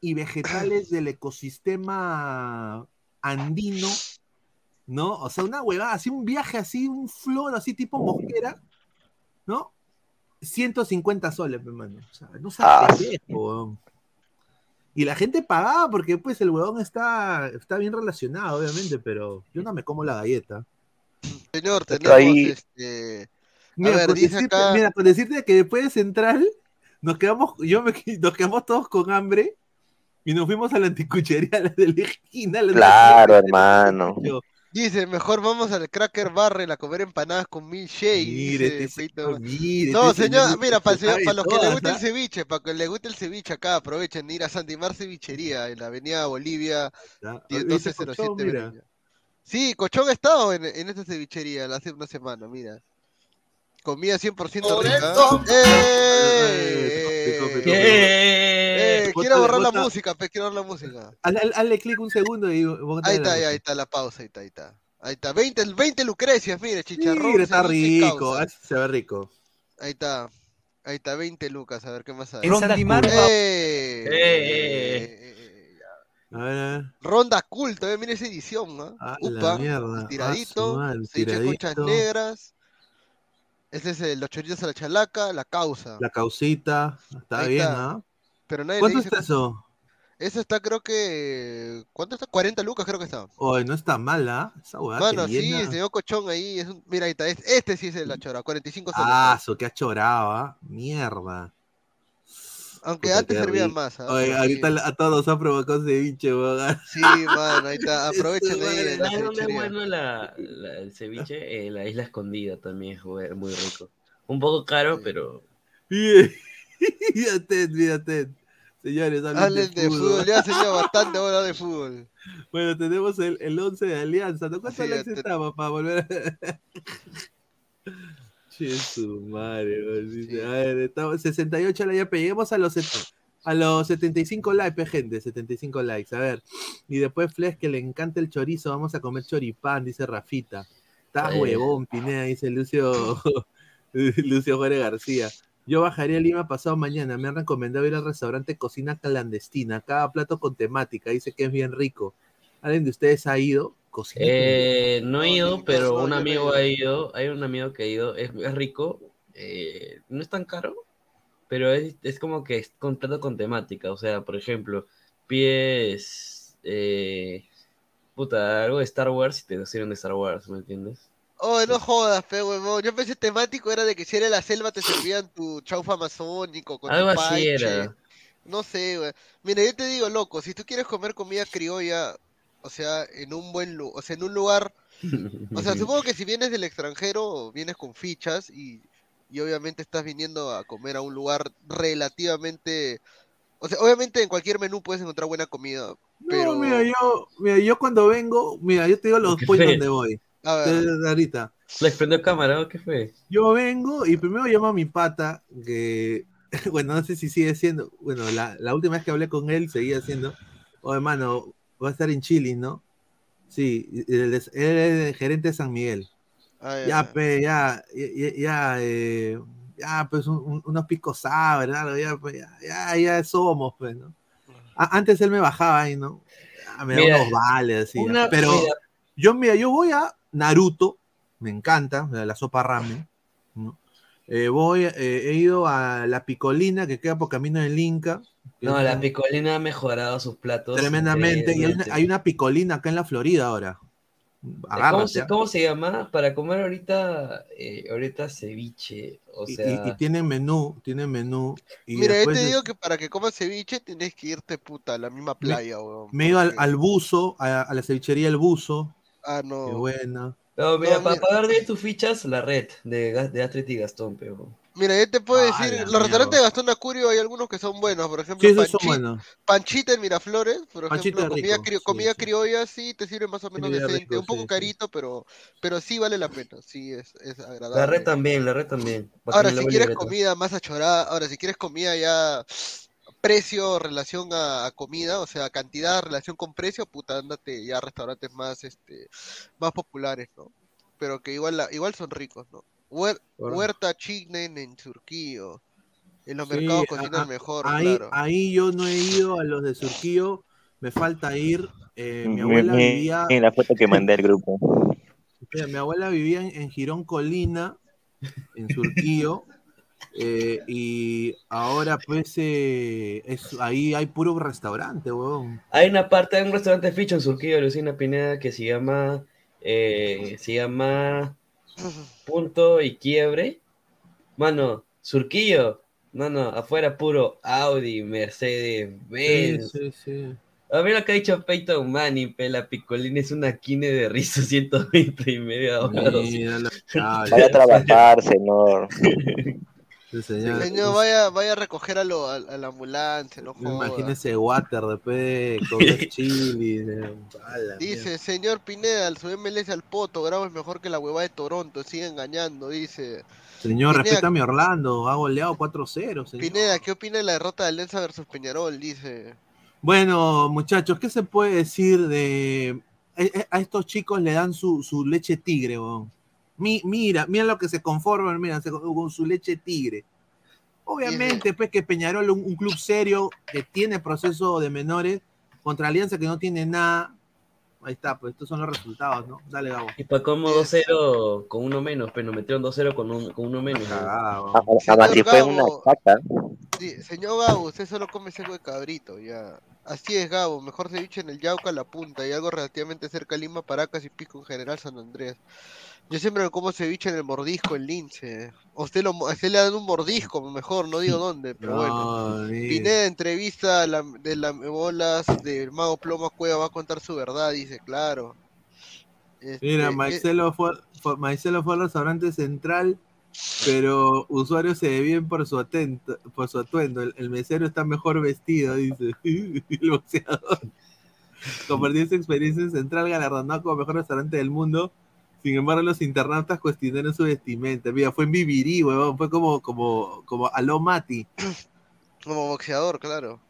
y vegetales del ecosistema andino, ¿no? O sea, una huevada, así un viaje así, un flor así tipo mosquera, ¿no? 150 soles, hermano. O sea, no Ah. sabes pendejo, weón. Y la gente pagaba porque pues el huevón está, está bien relacionado, obviamente, pero yo no me como la galleta. Señor, tenemos ahí- este. A Mira, ver, con dice decirte, acá. mira, con decirte que después de Central nos quedamos, yo me, nos quedamos todos con hambre y nos fuimos a la anticuchería, la de la esquina. la de la Claro, esquina. hermano. Dice, mejor vamos al Cracker Barrel a comer empanadas con milkshake. Mire, dice este señor, mire, No, este señor, señor mira, para, se sabe los que le todas, guste el ¿ah? ceviche, para que le guste el ceviche acá, aprovechen de ir a Santimar Cevichería en la avenida Bolivia, Ya, 10- ¿viste 1207 Cochón? Mira. Breña. Sí, Cochón ha estado en, en esta cevichería la- hace una semana, mira. Comida 100% rica. ¡Eh! ¡Eh! Bota- Quiero borrar la música, pe, quiero borrar la música. Hazle, clic un segundo y Ahí está, ahí, está la pausa, ahí está, ahí está. Ahí está, 20, 20 lucrecias, mire, chicharrón. Mira, está rico, se ve rico. Ahí está. Ahí está, 20 lucas, a ver qué más hay. Santimar, pa- ¡Eh! Eh, A ver, a ver. Ronda culto, eh, mira esa edición, ¿no? A la Upa, mierda, tiradito, ceviche de conchas tiradito. negras. Este es el, los choritos a la chalaca, la causa. La causita, está Ahí bien, está. ¿ah? Pero nadie le ¿Cuánto dice está eso? Eso está creo que... ¿Cuánto está? 40 lucas creo que está. Oye, no está mal, ¿ah? Esa hueá que sí, llena. señor Cochón ahí. Es un- Mira, ahí está. Este, este sí es el la chora, 45 soles. Ah, eso que ha chorado, ¿ah? Mierda. Aunque Puta, antes servían más. ¿ah? Oye, ahorita sí. a todos ha provocado ceviche, weón. Sí, mano, ahí está. Aprovechen Ese ahí en la ¿Sabes dónde es bueno la, la- el ceviche? En la isla escondida también es muy rico. Un poco caro, pero. Fíjate, fíjate. Señores, hablen Hablen de fútbol, ya señor, bastante hora de fútbol. Bueno, tenemos el, el 11 de Alianza. ¿no? ¿Cuánto Sí, Alianza te- estaba para volver a... Che, su madre, A ver, estamos 68 likes, ya peguemos a los, a los 75 likes, pe, gente, 75 likes. A ver, y después Flex, que le encanta el chorizo, vamos a comer choripán, dice Rafita. Estás huevón, Pineda, dice Lucio, Lucio Juárez García. Yo bajaría a Lima pasado mañana. Me han recomendado ir al restaurante Cocina Clandestina. Cada plato con temática. Dice que es bien rico. ¿Alguien de ustedes ha ido? Cocina Eh, no he ido, pero un amigo ha ido. Hay un amigo que ha ido. Es, es rico. eh, no es tan caro, pero es, es como que es con plato con temática. O sea, por ejemplo, pides. eh, puta, algo de Star Wars y te lo sirven de Star Wars, ¿me entiendes? Oh, no jodas, fe, huevón. Yo pensé temático era de que si era la selva te servían tu chaufa amazónico con tu Algo así paiche. era. No sé, güey. Mira, yo te digo, loco, si tú quieres comer comida criolla, o sea, en un buen lugar, o sea, en un lugar, o sea, supongo que si vienes del extranjero, vienes con fichas y, y obviamente estás viniendo a comer a un lugar relativamente, o sea, obviamente en cualquier menú puedes encontrar buena comida, pero No, mira, yo, mira, yo cuando vengo, mira, yo te digo los ¿Qué points fue? donde voy. A ver, Te- ahorita. ¿Les prendió cámara qué fue? Yo vengo y primero llamo a mi pata, que, bueno, no sé si sigue siendo, bueno, la, la última vez que hablé con él seguía siendo, oh hermano, va a estar en Chile, ¿no? Sí, él es, el gerente de San Miguel. ah, ya, Ya, pe, ya, ya, ya, eh, ya, pues un- un- unos picos sabres, algo, ya, pues, ya, ya, ya somos, pues, ¿no? A- antes él me bajaba ahí, ¿no? Ya, me da Mira, unos vales, así, una- pero mira. yo, mira, yo voy a Naruto, me encanta, la sopa ramen, ¿no? Eh, voy, eh, he ido a la picolina que queda por camino del Inca. No, la picolina ha mejorado sus platos. Tremendamente. Y hay una, increíblemente. hay una picolina acá en la Florida ahora. ¿Cómo se, ¿ah? cómo se llama? Para comer ahorita, eh, ahorita ceviche. O Y- y- sea, y, tienen menú, tienen menú. Y Mira, yo te de- digo que para que comas ceviche tienes que irte puta a la misma playa, weón. me he ido al, al buzo, a, a la cevichería El Buzo. Ah, Qué no. buena. no, mira, No, para mira. pagar bien tus fichas, la red de, de Astrid y Gastón, pero. Mira, yo te puedo Ah, decir, la los restaurantes de Gastón Acurio hay algunos que son buenos, por ejemplo, Sí, son. Panchita en Miraflores, por Panchita ejemplo, comida, cri- sí, comida sí. criolla sí te sirve más o menos decente, rico, un poco sí, sí. carito, pero pero sí vale la pena, sí es, es La agradable. red también, la red también. Ahora, si quieres comida más achorada, ahora, si quieres comida ya precio relación a, a comida, o sea, cantidad relación con precio, puta, ándate ya a restaurantes más, este, más populares, ¿no? Pero que igual, la- igual son ricos, ¿no? Huer-. Huerta Chignen en Turquía. En los Sí, mercados cocinan a- mejor, ahí, claro. ahí yo no he ido a los de Surquillo, me falta ir. eh, mi abuela vivía, mi- la foto que mandé al grupo. mira, mi abuela vivía en, en Girón Colina, en Surquillo, eh, y ahora pues eh, es, ahí hay puro restaurante, weón. Hay una parte de un restaurante ficho en Surquillo, Lucina Pineda, que se llama, eh, se llama Punto y Quiebre. Mano, Surquillo, no, no, afuera puro Audi, Mercedes, Benz. Sí, sí, sí. A ver lo que ha dicho Peyton Manning, pe, la picolina es una quine de rizo 120 y media. Vaya a trabajar, señor. Sí, señor. Señor, vaya, vaya a recoger a, lo, a, a la ambulancia, no joda. Imagínese Water después de comer chili. de- Dice, señor Pineda, su MLS al poto, Bravo es mejor que la huevada de Toronto, sigue engañando, dice. Señor, Pineda, respeta a mi Orlando, ha goleado 4-0, señor. Pineda, ¿qué opina de la derrota de Alianza versus Peñarol? Dice. Bueno, muchachos, ¿qué se puede decir de... a- A estos chicos le dan su, su leche tigre, weón. Mi- mira, mira lo que se conforman, mira, se- con su leche tigre. Obviamente, pues que Peñarol, un, un club serio que tiene proceso de menores, contra Alianza que no tiene nada. Ahí está, pues estos son los resultados, ¿no? Dale, Gabo. Y para como 2-0 con uno menos, pero nos metieron 2-0 con, un, con uno menos. A- Además, si fue una chaca. Sí, señor Gabo, usted solo come seco de cabrito, ya. Así es, Gabo, mejor ceviche en el Yauca, la punta, y algo relativamente cerca a Lima, Paracas y Pico en general, San Andrés. Yo siempre me como ceviche en el mordisco, en Lince. A usted, lo, usted le dan un mordisco, mejor, no digo dónde, pero bueno. No, mira. Pineda, entrevista la- de las bolas del mago Plomo Cueva, va a contar su verdad, dice, claro. Este, Mira, eh, Marcelo fue, fue- Marcelo fue al restaurante central, pero usuarios se debían por su atento, por su atuendo. El, el mesero está mejor vestido, dice. El boxeador. Compartió su experiencia en Central galardonado como mejor restaurante del mundo. Sin embargo, los internautas cuestionaron su vestimenta. Mira, fue en Vivirí, huevón. Fue como, como, como Aló Mati. como boxeador, claro.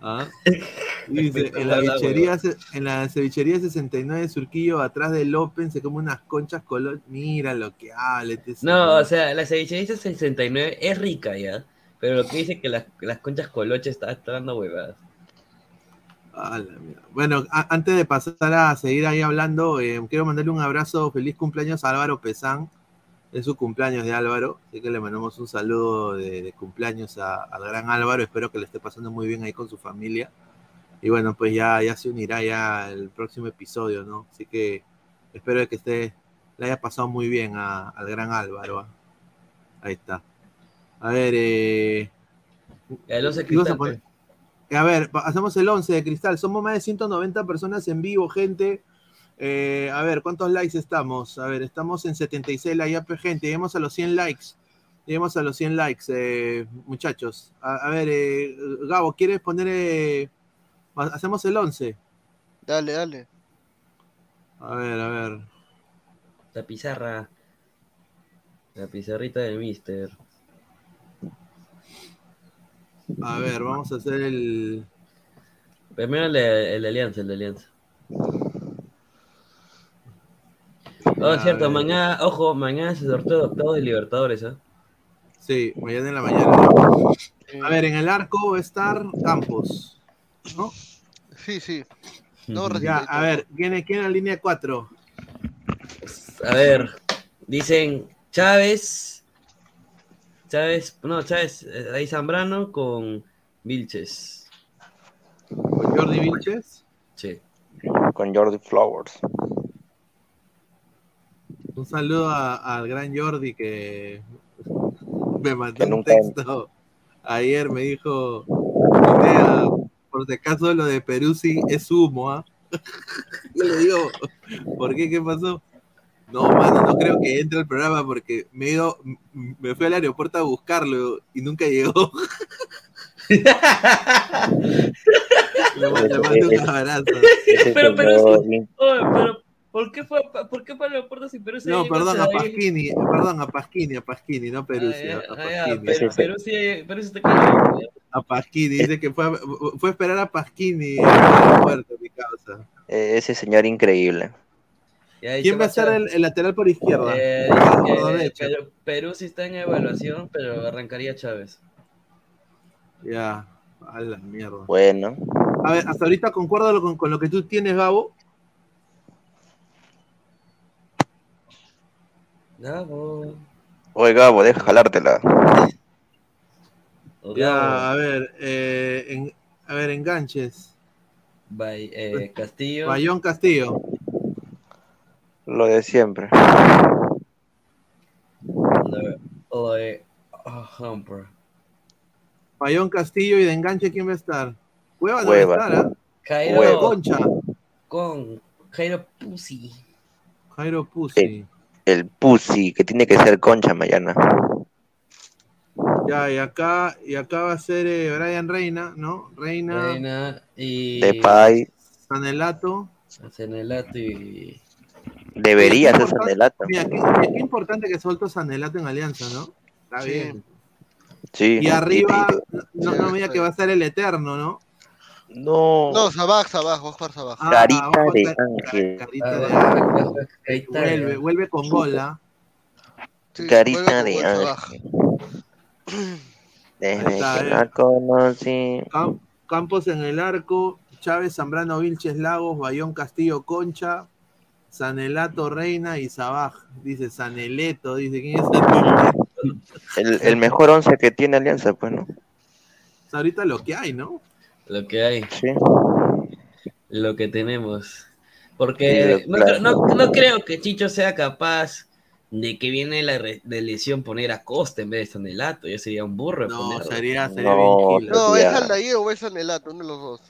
¿Ah? Dice, en la, cevichería, en la cevichería 69 de Surquillo, atrás del Open, se come unas conchas color. Mira lo que habla. este No, o sea, la cevichería 69 es rica ya, pero lo que dice que las, las conchas coloches está, está dando huevadas. Bueno, antes de pasar a seguir ahí hablando, eh, quiero mandarle un abrazo, feliz cumpleaños a Álvaro Pesán. Es su cumpleaños de Álvaro, así que le mandamos un saludo de, de cumpleaños a- al gran Álvaro. Espero que le esté pasando muy bien ahí con su familia. Y bueno, pues ya, ya se unirá ya el próximo episodio, ¿no? Así que espero que esté, le haya pasado muy bien a- al gran Álvaro. ¿ah? Ahí está. A ver, eh, El 11 ¿qué ibas a poner? A ver, hacemos el 11 de cristal. Somos más de 190 personas en vivo, gente. Eh, a ver, ¿cuántos likes estamos? A ver, estamos en 76 likes, pues, gente. Lleguemos a los 100 likes. Lleguemos a los 100 likes, eh, muchachos. A, a ver, eh, Gabo, ¿quieres poner... eh, ha- hacemos el 11? Dale, dale. A ver, a ver. La pizarra. La pizarrita del mister. A ver, vamos a hacer el... Primero el de, el de Alianza, el de Alianza. Oh, A cierto, ver. mañana, ojo, mañana se sorteo de octavos de Libertadores, ¿ah? Sí, mañana en la mañana. A ver, en el arco va a estar Campos. ¿No? Sí, sí. No, Ya, a ver, ¿quién es, quién es la línea 4? A ver, dicen Chávez. Chávez, no, Chávez, eh, ahí Zambrano con Vilches. ¿Con Jordi Vilches? Sí. Con Jordi Flowers. Un saludo a- al gran Jordi que me mandó Que un texto ayer, me dijo, "Pineda, por si acaso lo de Peruzzi es humo, ¿ah?". Yo le digo, ¿por qué? ¿Qué pasó? No, mano, no creo que entre al programa porque me he ido, me fui al aeropuerto a buscarlo y nunca llegó. le, mando- un abrazo. Pero, pero, oye, pero, ¿por qué fue, ¿por qué fue al aeropuerto sin Perú? No, perdón, a Pasquini, perdón, a Pasquini, a Pasquini, no Peruzzi, a, a Pasquini. pero, pero sí, pero sí te. A Pasquini, dice que fue, a- fue a esperar a Pasquini al aeropuerto, mi causa. Eh, ese señor increíble. ¿Quién va a ser el, el lateral por izquierda? Eh, Ah, que derecha. Perú, Perú sí está en evaluación, pero arrancaría Chávez. Ya, a la mierda. Bueno. A ver, hasta ahorita concuerdo con, con lo que tú tienes, Gabo. Gabo. Oye, Gabo, deja jalártela. Ya, a ver, eh, en- a ver, enganches. Eh, Castillo. Bayón Castillo. Lo de siempre. Lo- de Humper. Bayón Castillo y de enganche, ¿quién va a estar? Cueva Cueva. a estar, ¿ah? Jairo Huevo. Concha. con Jairo Pussy. Jairo Pussy. El pussy, que tiene que ser concha mañana. Ya, y acá, y acá va a ser eh, Brian Reina, ¿no? Reina, Reina y Depay. Sanelato. Sanelato y Debería ser Sanelato. Mira, qué, mira, qué importante que soltó Sanelato en Alianza, ¿no? Está Sí. bien. Sí. Y arriba, no, no me diga que va a ser el Eterno, ¿no? No. No, Sabaj, Sabaj, va a jugar Sabaj. Ah, Carita abajo de ángel. Carita Ah, de va- ángel. Vuelve, vuelve con gol, ¿ah? Sí, Carita de ángel. Desde está, que eh. la conocí. Cam- Campos en el arco, Chávez, Zambrano, Vilches, Lagos, Bayón, Castillo, Concha, Sanelato, Reina y Sabaj. Dice Saneleto, dice, ¿quién es Saneleto? El, el mejor once que tiene Alianza, pues, ¿no? Es ahorita lo que hay, ¿no? Lo que hay, Sí. lo que tenemos. Porque Sí, no, claro. no, no creo que Chicho sea capaz de que viene la re- de lesión poner a Costa en vez de Sanelato. Ya sería un burro. No, ponerlo. sería, sería No, bien. No, es. Aldair o es Sanelato, uno de los dos.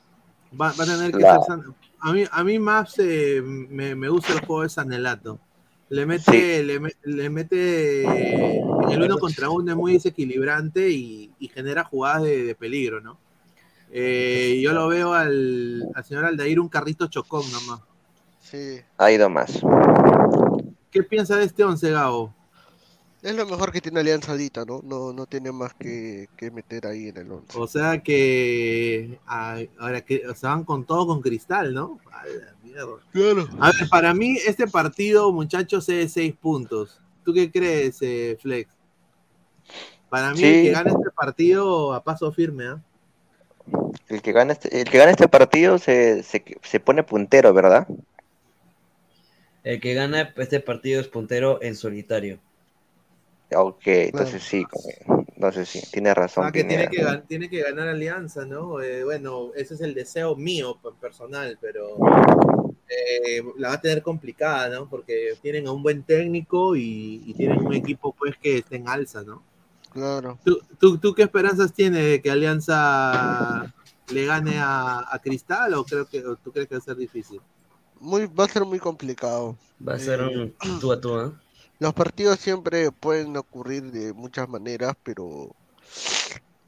Va, va a tener que Claro. ser San- A mí, a mí más eh, me, me gusta el juego de Sanelato. Le mete, le, le mete en el uno contra uno, es muy desequilibrante y, y genera jugadas de, de peligro, ¿no? Eh, yo lo veo al, al señor Aldair un carrito chocón nomás. Sí. Ha ido más. ¿Qué piensa de este once, Gabo? Es lo mejor que tiene Alianza ahorita, ¿no? No, no tiene más que, que meter ahí en el 11. O sea que ah, ahora que o sea, van con todo con cristal, ¿no? A la mierda. Claro. A ver, para mí este partido, muchachos, es de seis puntos. ¿Tú qué crees, eh, Flex? Para mí, el Sí. que gane este partido a paso firme, ¿ah? El que gana este, el que gana este partido se, se, se pone puntero, ¿verdad? El que gana este partido es puntero en solitario. Ok, entonces sí, como- entonces sí, tiene razón. Ah, que tiene que, tiene que ganar Alianza, ¿no? Eh, bueno, ese es el deseo mío pe- personal, pero eh, la va a tener complicada, ¿no? Porque tienen a un buen técnico y, y tienen un equipo, pues, que está en alza, ¿no? Claro. ¿Tú, tú, tú qué esperanzas tienes de que Alianza le gane a, a Cristal o, creo que, o tú crees que va a ser difícil? Muy, va a ser muy complicado. Va a ser Eh, un tú a tú, ¿eh? Los partidos siempre pueden ocurrir de muchas maneras, pero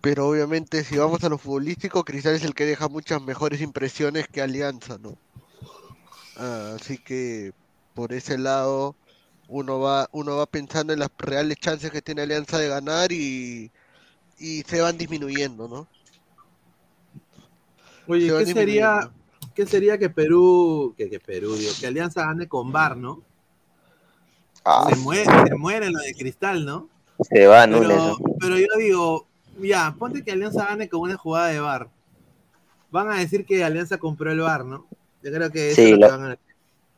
pero obviamente si vamos a lo futbolístico, Cristal es el que deja muchas mejores impresiones que Alianza, ¿no? Ah, así que por ese lado uno va uno va pensando en las reales chances que tiene Alianza de ganar y y se van disminuyendo, ¿no? Oye, Se ¿qué sería. ¿qué sería que Perú, que, que Perú, digo, que Alianza gane con VAR, ¿no? Ah, Se muere, se muere lo de Cristal, ¿no? se va Nunes. Pero, ¿no? pero yo digo, ya, ponte que Alianza gane con una jugada de VAR. Van a decir que Alianza compró el VAR, ¿no? Yo creo que eso Sí, es lo que van a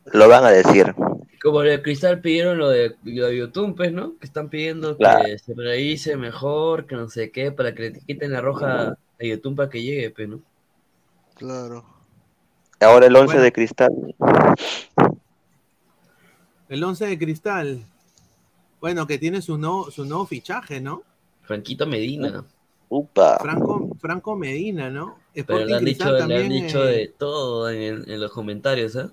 Lo van a decir. Como el Cristal pidieron lo de, lo de YouTube, pues, ¿no? Que están pidiendo Claro. que se revise mejor, que no sé qué, para que le quiten la roja a YouTube para que llegue, pues, ¿no? Claro. Ahora el 11 Bueno. de Cristal. El 11 de Cristal. Bueno, que tiene su, no, su nuevo fichaje, ¿no? Franquito Medina. Upa. Franco, Franco Medina, ¿no? Pero le han dicho, le han dicho eh, de todo en, en los comentarios, ¿ah?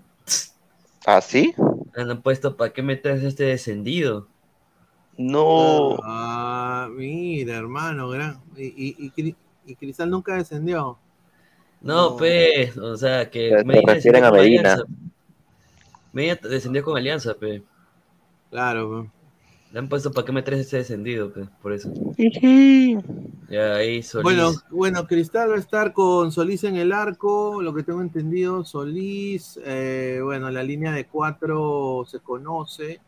¿Ah, sí? Han puesto, ¿para qué metes este descendido? No. Ah, mira, hermano, gran. Y, y, y Cri- y Cristal nunca descendió. No, pues, o sea, que Se Medina refieren descendió a Medina. Medina descendió con Alianza, pe. Claro, pe. Le han puesto para qué metes ese descendido, pe, por eso. Ya ahí Solís. Bueno, bueno, Cristal va a estar con Solís en el arco, lo que tengo entendido, Solís, eh, bueno, la línea de cuatro se conoce,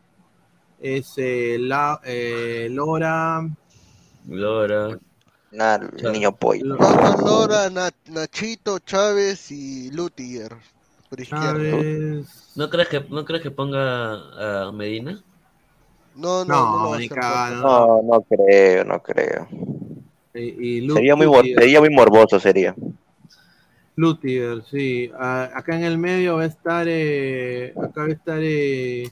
es eh, la, eh, Lora, Lora. El niño pollo. Lora, Na- Nachito, Chávez y Lutiger. Por izquierda. ¿No crees que, no crees que ponga a Medina? No, no, No, no, va a. No, no creo, no creo. Y, y Sería muy, sería muy morboso, sería. Lutiger, sí. Ah, acá en el medio va a estar. Eh, acá va a estar. Eh,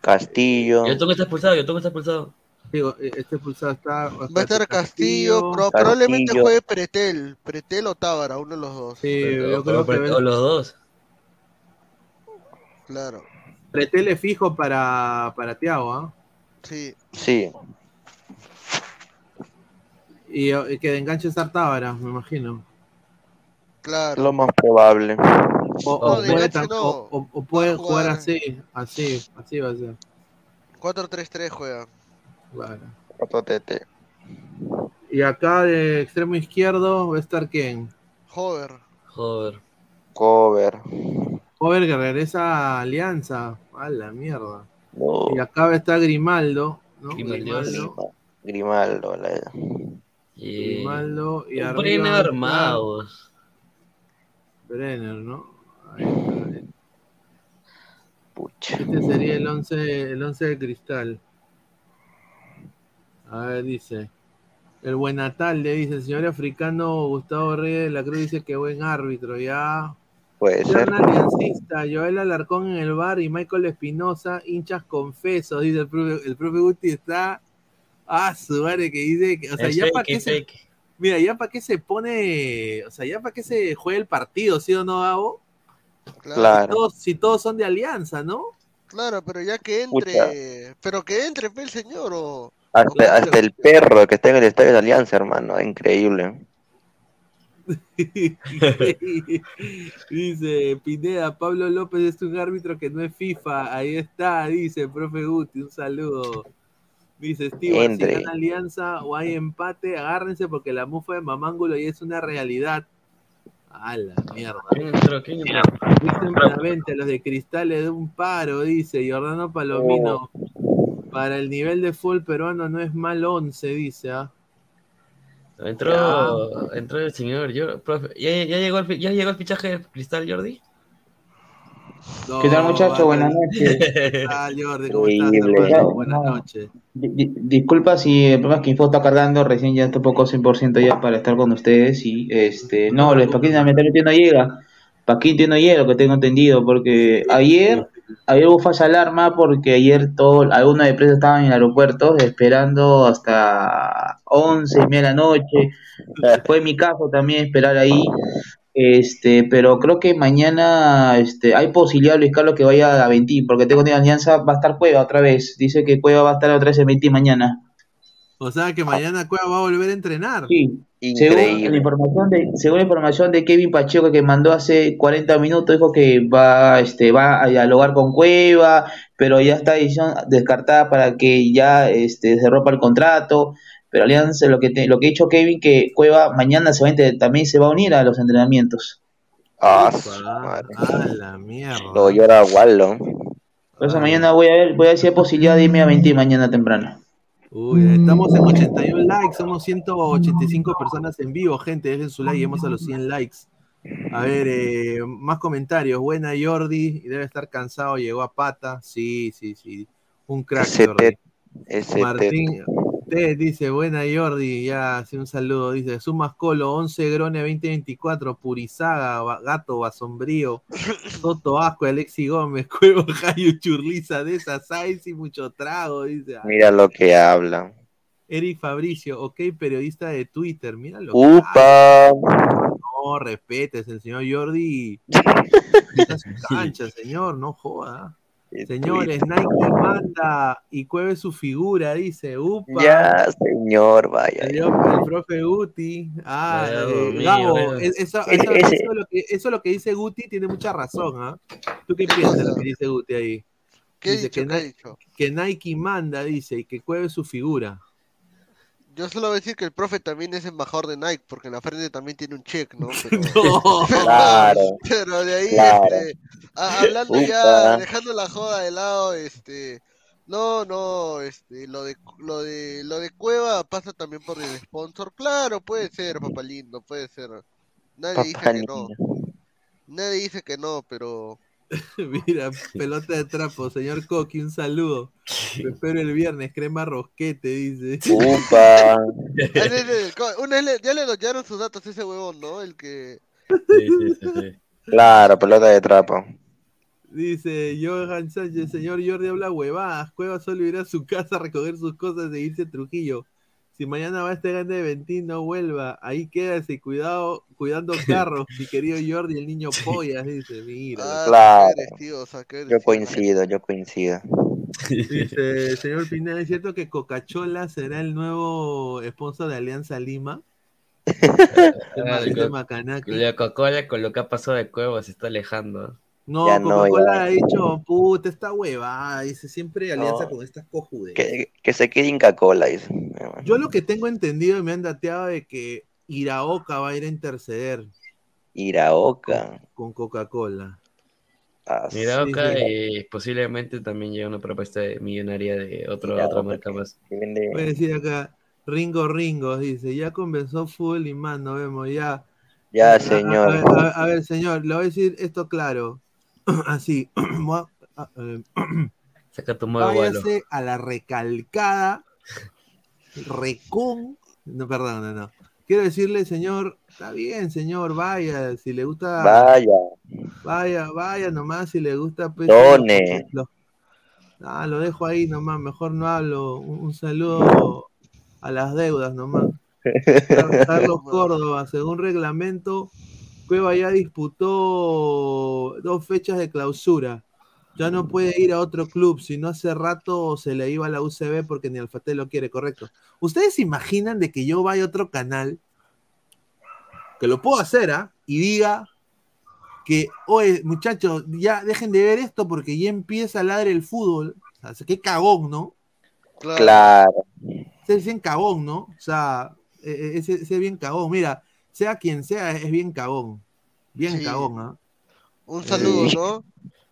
Castillo. Yo tengo que estar expulsado, yo tengo que estar expulsado. digo, eh, este pulsado está. Va a estar Castillo, pro- probablemente juegue Pretel, Pretel o Tábara, uno de los dos. Sí, yo O- creo que. o los dos. Claro, Pretele fijo para, para Tiago, ¿ah? sí. Sí. Y, eh, que de enganche estar Tábara, me imagino. Claro. Lo más probable. O, No, o de puede, tam- no. o- o- puede jugar jugar- así, así, así va a ser. 4-3-3 juega. Claro. Otro TT. Y acá de extremo izquierdo va a estar quién? Joder. Joder. Cover. Jover que regresa a Alianza. A la mierda. No. Y acá estar Grimaldo, ¿no? Grimaldo. Grimaldo. Grimaldo. la- Y... Grimaldo y Un arriba Brenner armados. Brenner, ¿no? Ahí está. Pucha. Este sería el 11, el 11 de cristal. A ver, dice. El buen Natal le dice, el señor africano Gustavo Reyes de la Cruz dice que buen árbitro, ya. Puede ser. Aliancista, Joel Alarcón en el bar y Michael Espinosa, hinchas confesos, dice el profe, el profe Guti está. Ah, su madre que dice que, o sea, Es ya para qué se, mira, ya para qué se pone, o sea, ya para qué se juega el partido, ¿sí o no, Gabo? Claro. Si todos, si todos son de alianza, ¿no? Claro, pero ya que entre. Pero que entre, pe, el señor, o. Hasta, hasta el perro que está en el estadio de Alianza, hermano. Increíble. dice Pineda, Pablo López es un árbitro que no es FIFA. Ahí está, dice profe Guti, un saludo. Dice Steve, si gana alianza o hay empate, agárrense porque la mufa de Mamángulo ya es una realidad. A la mierda. ¿Quién entró? ¿Quién entró? Dicen Benavente, los de cristales de un paro, dice Jordano Palomino. Para el nivel de fútbol peruano no es mal 11, dice. ¿ah? Entró, entró el señor. Yo, profe, ¿ya, ya llegó el, ¿Ya llegó el fichaje de Cristal, Jordi? No, ¿Qué tal, muchachos? vale. Buenas noches. ¿Qué tal, Jordi? ¿Cómo estás, hermano? Buenas No, noches. di- di- disculpa si el problema es que Info está cargando, recién ya está un poco 100% ya para estar con ustedes y este, no, lo de Paquín lamentablemente no llega. Paquín no llega, lo que tengo entendido, porque ayer, ayer hubo falla alarma porque ayer todo, algunos de presos estaban en el aeropuerto esperando hasta 11 y media de la noche. Fue mi caso también esperar ahí. Este, pero creo que mañana este, hay posibilidad, Luis Carlos, que vaya a Ventín, porque tengo una alianza, va a estar Cueva otra vez. Dice que Cueva va a estar otra vez en Ventín mañana. O sea que mañana Cueva va a volver a entrenar. Sí. Según la información de, según la información de Kevin Pacheco que mandó hace 40 minutos, dijo que va, este, va a dialogar con Cueva, pero ya está decisión descartada para que ya este, se rompa el contrato. Pero Alianza, lo que, te- lo que ha dicho Kevin, que Cueva mañana se va también se va a unir a los entrenamientos. Ah. A la mierda. Lo llora Waldo. Por eso mañana voy a ver, voy a ver si hay posibilidad de irme a 20 mañana temprano. Uy, estamos en 81 likes, somos 185 personas en vivo, gente, dejen su like, lleguemos a los 100 likes. A ver, eh, más comentarios. Buena Jordi, y debe estar cansado, llegó a pata. Sí, sí, sí. Un crack, Ese Jordi. Ese Martín Dice, buena Jordi, ya hace un saludo. Dice, Sumas Colo, 11 Grone 2024, Purizaga, Gato, Basombrío, Toto Asco, Alexi Gómez, Cuevo, Jayo, Churliza, de esa Saiz y mucho trago, dice. Mira lo que habla. Eric Fabricio, ok, periodista de Twitter, mira lo que Upa. No, respetes, el señor Jordi. Está su cancha, señor, no joda. Señores, Nike manda y cueve su figura, dice. Upa. Ya, señor, vaya. Señor, el profe Guti. Ah, eh, mío, Gabo, es- eso, eso- ese- eso es lo que, eso es lo que dice Guti tiene mucha razón, ¿ah? ¿Tú qué piensas de lo que dice Guti ahí? ¿Qué Dice dicho? que, ¿Qué dicho? que Nike manda, dice, y que cueve su figura. Yo solo voy a decir que el profe también es embajador de Nike, porque en la frente también tiene un check, ¿no? Pero, Claro. pero de ahí, Claro. este, a- hablando Upa. ya, dejando la joda de lado, este, No, no, este, lo de, lo de, lo de Cueva pasa también por el sponsor. Claro, puede ser, papá lindo, puede ser. Nadie dice que no. Nadie dice que no, pero Mira, pelota de trapo, señor Coqui, un saludo. Te espero el viernes, crema rosquete, dice. Upa. Sí, sí, una vez ya le doñaron sus datos a ese huevón, ¿no? El que Claro, pelota de trapo. Dice Johan Sánchez, señor Jordi habla huevadas. Cueva solo irá a su casa a recoger sus cosas e irse a Trujillo. Si mañana va este grande de Ventín, no vuelva. Ahí quédase, cuidado, cuidando carros, mi querido Jordi, el niño pollas, dice, mira. Ah, Claro. qué eres, tío, o sea, qué eres, Yo coincido, yo coincido. Dice, señor Pineda, ¿es cierto que Coca-Cola será el nuevo sponsor de Alianza Lima? Ah, Coca-Cola con lo que ha pasado de Cueva se está alejando. No, Ya no, Coca-Cola ha dicho, puta, esta hueva, dice siempre alianza No. con estas cojudes. Que, que se quede Inca Cola, dice. Yo lo que tengo entendido y me han dateado de que Iraoka va a ir a interceder Iraoka. con Coca-Cola. Ah, Mira, Sí, eh, posiblemente también llega una propuesta de millonaria de otro, otra marca más. Voy a decir acá, Ringo Ringo, dice, ya comenzó fútbol y más, nos vemos ya. Ya, señor. A, ver, a ver, a ver, señor, le voy a decir esto claro. Así. Voy a- a- eh, Saca tu. Váyase a la recalcada recon. No, perdón, no, no. Quiero decirle, señor, está bien, señor, vaya, si le gusta. Vaya. Vaya, vaya nomás, si le gusta. Pues, Done. lo- ah, lo dejo ahí nomás, mejor no hablo. Un, un saludo a las deudas nomás. Car- Carlos Córdoba, según reglamento, Cueva ya disputó dos fechas de clausura. Ya no puede ir a otro club, si no hace rato se le iba a la UCB porque ni Alfate lo quiere, correcto. ¿Ustedes se imaginan de que yo vaya a otro canal, que lo puedo hacer, ¿ah? Y diga que, oye, muchachos, ya dejen de ver esto porque ya empieza a ladrar el fútbol. O sea, qué cagón, ¿no? Claro. Ese es bien cagón, ¿no? O sea, eh, eh, ese, ese es bien cagón. Mira, sea quien sea, es bien cagón. Bien Sí. cagón, ¿ah? Un saludo, Eh, ¿no?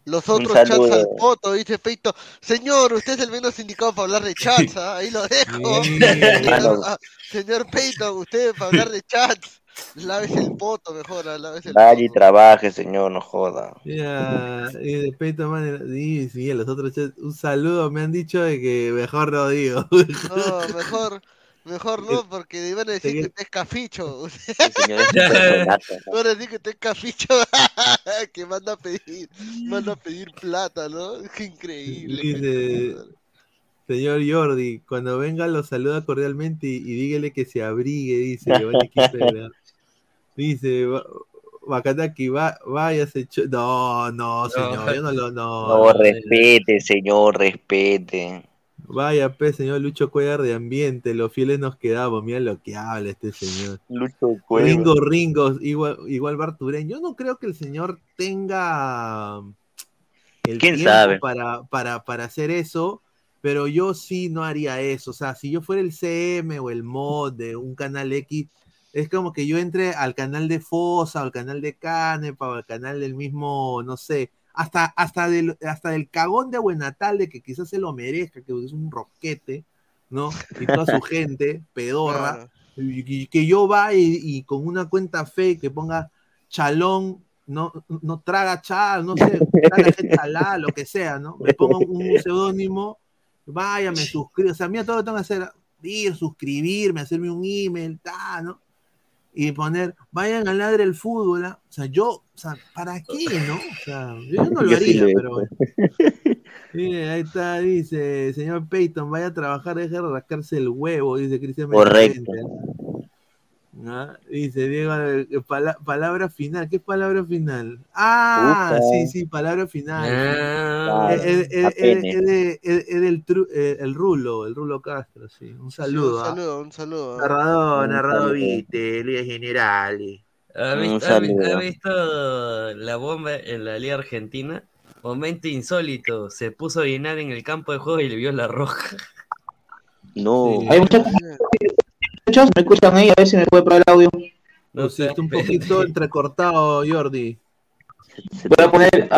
Los otros chats al poto, dice Feito. Señor, usted es el menos indicado para hablar de chats, ¿ah? ahí lo dejo. Sí. Señor, ah, señor Feito, usted para hablar de chats, lávese el poto mejor, ah, lávese el Vaya y trabaje, señor, no joda. Mira, y de Peito Man, sí, sí, los otros chats, un saludo, me han dicho de que mejor no digo. No, mejor, mejor no, porque iban a decir que usted es caficho. Van a decir que usted es caficho, que manda a pedir, manda a pedir plata, ¿no? Qué increíble. Dice, señor Jordi, cuando venga lo saluda cordialmente y, y dígale que se abrigue, dice Quintana. Dice, "Va- Bakataki, va, váyase. cho-". No, no, señor, yo no lo. No, no, respete, señor, respete. Vaya, pues, señor Lucho Cuellar de Ambiente, los fieles nos quedamos. Mira lo que habla este señor. Lucho Cuellar. Ringo Ringos, igual, igual Barturén. Yo no creo que el señor tenga el ¿Quién tiempo sabe? Para, para, para hacer eso, pero yo sí no haría eso. O sea, si yo fuera el CM o el mod de un canal X, es como que yo entre al canal de Fosa o al canal de Canepa o al canal del mismo, no sé, hasta, hasta, del, hasta del cagón de Buenatal, de que quizás se lo merezca, que es un roquete, ¿no? Y toda su gente, pedorra, y, y que yo vaya y, y con una cuenta fake que ponga chalón, no, no traga chal, no sé, traga chalá, lo que sea, ¿no? Me pongo un seudónimo, vaya, me suscribo, o sea, mira todo lo que tengo que hacer, ir, suscribirme, hacerme un email, ta, ¿no? Y poner, vayan a ladre el fútbol, ¿ah? o sea, yo, o sea, ¿para qué, no? O sea, yo no lo haría, pero bueno. Mire, ahí está, dice, señor Peyton, vaya a trabajar, deje de rascarse el huevo, dice Cristian Correcto. Dice Diego, eh, pala- palabra final. ¿Qué es palabra final? Ah, sí, sí, palabra final. Ah, Es- eh, el Rulo, el Rulo Castro, sí. Un saludo. un ah. saludo, un saludo. Narrador, Un narrador, viste, Liga General. ¿Ha Un visto, ha vi- saludo. ha visto la bomba en la Liga Argentina? Momento insólito. Se puso a orinar en el campo de juego y le vio la roja. No. Hay muchachos, muchachos, me escuchan ahí, a ver si me puede probar el audio. No seas está un poquito entrecortado, Jordi. Voy a poner.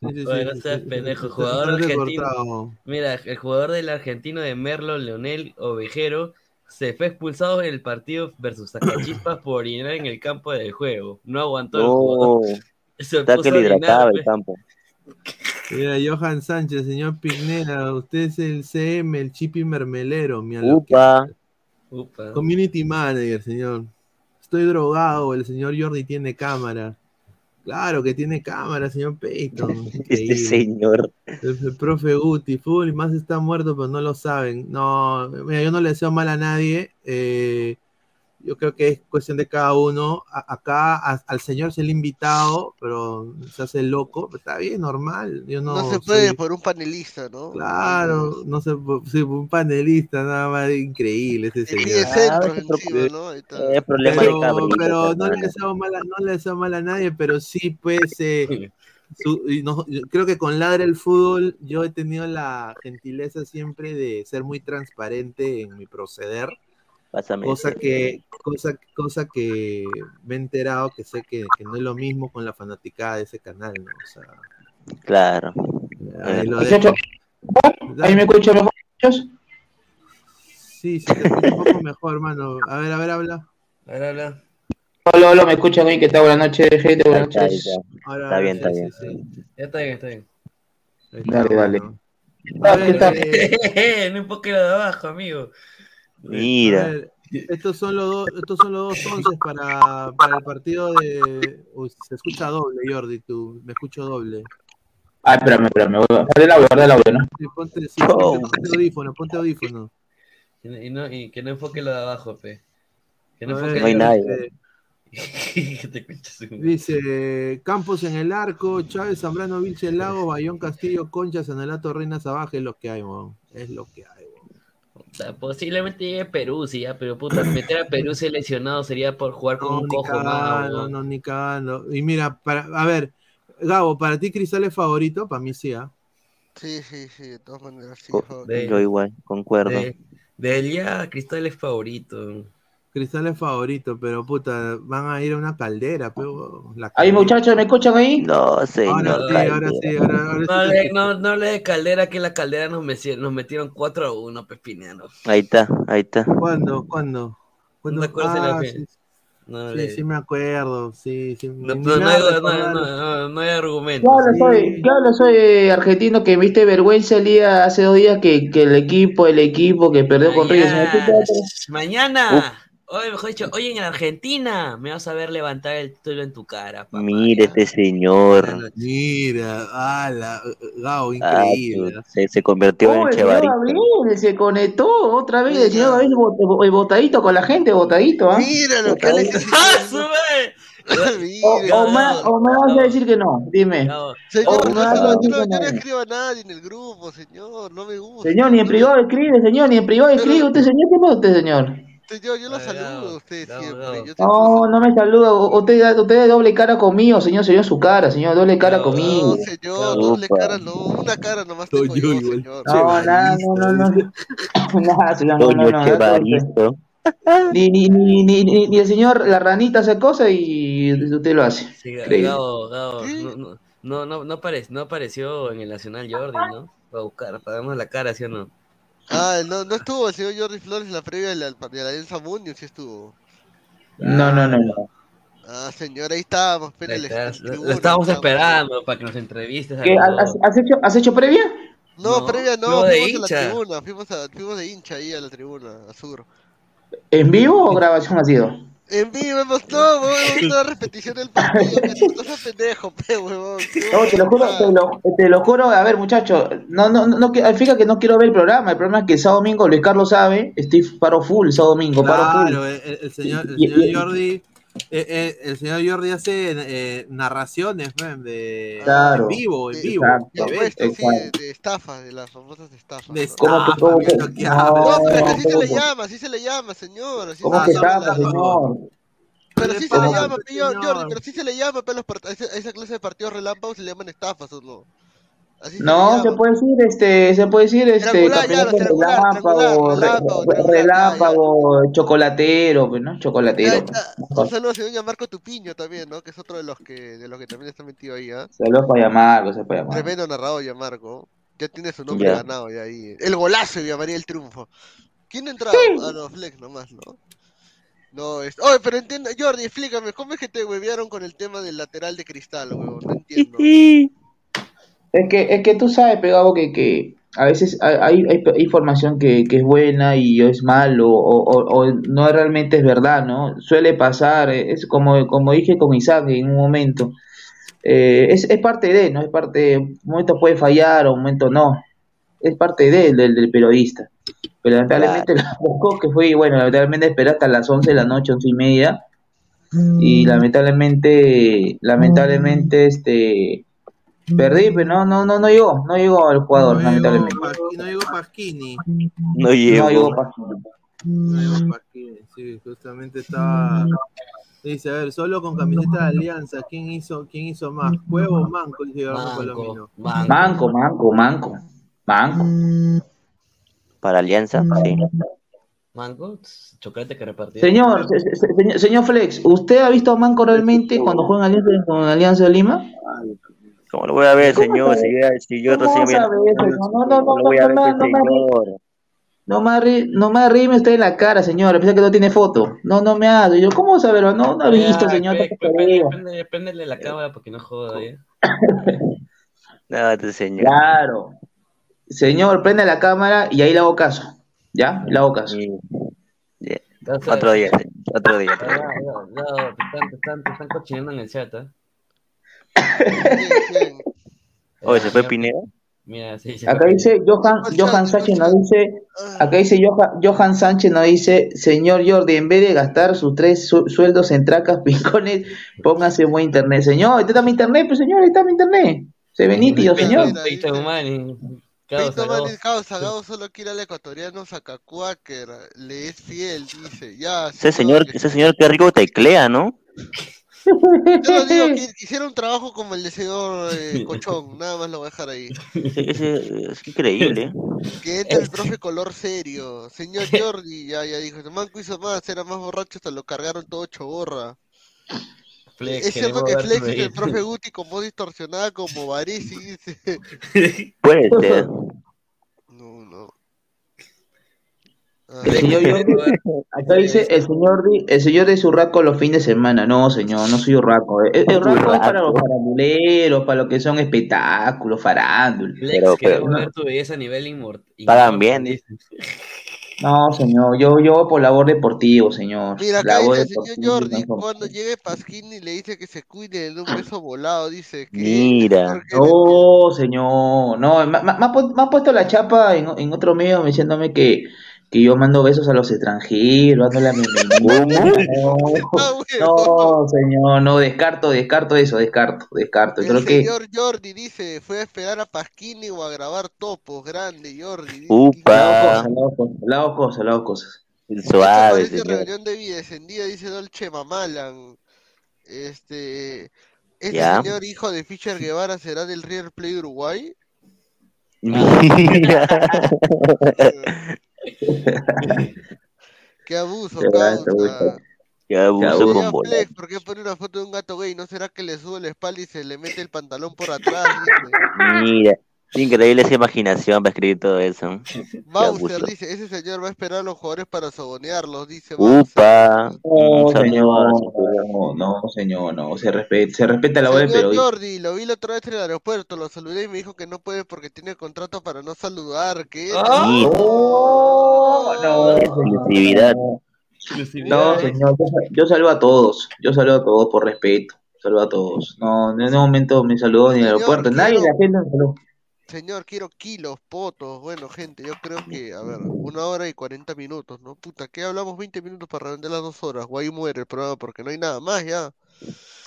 Oye, no seas pendejo, jugador argentino. Mira, el jugador del argentino de Merlo, Leonel Ovejero, se fue expulsado en el partido versus Zacachispas por orinar en el campo del juego. No aguantó el. Se está que a le orinar, hidrataba el pe. campo. Mira, Johan Sánchez, señor Pignera, usted es el CM, el chipi mermelero, mi. Upa. Upa. Community manager, señor. Estoy drogado, el señor Jordi tiene cámara. Claro que tiene cámara, señor Peyton. Este señor. El, el profe Guti, full, más está muerto, pero no lo saben. No, mira, yo no le deseo mal a nadie. eh, yo creo que es cuestión de cada uno. A- acá a- al señor se le ha invitado, pero se hace loco. Está bien, normal. Yo no, No, se puede soy- por un panelista, ¿no? Claro, no sé, sí, un panelista, nada más increíble ese señor. encima, ¿no? Es problema de Pero, pero no le deseo mal a, no le deseo mal a nadie, pero sí, pues, eh, su- y no- yo creo que con Ladra el Fútbol yo he tenido la gentileza siempre de ser muy transparente en mi proceder, Pásame cosa que, cosa, cosa que me he enterado que sé que, que no es lo mismo con la fanaticada de ese canal, ¿no? O sea, Claro. ahí lo. ¿Ahí me escucho mejor, muchachos? Sí, sí, te escucho un poco mejor, hermano. A ver, a ver, habla. Habla, habla. Hola, hola, me escuchan hoy. ¿Qué tal? Buenas noches, gente. Buenas Ahí está, ahí noches. está. Ahora, Está bien, sí, está sí, bien. sí. Ya está bien, está bien. Ahí está, Dale, dale. bueno. A ¿qué ver, tal? eh, no enfoque lo de abajo, amigo. Mira. ver, estos son los dos, estos son los dos once para, para el partido de. Uy, se escucha doble, Jordi, tú. Me escucho doble. Ah, espérame, espérame. voy a bajar el audio, guarda el audio, ¿no? Sí, ponte, sí, ponte, ponte audífono, ponte audífono. Y, no- y que no enfoque lo de abajo, pe. Que no enfoque No hay nadie. dice- Campos en el arco, Chávez, Zambrano, Vilche Lago, Bayón Castillo, Concha, Sanelato, Reina Sabaje, es lo que hay, weón. Es lo que hay, weón. O sea, posiblemente llegue Perú, sí, ya, pero puta, meter a Perú seleccionado sería por jugar con No, un ni cojo más. cagando, weón. no, ni cagando. Y mira, para, a ver, Gabo, ¿para ti Cristal es favorito? Para mí sí, ¿ah? Sí, sí, sí, de todas maneras, sí. De- Yo igual, concuerdo. De, de él ya, Cristal es favorito. Cristal es favorito, pero puta, van a ir a una caldera, pero la Ahí, caldera. muchachos, ¿me escuchan ahí? No, Ahora señor. sí, ahora sí, ahora, ahora sí No escucho. no, no le de Caldera, que la Caldera nos, metieron 4 a 1, Pepiniano. Ahí está, ahí está. ¿Cuándo? ¿Cuándo? ¿Cuándo? ¿No te acuerdas de la Ah, fe? sí, No, sí, le- sí me acuerdo, sí, sí. no, hay, no, recordar. no, no, no hay ¿Qué argumentos. habla soy? ¿Qué habla soy argentino que viste vergüenza el día hace dos días que, que el equipo, el equipo que perdió con. Mañana, mañana, hoy mejor dicho, hoy en Argentina me vas a ver levantar el título en tu cara, papá. Mire este señor. Mira, ala, Gao, increíble. su- se, se convirtió Oh, en Chevarito. Se conectó otra vez. El señor Gabriel bot- botadito con la gente, botadito, ¿ah? Mira lo que le ¡Ah, sube! O, Mira. o me, o me vas a decir que no, dime. Señor, no, no, no, yo, no, no, no no. escribo a nadie en el grupo, señor, no me gusta. Señor, ni en privado escribe, señor, ni en privado escribe usted, señor. ¿Qué pasa usted, señor? Señor, yo lo Ay, saludo a usted siempre. Yo siempre No, no me saluda. u- Usted, usted de doble cara conmigo, señor. Señor, su cara, señor. Doble cara No, conmigo. No, señor, doble cara, no, una cara nomás tengo yo yo, señor. No, nada, no, no, no. Nada, señor, no, no, Doño no. Ni, ni, ni, ni, ni, ni el señor, la ranita hace cosa y usted lo hace. Sí. Gabo, Gabo, no, no, no, no, no, apare- no apareció en el Nacional Jordi, ¿no? Para buscar, para darnos la cara, ¿sí o no? Ah, no, no estuvo el señor Jordi Flores en la previa de la, de la Alianza Mundial, sí estuvo. No, no, no, no. Ah, señor, ahí estábamos, está, en Lo, estábamos estábamos. esperando para que nos entrevistes. ¿Qué, has, has hecho, ¿Has hecho previa? No, No, previa no, fuimos de a hincha. la tribuna, fuimos, a, fuimos de hincha ahí a la tribuna, a sur. ¿En vivo o grabación ha sido? En vivo hemos huevón, hemos la repetición del partido, pendejo, pe, huevón. No, te lo juro, te lo, te lo juro, a ver muchachos, no, no, no, fíjate que no quiero ver el programa, el problema es que el sábado domingo, Luis Carlos sabe, estoy paro full, sábado domingo, paro full. Claro, el, señor, el Jordi, eh, eh, el señor Jordi hace eh, narraciones, man, de Claro. en vivo, en vivo. Exacto. De de apuestas, sí, Exacto. de, de estafa, de las famosas estafas. De ¿no? ¿Cómo que, que? viendo que No, habla. No, pero es que así se le llama, así se le llama, señor. Así ¿Cómo se que le llama. estafa, señor? Pero ¿Qué sí se le llama, Jordi, pero sí se le llama, a esa clase de partidos relámpagos se le llaman estafas, ¿o no? No, se puede decir, este, se puede decir, este, relámpago, relámpago, re- relámpago, chocolatero, pues, ¿no? Chocolatero. Un saludo al señor Gianmarco Tupiño también, ¿no? Que es otro de los que, de los que también está metido ahí, ¿ah? Saludos para llamar, se puede llamar. Tremendo narrador Gianmarco. Ya tiene su nombre Ya. ganado ya ahí. El golazo de María el triunfo. ¿Quién entraba? Ah, no, Flex nomás, ¿no? No, es... Oye, pero entiendo, Jordi, explícame, ¿cómo es que te huevearon con el tema del lateral de cristal, huevón? No entiendo. Es que, es que tú sabes, pegado, que, que a veces hay, hay, hay información que, que es buena y es malo, o, o, o no realmente es verdad, ¿no? Suele pasar, eh, es como, como dije con Isaac en un momento, eh, es, es parte de, ¿no? Es parte, un momento puede fallar, o un momento no, es parte de, del, del periodista. Pero lamentablemente la tocó que fue, bueno, lamentablemente esperé hasta las 11 de la noche, 11 y media, y lamentablemente, lamentablemente, este, perdí, pero no, no, no, no llegó, no llegó al jugador, lamentablemente. Pasquini, no llegó Pasquini. No llegó. No llegó Pasquini. No llegó Pasquini, sí, justamente estaba. Dice, a ver, solo con camiseta de alianza, ¿quién hizo, quién hizo más? ¿Cuevo o Manco? Dice Palomino. Manco, manco, manco, manco. Para Alianza, sí. Mango, chocolate que repartía. Señor, se- se- se- señor, señor Flex, ¿usted ha visto a Manco realmente cuando juega en Alianza, con Alianza de Lima? ¿Cómo lo voy a ver, señor? Si yo, si yo. No, no, no, ¿cómo lo voy a no, ver, no, no, no, señor? No me, arri no me arrime usted en la cara, señor. Piensa que no tiene foto. No, no me haga. Yo, ¿cómo verlo? No, no he visto, señor. Préndele la cámara porque no joda ¿eh? No, este señor. Claro. Señor, prende la cámara y ahí le hago caso. ¿Ya? Le hago caso. Otro día, otro día. No, no, no, te están, te están, te están cochinando en el chat, ¿eh? Oye, ¿se fue Pineda? Mira, sí, Acá dice Johan, Johan Sánchez nos dice, acá dice Johan, Johan Sánchez nos dice, señor Jordi, en vez de gastar sus tres su- sueldos en tracas, pincones, póngase buen internet. Señor, este está mi internet, pues señor, está mi internet. Se ve nítido, señor. Peito Humani, Peito causa, Man ¿no? es causa, Gabo solo quiere al ecuatoriano Sacacuáquer, le es fiel, dice. Ya, Ese señor, ese señor qué rico teclea, ¿no? Yo lo digo, que hiciera un trabajo como el de señor eh, Cochón, nada más lo voy a dejar ahí. Ese- es increíble. Que entre el profe color serio. Señor Jordi, ya, ya dijo, este manco hizo más, era más borracho, hasta lo cargaron todo choborra. Flex, es cierto que Flex y el profe Guti con voz distorsionada como Varisi, dice. Puede ser. No, no. El señor Jordi, acá dice el señor, el señor de Urraco los fines de semana. No, señor, no soy Urraco. El, el Urraco es para los faranduleros, para lo que son espectáculos, farándulas. Flex, Pero- pero- ver tu belleza a nivel inmortal. Pagan bien, dice. No, señor, yo, yo por labor deportivo, señor. Mira, acá labor dice el señor Jordi, no- cuando llegue Pasquini le dice que se cuide de un beso volado, dice que... Mira. No, señor, no, me, me- me ha, pu- me ha puesto la chapa en, en otro medio diciéndome que, que yo mando besos a los extranjeros, dándole a mi No, no, señor, no, descarto, descarto eso, descarto, descarto. El Creo que señor Jordi dice, fue a esperar a Pasquini o a grabar topos, grande Jordi. dice. Upa. le hago cosas, le hago cosas. Suave, señor. reunión de vida descendida, dice Dolce Mamalan. Este, este Ya. señor hijo de Fischer Guevara será del River de Uruguay. Mira. Qué abuso, Qué causa. abuso. Qué abuso Señor con. Flex, ¿por qué pone una foto de un gato gay? ¿No será que le sube la espalda y se le mete el pantalón por atrás? Mira. Increíble esa imaginación para escribir todo eso. Abuso. dice, ese señor va a esperar a los jugadores para sobonearlos, dice. Upa. No, señor, no, no, señor, no, se respeta, se respeta la Señor periodista. Jordi, lo vi la otra vez en el aeropuerto, lo saludé y me dijo que no puede porque tiene contrato para no saludar. ¿Qué? Mira. No, no, Exclusividad. No, señor, yo, yo saludo a todos, yo saludo a todos por respeto, saludo a todos. No, en ningún momento me saludó ni en el aeropuerto, nadie de la gente me saludó. Señor, quiero kilos, potos. Bueno, gente, yo creo que, a ver, una hora y cuarenta minutos, ¿no? Puta, ¿qué hablamos 20 minutos para redondear las dos horas? Ahí muere el programa porque no hay nada más ya.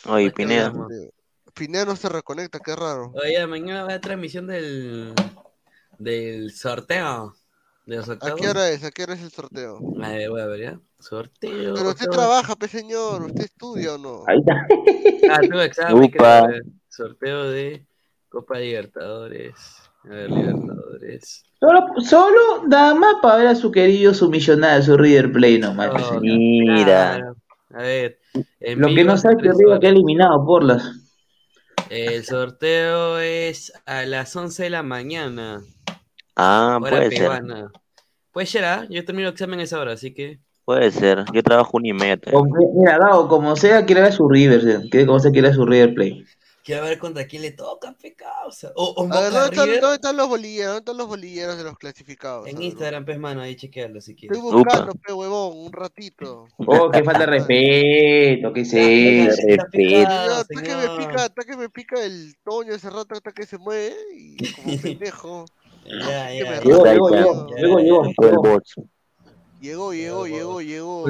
Oye, Pineda. Este, Pineda no se reconecta, qué raro. Oye, mañana va a haber transmisión del, del sorteo. De ¿A qué hora es? ¿A qué hora es el sorteo? A ver, voy a ver ya. Sorteo. Pero usted trabaja, pe señor, ¿usted estudia o no? Ahí está. Ah, tuve examen, Upa. Sorteo de Copa Libertadores. A ver, Libertadores. Solo, solo nada más para ver a su querido, su millonario, su River Play nomás. señor. Mira. A ver. en Lo que no sabe que River horas. queda eliminado por las. El sorteo es a las 11 de la mañana. Ah, hora puede ser. peruana. Puede ser, ¿ah? Yo termino el examen a esa hora, así que. Puede ser. Yo trabajo una y media. Mira, Gabo, como sea, quiere ver su River. ¿sí? Como sea, quiere ver su River Play. Quiero ver contra quién le toca, pecado. O, o A ver, ¿dónde están, dónde están los bolilleros? ¿Dónde están los bolilleros de los clasificados? En Instagram, pues, mano, ahí chequealo si quieres. Estoy buscando, pe huevón, un ratito. Oh, qué falta de respeto, qué eso. Señor, Hasta que me pica, hasta que me pica el toño ese rato hasta que se mueve y como pendejo. Ya, ya. Llegó, llegó, llegó. Llegó, llegó, llegó, llegó.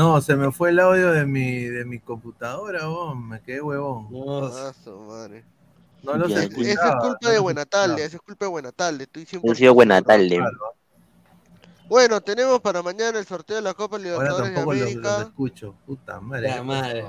No, se me fue el audio de mi, de mi computadora, huevón. Me quedé huevón. Ah, su madre. No los Ya, escuchaba. Esa es culpa no de Buenatalde, esa es culpa de Buenatalde, estoy 100% Yo sido buena seguro. tarde. Bueno, tenemos para mañana el sorteo de la Copa Ahora Libertadores de tampoco los, los América. escucho. Puta madre. La ¿qué madre.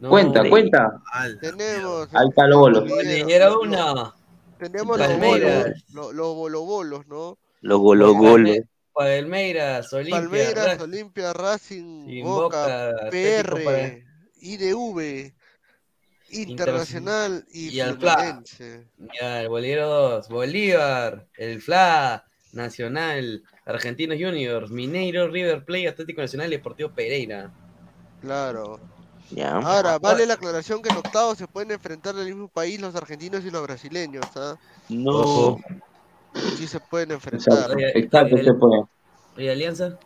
No, Cuenta, hombre. cuenta. Tenemos. Ahí está lo bolo. Bolillero uno. Tenemos los bolos, los, los bolobolos, ¿no? Los golos goles. Palmeiras, Olimpia, Palmeiras, Racing, Olimpia, Racing, Sin Boca, PR, Para- IDV, Internacional y, y el Fla. Fluminense. Ya, el Bolívar 2, Bolívar, el FLA, Nacional, Argentinos Juniors, Mineiro, River Plate, Atlético Nacional y Deportivo Pereira. Claro. Ya. Ahora, vale la aclaración que en octavos se pueden enfrentar del mismo país los argentinos y los brasileños, ¿ah? No. Sí se pueden enfrentar. Exacto, Oye, exacto, el- se puede. ¿Y Alianza?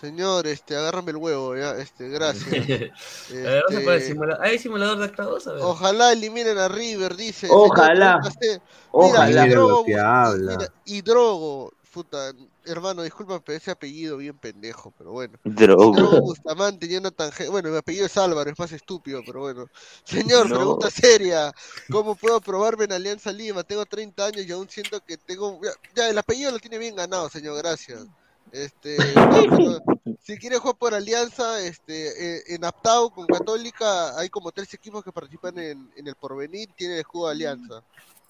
Señor, este, agárrame el huevo, ya, este, gracias. A ver, vamos a poner Este, simulador. ¿Hay simulador de octavos? A ver. Ojalá eliminen a River, dice. Ojalá. Señor, pregúntase- Ojalá. Mira, Hidrogo, que habla. mira, Hidrogo, puta, hermano, disculpa, pero ese apellido bien pendejo, pero bueno. Drogo. Hidrogo Bustamante, Jonathan G. Bueno, mi apellido es Álvaro, es más estúpido, pero bueno. Señor, No. pregunta seria. ¿Cómo puedo probarme en Alianza Lima? Tengo 30 años y aún siento que tengo... Ya, ya, el apellido lo tiene bien ganado, señor, gracias. Este, no, pero si quiere jugar por Alianza, este, eh, en Aptao con Católica hay como tres equipos que participan en, en el Porvenir, tiene el escudo de Alianza.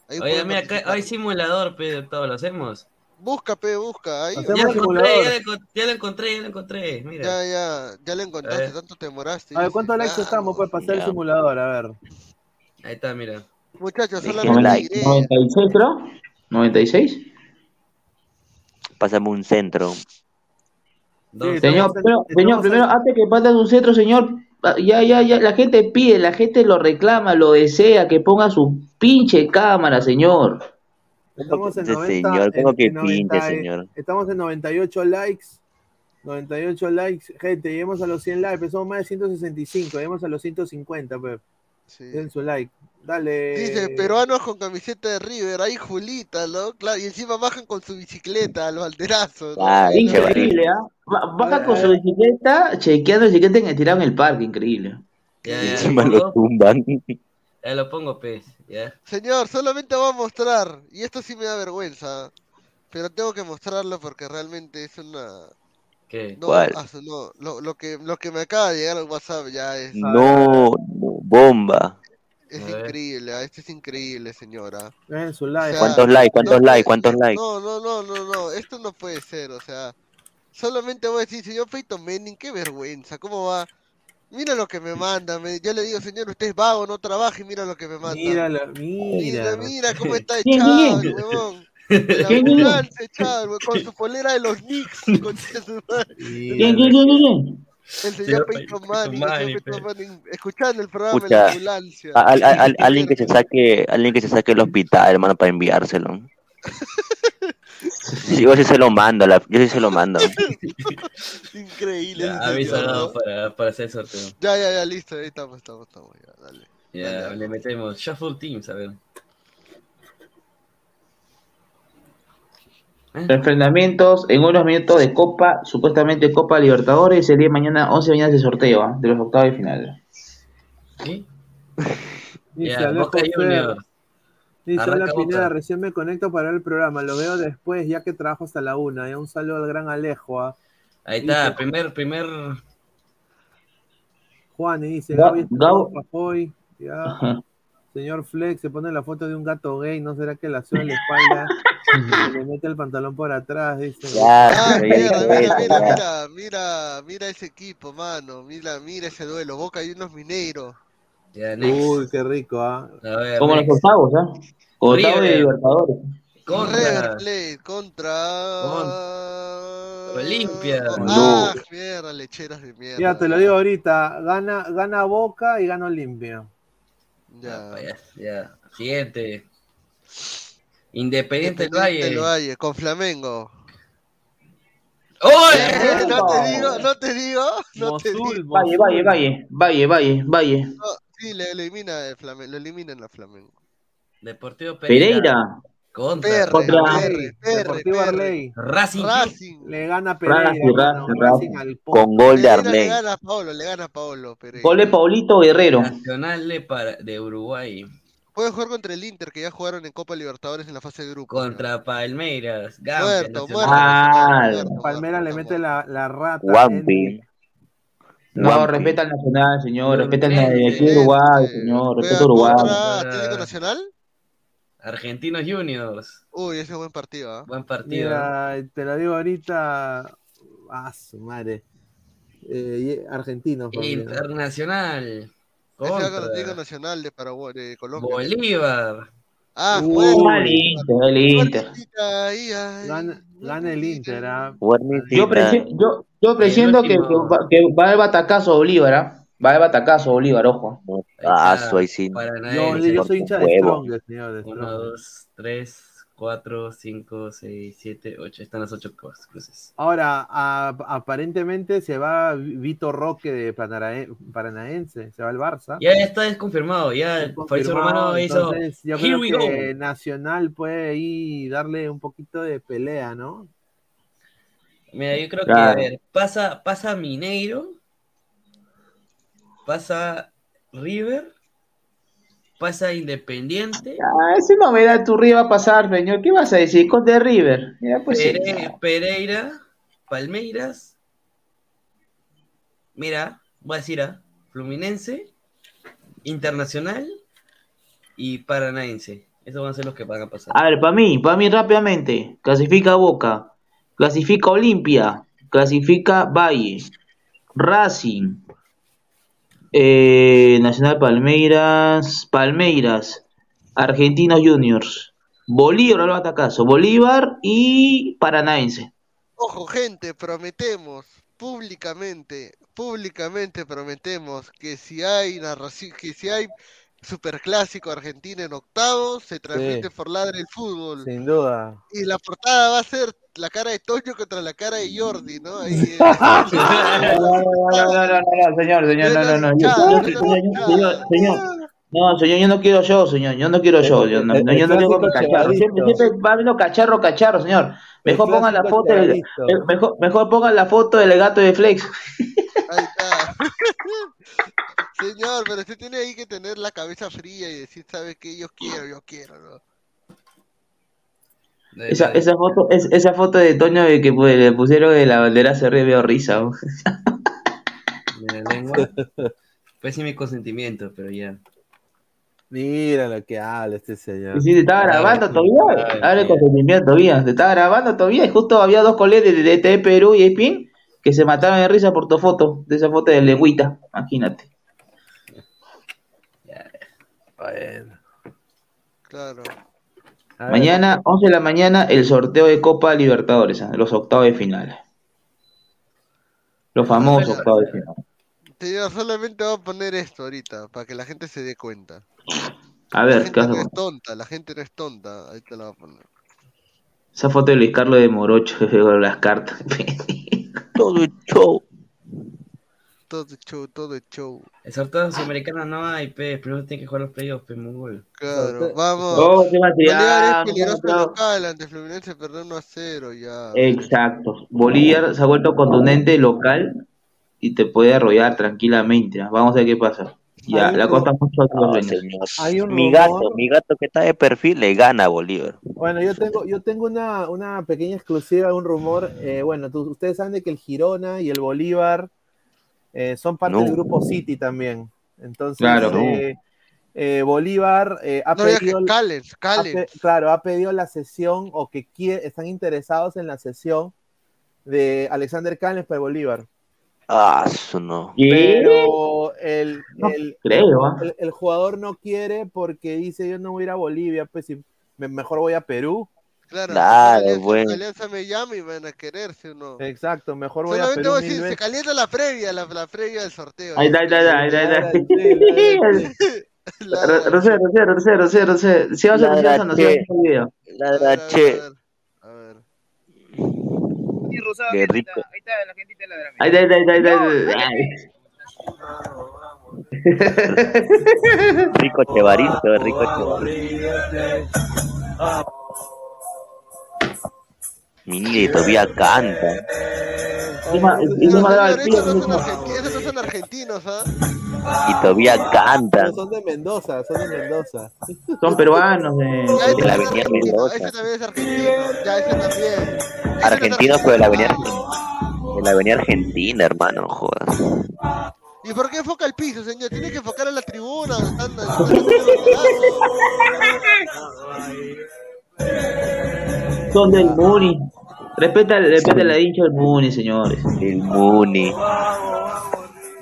Ahí Oye, mira, acá hay simulador, pero todo lo hacemos. Busca, pe, busca. Ahí, Ya lo encontré, ya lo, ya lo encontré, ya lo encontré. Mira. ya, ya, ya le encontraste, A ver. tanto te demoraste. A ver. ¿cuántos likes estamos? Pues pasar el Ya. simulador, a ver. Ahí está, mira. Muchachos, solamente like. diré, 96, creo. 96. Pásame un centro. Sí, Señor, señor, en- primero, antes que pase un centro, señor, ah, ya, ya, ya, la gente pide, la gente lo reclama, lo desea, que ponga su pinche cámara, señor. Estamos en Ese 90, señor, ¿cómo en- que en 90 pinche, eh, señor? Estamos en 98 likes. 98 likes. Gente, lleguemos a los 100 likes. pero Somos más de 165. Lleguemos a los 150, pues. sí. Den su like. Dale. Dice, peruanos con camiseta de River, ahí Julita, ¿no? Claro, y encima bajan con su bicicleta al banderazo. ¿no? Ah. Increíble, ¿ah? Ba- Baja con su bicicleta, chequeando el bicicleta en el tirado en el parque, increíble. Ya, Y ya, encima lo tumban. Ya lo pongo, pez. Señor, solamente voy a mostrar, y esto sí me da vergüenza, pero tengo que mostrarlo porque realmente es una... ¿Qué? No, ¿Cuál? no, lo, lo que, lo que me acaba de llegar al WhatsApp ya es, No, no, bomba. es increíble, ah, esto es increíble, señora. Su O like. sea, ¿Cuántos likes? ¿Cuántos no likes? ¿Cuántos likes? No, no, no, no, no, esto no puede ser, o sea, solamente voy a decir, señor Peyton Manning, qué vergüenza, ¿cómo va? Mira lo que me manda, me- yo le digo, señor, usted es vago, no trabaja y mira lo que me manda. Míralo, Mira, mira. mira cómo está ¿Quién, echado, quién? el huevón. Echado, con su polera de los Knicks, de su madre. ¿Quién, quién, quién, quién? El Señor señor Pey- Peyton Peyton Manning, el Manning, señor Peyton pe. Manning, escuchando el programa de la Escucha, ambulancia. a- al- al- al- alguien que se saque, alguien que se saque el hospital, hermano, para enviárselo. Sí, yo sí se lo mando, la- yo sí se lo mando. Increíble. Ya, ¿no? para, para hacer sorteo. Ya, ya, ya, listo, ahí estamos, estamos, estamos, ya, dale. Ya, Dale. le metemos Shuffle Teams, a ver. Enfrentamientos en unos minutos de Copa, supuestamente Copa Libertadores, el día de mañana, 11 de mañana de sorteo, ¿ah? de los octavos de final. ¿Sí? Dice Alejo Boca. Juniors. Dice, hola Pineda, recién me conecto para ver el programa. Lo veo después, ya que trabajo hasta la una. Ya un saludo al gran Alejo. ¿ah? Ahí está, Dice- primer, primer. Juan y dice, Ga- Gaby Gabo- Pajoy. Ya. Ajá. Señor Flex se pone la foto de un gato gay, ¿no será que la sube en la espalda y le mete el pantalón por atrás? Dice. Ah, mira, mira, mira, mira, mira, mira ese equipo, mano. Mira, mira ese duelo. Boca y unos Uy, qué rico, ¿ah? Como los octavos, ¿ah? Octavos de. Libertadores. Contra- River Plate contra. Olimpia. Ah, mierda, lecheras de mierda. Ya te lo digo ahorita, gana, gana Boca y gana Olimpia. Ya. Ya, ya. Siguiente. Independiente del Independiente del Valle. Valle, con Flamengo. ¡Oye! Eh, no te digo, no te digo, no te digo. Valle, Valle, Valle, Valle, Valle, Valle. Sí, le elimina el Flamengo, eliminan a Flamengo. Deportivo Pereira. Pereira. Contra. Perre, Contra- perre, perre, Deportivo. Arley. Racing. Racing. Le gana Pereira. Racing, mano, Racing, Racing Racing. al po- Con gol de le Arley. gana a Paolo, le gana a Paolo Pereira. Gol de Paulito Guerrero. Nacional de, para- de Uruguay. Puede jugar contra el Inter, que ya jugaron en Copa Libertadores en la fase de grupo. Contra Palmeiras. Gambia, Muerto. Ah, muerto. Palmera le mete la, la rata. Wampi. No, respeta al Nacional, señor. Respeta al Uruguay, señor. Respeta a Uruguay. Atlético Nacional. Argentinos Juniors. Uy, ese es buen partido, ¿ah? Buen partido. Mira, te lo digo ahorita. Ah, su madre. Eh, argentinos. Internacional. Ese Contra Atlético Nacional de Paraguay, de Colombia. Bolívar. Ah, Uh, juega. El Inter, el Inter. Ahí, ahí. Gana, gana el Inter. ¿ah? Yo, presi- yo, yo presiento que, que, va- que va el batacazo Bolívar, ¿ah? Va el batacazo Bolívar, ojo. Ah, ahí sí. Yo, yo soy hincha de Huevo. Strongest, señor. de 1, Strongest. 2, 3, 4, 5, 6, 7, 8. Están las 8 cruces. Ahora, a- aparentemente se va Vito Roque de Paranaense, se va al Barça. Ya está desconfirmado. Ya Fabrizio Romano hizo. entonces, yo creo que go. Nacional puede ahí darle un poquito de pelea, ¿no? Mira, yo creo que, Claro. a ver, pasa, pasa Mineiro, pasa River, pasa Independiente, Ah, esa novedad tu River va a pasar, señor. ¿Qué vas a decir? Con de River. Pues, sí. Pereira, Palmeiras, mira, voy a decir a Fluminense, Internacional y Paranaense. Esos van a ser los que van a pasar. A ver, para mí, para mí rápidamente. Clasifica Boca, clasifica Olimpia, clasifica Valle, Racing, eh, Nacional Palmeiras, Palmeiras, Argentinos Juniors, Bolívar, al batacazo, Bolívar y Paranaense. Ojo, gente, prometemos públicamente, públicamente prometemos que si hay narración, que si hay superclásico Argentina en octavos, se transmite por Ladre el fútbol. Sin duda. Y la portada va a ser la cara de Toño contra la cara de Jordi, ¿no? Ahí, eh. No, no, no, no, no, no, señor, señor, no, no, no. Señor, señor, señor, no, señor, yo no quiero yo, señor, yo no quiero yo, yo no, yo no clásico cacharro, siempre, siempre va viendo cacharro, cacharro, señor. Mejor pongan la foto, del, el- mejor, mejor pongan la foto del gato de Flex. Ahí está. Señor, pero usted tiene ahí que tener la cabeza fría y decir, ¿sabe qué? Yo quiero, yo quiero, ¿no? Esa, esa foto, es, esa foto de Toño de que pues, le pusieron de la bandera se ríe, veo risa. ¿no? De la lengua. Pues sí mi consentimiento, pero ya. Mira lo que habla este señor. Y sí, te estaba grabando todavía, ay. consentimiento todavía, te estaba grabando todavía, y justo había dos colegas de, de TT Perú y ESPN que se mataban de risa por tu foto, de esa foto de Legüita, imagínate. Bueno. Claro. A ver, Mañana, 11 de la mañana, el sorteo de Copa Libertadores, ¿ah? los octavos de final. Los famosos octavos de final. Señor, solamente voy a poner esto ahorita, para que la gente se dé cuenta. A La ver, gente ¿qué no es tonta, la gente no es tonta. Ahí te la voy a poner. Esa foto de Luis Carlos de Morocho, que con las cartas. Todo el show. Todo es show, todo es show. El sorteo sudamericano no hay, pe. Primero tiene que jugar los playoffs, pe, mongol. Claro, vamos. Oh, qué Bolívar es peligroso no, no. local ante Fluminense, perder 1 a 0 ya. Exacto. Bolívar se ha vuelto contundente local y te puede arrollar tranquilamente. Vamos a ver qué pasa. Ya, la costa mucho a No. Hay un Mi rumor- gato, mi gato que está de perfil le gana a Bolívar. Bueno, yo tengo, yo tengo una, una pequeña exclusiva, un rumor. Eh, bueno, tú- ustedes saben de que el Girona y el Bolívar eh, son parte No. del grupo City también. Entonces, Claro. eh, eh, Bolívar eh, ha que pedido ha pe- claro, ha pedido la sesión o que quie- están interesados en la sesión de Alexander Callens para Bolívar. Ah, eso no. Pero el, No el- creo, ¿ah? el- el jugador no quiere porque dice yo no voy a ir a Bolivia, pues si me- mejor voy a Perú. Claro, Claro, Alianza, bueno. Alianza me llama y van a quererse o no. Exacto, mejor voy a Solamente Perú voy a decir, se calienta la previa, la, la previa del sorteo. Ahí está, ahí está, ahí está, ahí está. Ro- Rosero, Rosero, Rosero, Rosero, Rosero. Si vas a hacer eso, no se che. el video. Ladra, Qué rico. Ahí está, ahí está, ahí está, ahí está, ahí está. Rico chevarizo, rico. Mire, todavía canta. Y Esos son argentinos, ¿ah? Y todavía canta. Son de Mendoza, son de Mendoza. Son peruanos. Eh. De la avenida Mendoza. ese también es argentino, ya ese también. Argentinos, pero de la avenida de la avenida Argentina, hermano, no jodas. ¿Y por qué enfoca el piso, señor? Tiene que enfocar a la tribuna. anda, Son del Muni. Respeta, respeta la hincha del Muni, señores. El Muni.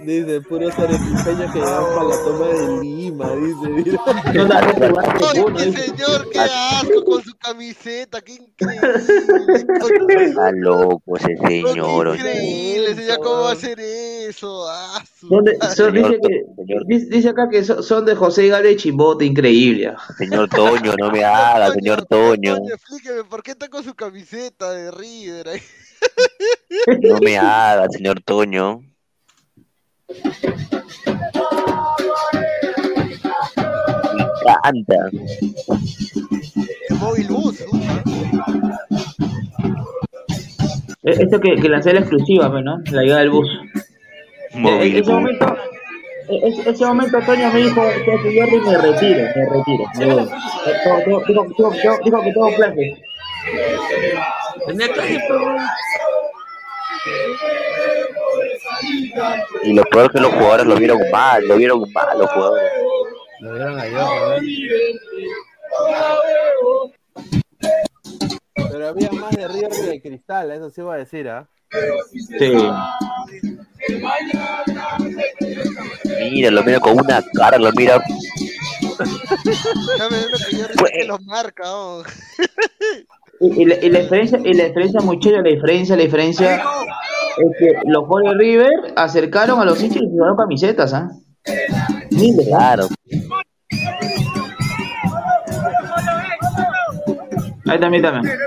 Dice, puros arequipeños que llegan para la toma de Lima, dice. No qué señor, qué asco con su camiseta, qué increíble. Está loco ese señor. oye. Increíble, señor, ¿cómo va a hacer eso? Ah, Son de- dice, Señor, que, señor. dice, dice acá que son, son de José y Chimbote, increíble. Señor Toño, no me haga, señor Toño. Toño, explíqueme, ¿por qué está con su camiseta de River ahí? No me haga, señor Toño. El móvil bus. Eh, Esto que, que lancé la exclusiva, pues, ¿no? La llegada del bus. Eh, ese momento, eh, ese, momento Toño me dijo que si yo me retiro, me retiro. Me voy. Eh, tengo- tengo- Dijo dijo- dijo- dijo que tengo clases. Tenía clase, pero- Y lo peor que los jugadores lo vieron mal, lo vieron mal los jugadores. Lo vieron a ver. Pero había más de River que de Cristal, eso sí iba a decir, ¿ah? Sí. Mira, lo mira con una cara, lo mira. Ya me da una que yo que los marca, oh. Y, y la, y la diferencia, y la diferencia, muchachos, la diferencia, la diferencia es que los de River acercaron a los hinchas y llevaron camisetas, ¿ah? ¿ah? Claro. Ahí también, también.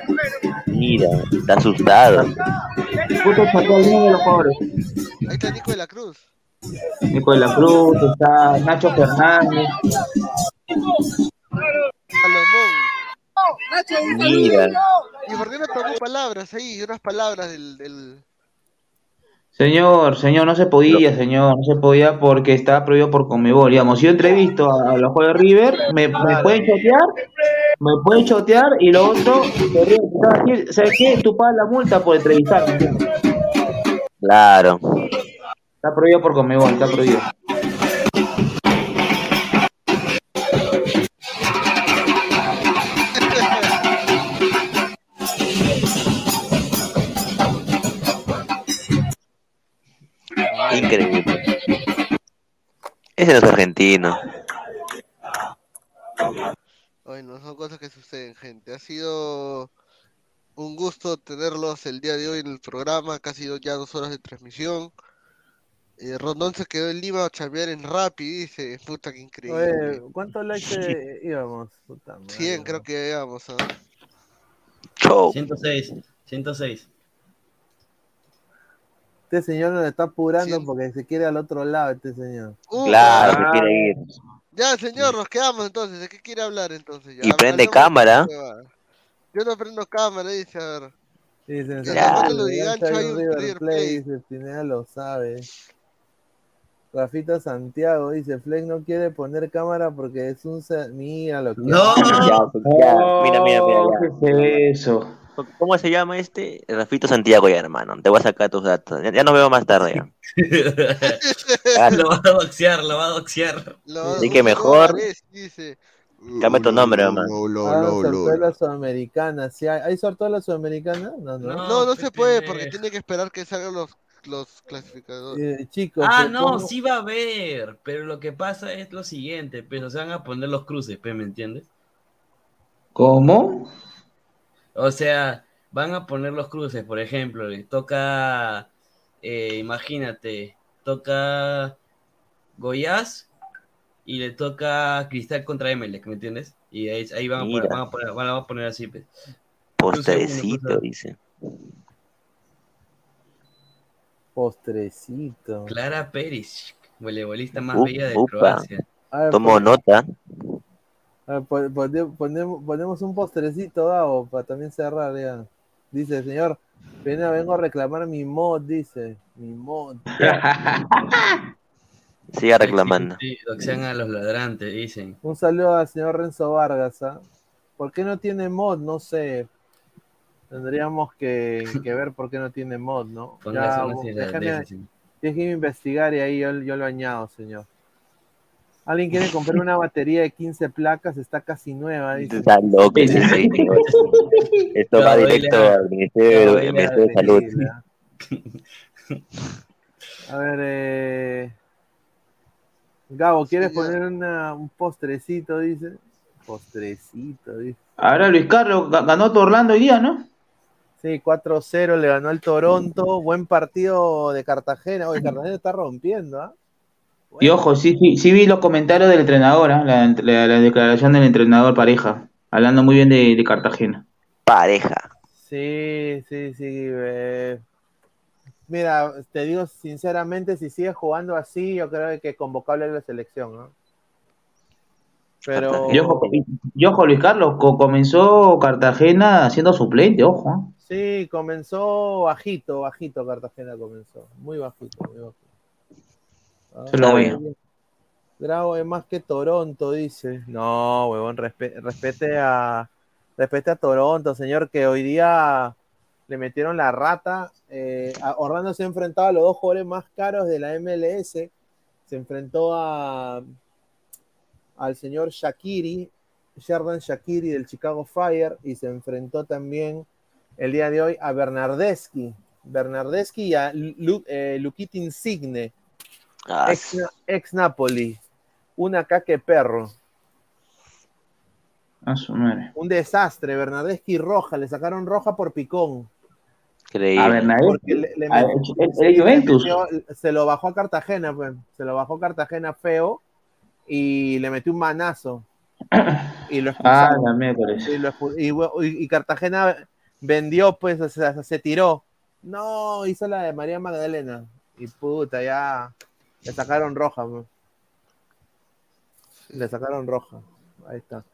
Mira, está asustado. Justo sacó el uno de los jugadores. Ahí está Nico de la Cruz. Nico de la Cruz, está Nacho Fernández. Salomón. Mira. ¿Y por qué no tomó palabras ahí? Unas palabras del. del... Señor, señor, no se podía, señor, no se podía porque estaba prohibido por Conmebol. Digamos, si yo entrevisto a, a los jugadores de River, me, me pueden chotear, me pueden chotear y lo otro, ¿sabes qué? Tú pagas la multa por entrevistar. Claro. Está prohibido por Conmebol, está prohibido. Increíble. Ese no es argentino. Bueno, son cosas que suceden, gente. Ha sido un gusto tenerlos el día de hoy en el programa, casi ya dos horas de transmisión. Eh, Rondón se quedó en Lima a chambear en Rappi, dice, puta que increíble. Oye, ¿cuántos likes íbamos? Puta madre. 100 creo que a... Chau. 106, 106. Este señor nos está apurando porque se quiere al otro lado, este señor. Uh, Claro, ah. se quiere ir. Ya, señor, nos quedamos entonces. ¿De qué quiere hablar entonces? Ya, Y prende cámara. Yo no prendo cámara, dice, a ver. Dicen, Plate. dice, Pineda lo sabe. Rafita Santiago dice, Fleck no quiere poner cámara porque es un... Mira lo que No. Ya, pues, ya. Mira, mira, mira, ya. ¿Qué es eso? ¿Cómo se llama este? Rafito Santiago ya, hermano. Te voy a sacar tus datos. Ya, ya nos vemos más tarde. ya. lo va a doxear, lo va a doxear. Así que mejor Dice. cambia tu nombre, hermano. Ah, sudamericana. ¿Sí hay, ¿Hay sortuela sudamericana? No, no. No, no se puede porque tiene que esperar que salgan los, los clasificadores. Eh, chicos. Ah, que no, pongo- sí va a haber, pero lo que pasa es lo siguiente, pero se van a poner los cruces, ¿me entiendes? ¿Cómo? O sea, van a poner los cruces, por ejemplo, le toca, eh, imagínate, toca Goiás y le toca Cristal contra Emelec, ¿me entiendes? Y ahí, ahí van, a poner, Mira. van, a poner, van a poner así, pe. Postrecito, dice. Postrecito. Clara Pérez, voleibolista más bella de upa. Croacia. Ver, Tomo pon- nota. Ver, ponemos, ponemos un postrecito, Gabo, para también cerrar ya. Dice, señor, venga, vengo a reclamar mi mod, dice. Mi mod. Siga reclamando. Sí, doxean a los ladrantes, dicen. Un saludo al señor Renzo Vargas. ¿ah? ¿Por qué no tiene mod? No sé. Tendríamos que, que ver por qué no tiene mod, ¿no? Ya, déjese. déjeme investigar y ahí yo, yo lo añado, señor. Alguien quiere comprar una batería de 15 placas, está casi nueva. Dice. Está loco señor. Esto va directo baila- al Ministerio, al de Salud. A ver, eh... Gabo, ¿quieres poner una- un postrecito? Dice. Postrecito, dice. Ahora Luis Carlos ga- ganó tu Orlando hoy día, ¿no? Sí, 4-0 le ganó el Toronto. Buen partido de Cartagena. Oye, Cartagena está rompiendo, ¿ah? Y ojo, sí, sí, sí vi los comentarios del entrenador, ¿ah? la, la- la declaración del entrenador pareja, hablando muy bien de, de Cartagena. Pareja. Sí, sí, sí. eh, Mira, te digo sinceramente, si sigue jugando así, yo creo que es convocable a la selección, ¿no? Pero Y ojo, y ojo, Luis Carlos, co- comenzó Cartagena siendo suplente, ojo. ¿ah? sí, comenzó bajito, bajito Cartagena comenzó. Muy bajito, muy bajito. Ah, Se lo veo. Es más que Toronto, dice. No, huevón, respe- respete a respete a Toronto, señor, que hoy día le metieron la rata. Eh, Orlando se ha enfrentado a los dos jugadores más caros de la MLS. Se enfrentó a al señor Shakiri, Sherdan Shakiri del Chicago Fire, y se enfrentó también el día de hoy a Bernardeschi. Bernardeschi y a Lu, eh, Luquita Insigne, Ah, ex, ex Napoli. Una caque perro. A su madre. Un desastre. Bernardeschi roja. Le sacaron roja por picón. Increíble. A le- le el- el Juventus. metió- se lo bajó a Cartagena, pues. Se lo bajó a Cartagena feo y le metió un manazo. Y lo Ah, expulsaron. la miércoles. y, lo y bu- y- y Cartagena vendió, pues, o sea, se tiró. No, hizo la de María Magdalena. Y puta, ya le sacaron roja. pues. Le sacaron roja. Ahí está.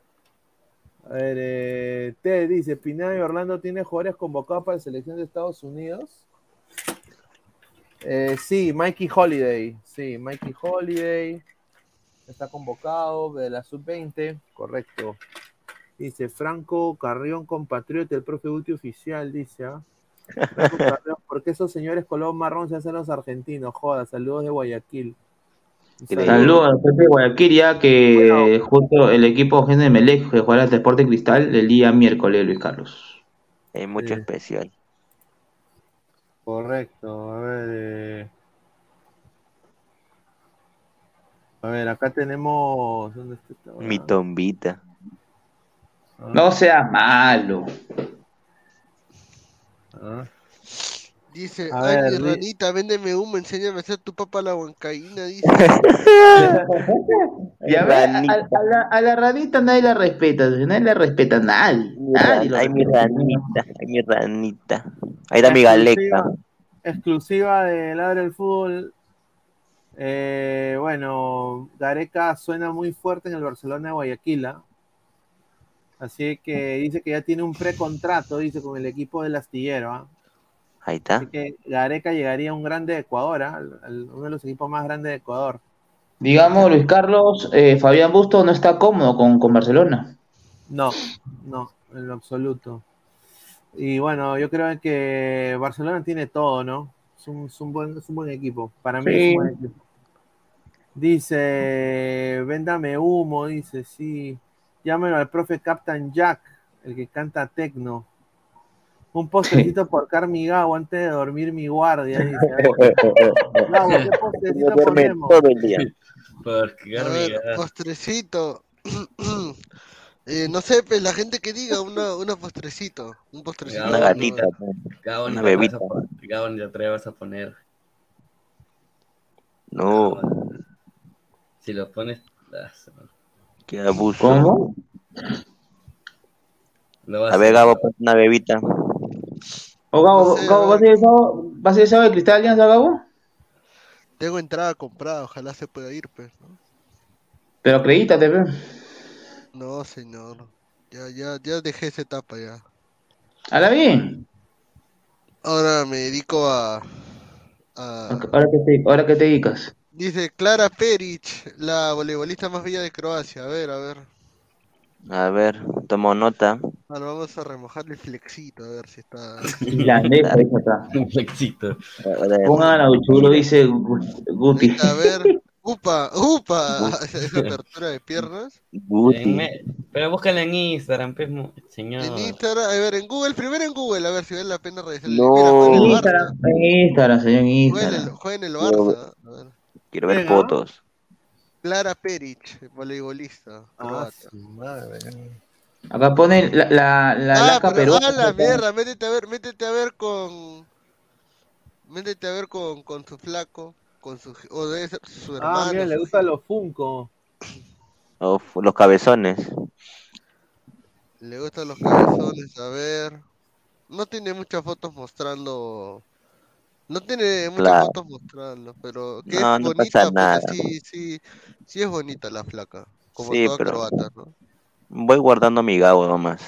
A ver, eh, Te dice, Pineda y Orlando tiene jugadores convocados para la selección de Estados Unidos. Eh, sí, Mikey Holiday. Sí, Mikey Holiday. Está convocado de la sub-20. Correcto. Dice Franco Carrión, compatriota, el profe Guti oficial, dice. ¿ah? Carrión, ¿Por qué esos señores color marrón se hacen los argentinos? Joda, saludos de Guayaquil. Saludos al de Guayaquil, ya que justo el equipo de Melec que jugará al Deporte Cristal el día miércoles, Luis Carlos. Hay mucho Sí. especial. Correcto, a ver. eh. A ver, acá tenemos. ¿Dónde está esta Mi tombita. No seas malo. Ah. Dice, A ay, ver, mi ranita, véndeme humo, enséñame a hacer tu papa la huancaína, dice. Y a ver, a, a la, a la ranita nadie la respeta, nadie la respeta nadie. nadie lo Ay, mi ranita, ay, mi ranita. Ahí está mi galecta. Exclusiva, de Ladra el Fútbol. Eh, bueno, Gareca suena muy fuerte en el Barcelona de Guayaquil. Así que dice que ya tiene un precontrato, dice, con el equipo del astillero. ¿ah? Ahí está. Así que Gareca llegaría a un grande de Ecuador, ¿ah? Al- al- uno de los equipos más grandes de Ecuador. Digamos, Luis Carlos, eh, Fabián Busto no está cómodo con, con Barcelona. No, no, en lo absoluto. Y bueno, yo creo que Barcelona tiene todo, ¿no? Es un, es un buen, es un buen equipo. Para mí es un buen equipo. Dice, véndame humo, dice, sí. Llámelo al profe Captain Jack, el que canta tecno. Un postrecito por Carmi Gao antes de dormir mi guardia, dice. Gabo, ¿qué postrecito Duerme ponemos? todo el día. Ver, postrecito. Eh, no sé, pues la gente que diga una, una postrecito. Un postrecito. Una gatita, Gabo, ni una bebita. a pon- Gabo, ni te atrevas a poner. No, Si lo pones. Qué abuso. ¿Cómo? A ver, Gabo, pon una bebita. O Gabo, No sé, Gabo, a ¿vas a ir sábado- ¿vas a ir sábado de Cristal Alianza, Gabo? Tengo entrada comprada, ojalá se pueda ir, pues. ¿no? Pero acredítate, pe. No, señor. Ya, ya, ya dejé esa etapa ya. Hala bien. Ahora me dedico a, a- Ahora que te, ahora que te dedicas. Dice Clara Peric, la voleibolista más bella de Croacia. A ver, a ver. A ver, tomo nota. Ahora vamos a remojar el flexito, a ver si está. Finlandesa, dice acá. Un flexito. Pongan a Uchuro, dice Gu- Guti. A ver. Upa, upa. Esa apertura de piernas. Me- Pero búscala en Instagram, pues, señor. En Instagram, a ver, en Google, primero en Google, a ver si vale la pena revisar. No. En. Instagram, en Instagram, señor, en Juega en Instagram. el, juega en el Barça. Quiero ver Venga. fotos. Clara Peric, voleibolista. Ah, croata. Acá pone la, la, la Ah, laca pero peruana. ah, la mierda, métete a ver, métete a ver con. Métete a ver con, con su flaco, con su. O debe ser su hermano. Ah, mira, le gustan los Funko. Uf, los cabezones. Le gustan los cabezones, a ver. No tiene muchas fotos mostrando. No tiene muchas Claro. fotos mostrando, pero que No, es no bonita, pasa nada. sí, sí, sí es bonita la flaca, como Sí, toda pero croata, ¿no? voy guardando mi Gabo nomás.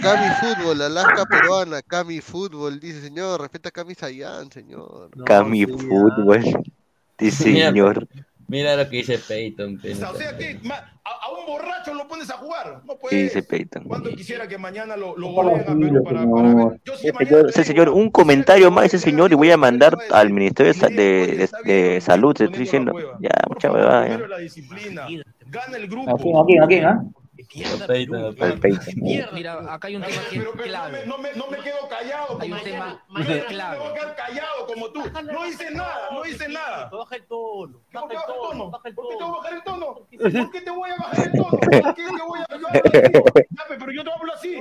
Cami Fútbol, Alaska peruana, Cami Fútbol, dice señor, respeta a Cami Sayan, señor. Cami Fútbol. Sí, Mira, señor. Mira lo que dice Peyton. pe. O sea que ma- a, a un borracho lo pones a jugar. No ¿Qué puede. dice Peyton? ¿Cuánto quisiera que mañana lo, lo goleen a Perú para, para ver? Yo Ese señor, ese señor, un comentario más ese señor y voy a mandar al Ministerio de, de- de- de Salud, te estoy diciendo. Ya, mucha huevada. disciplina. Gana el ¿A grupo. quién, a quién, a quién, ah? Mira, acá hay un tema que Pero, es pero no, clave. me, no, me, no me quedo callado. Hay un tema clave. No me voy a quedar callado como tú. No hice nada, no hice nada. Baja el tono. ¿Por qué Baja el el tono. el ¿Por qué te voy a bajar el tono? ¿Por qué te voy a bajar el tono? ¿Por qué te voy a así? Dame, pero yo te hablo así.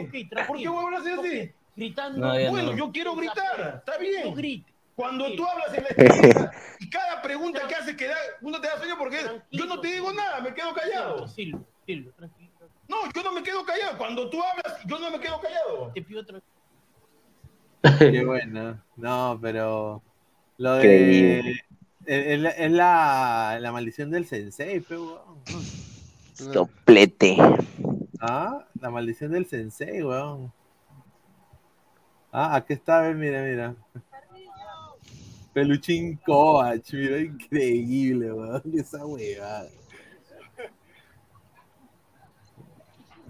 ¿Por qué voy a hablar así? así? Gritando. No, Bueno, no. yo quiero gritar, está bien. No grite. Cuando tú hablas en la entrevista y cada pregunta que haces que da, uno te da sueño porque yo no te digo nada, me quedo callado. Silvio, Silvio, tranquilo. No, yo no me quedo callado. Cuando tú hablas, yo no me quedo callado. Te pido otra Qué bueno. No, pero. Lo de. Es, la, es la, la maldición del sensei, pe, weón. Soplete. Ah, la maldición del sensei, weón. Ah, aquí está, ve, mira, mira. Peluchín Kovac, mira, increíble, weón. Esa huevada.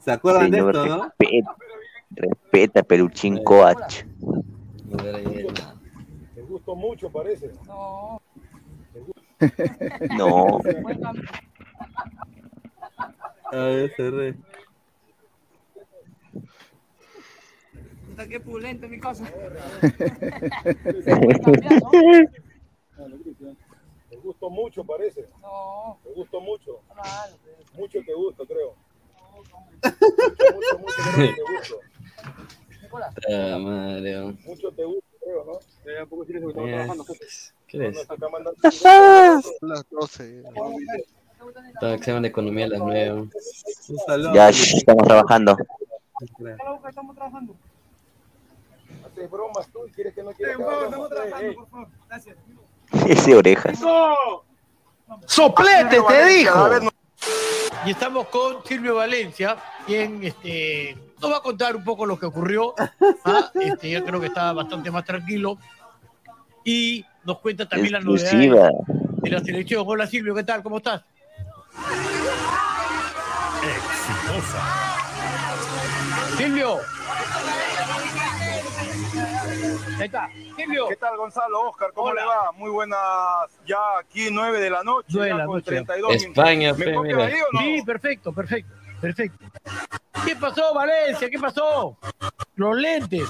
¿Se acuerdan Señor, de esto, no? respeta, respeta, Peluchín Coach. Te gustó mucho, parece. No. No. A ver, cerré. Puta, qué pulento mi cosa. Te gustó mucho, parece. No. Te gustó mucho. Mucho te gusto, creo. Mucho, mucho, mucho, te gusto. Ah, madre. Mucho te gusto, creo, ¿no? Ya poco silencio que estamos trabajando. ¿Qué es? No, no, acá mandando- Las 12. Todo examen de economía a las nueve. Un saludo. Ya, shh, estamos trabajando. Estamos trabajando. Haces bromas tú y quieres que no quieras estamos trabajando, por favor. Gracias. Ese orejas. ¡Soplete, te dijo! Y estamos con Silvio Valencia, quien este, nos va a contar un poco lo que ocurrió. ¿ah? Este, yo creo que está bastante más tranquilo. Y nos cuenta también la Exclusiva. novedad de la selección. Hola Silvio, ¿qué tal? ¿Cómo estás? Exitosa. Silvio. Está. Silvio. ¿Qué tal, Gonzalo? Oscar, ¿cómo Hola. le va? Muy buenas, ya aquí 9 de la noche, Nueve de ya la con noche. 32 España, ¿Me fe, copian mira. ahí o no? Sí, perfecto, perfecto, perfecto. ¿Qué pasó, Valencia? ¿Qué pasó? Los lentes.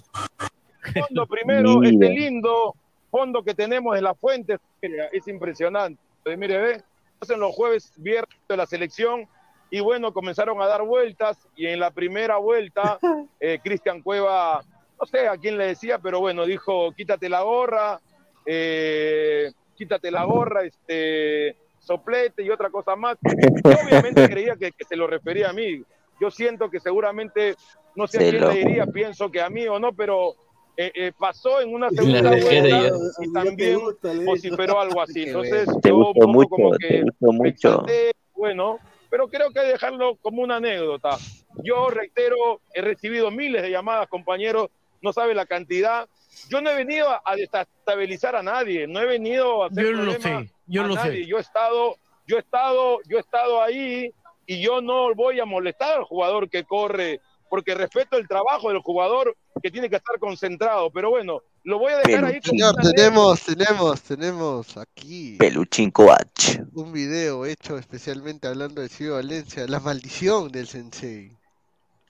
Fondo primero, Mira. este lindo fondo que tenemos en la fuente, mira, es impresionante. Eh, Mire, ve, hacen los jueves, viernes de la selección y bueno, comenzaron a dar vueltas y en la primera vuelta, eh, Cristian Cueva, no sé a quién le decía, pero bueno, dijo, quítate la gorra, eh, quítate la gorra, este, soplete y otra cosa más. Yo obviamente creía que, que se lo refería a mí. Yo siento que seguramente, no sé a quién lo- le diría, pienso que a mí o no, pero eh, eh, pasó en una segunda vuelta y también vociferó algo así. Entonces, Te yo gustó mucho, como te que gustó mucho. exalté, bueno, pero creo que hay que dejarlo como una anécdota. Yo reitero, he recibido miles de llamadas, compañeros, no sabe la cantidad. Yo no he venido a desestabilizar a nadie, no he venido a hacer Yo lo sé, yo a lo nadie. sé. Yo he estado, yo he estado, yo he estado ahí y yo no voy a molestar al jugador que corre, porque respeto el trabajo del jugador que tiene que estar concentrado. Pero bueno, lo voy a dejar ahí como Señor, tenemos, tenemos, tenemos aquí Peluchín Coach. un video hecho especialmente hablando de Ciudad Valencia, la maldición del sensei.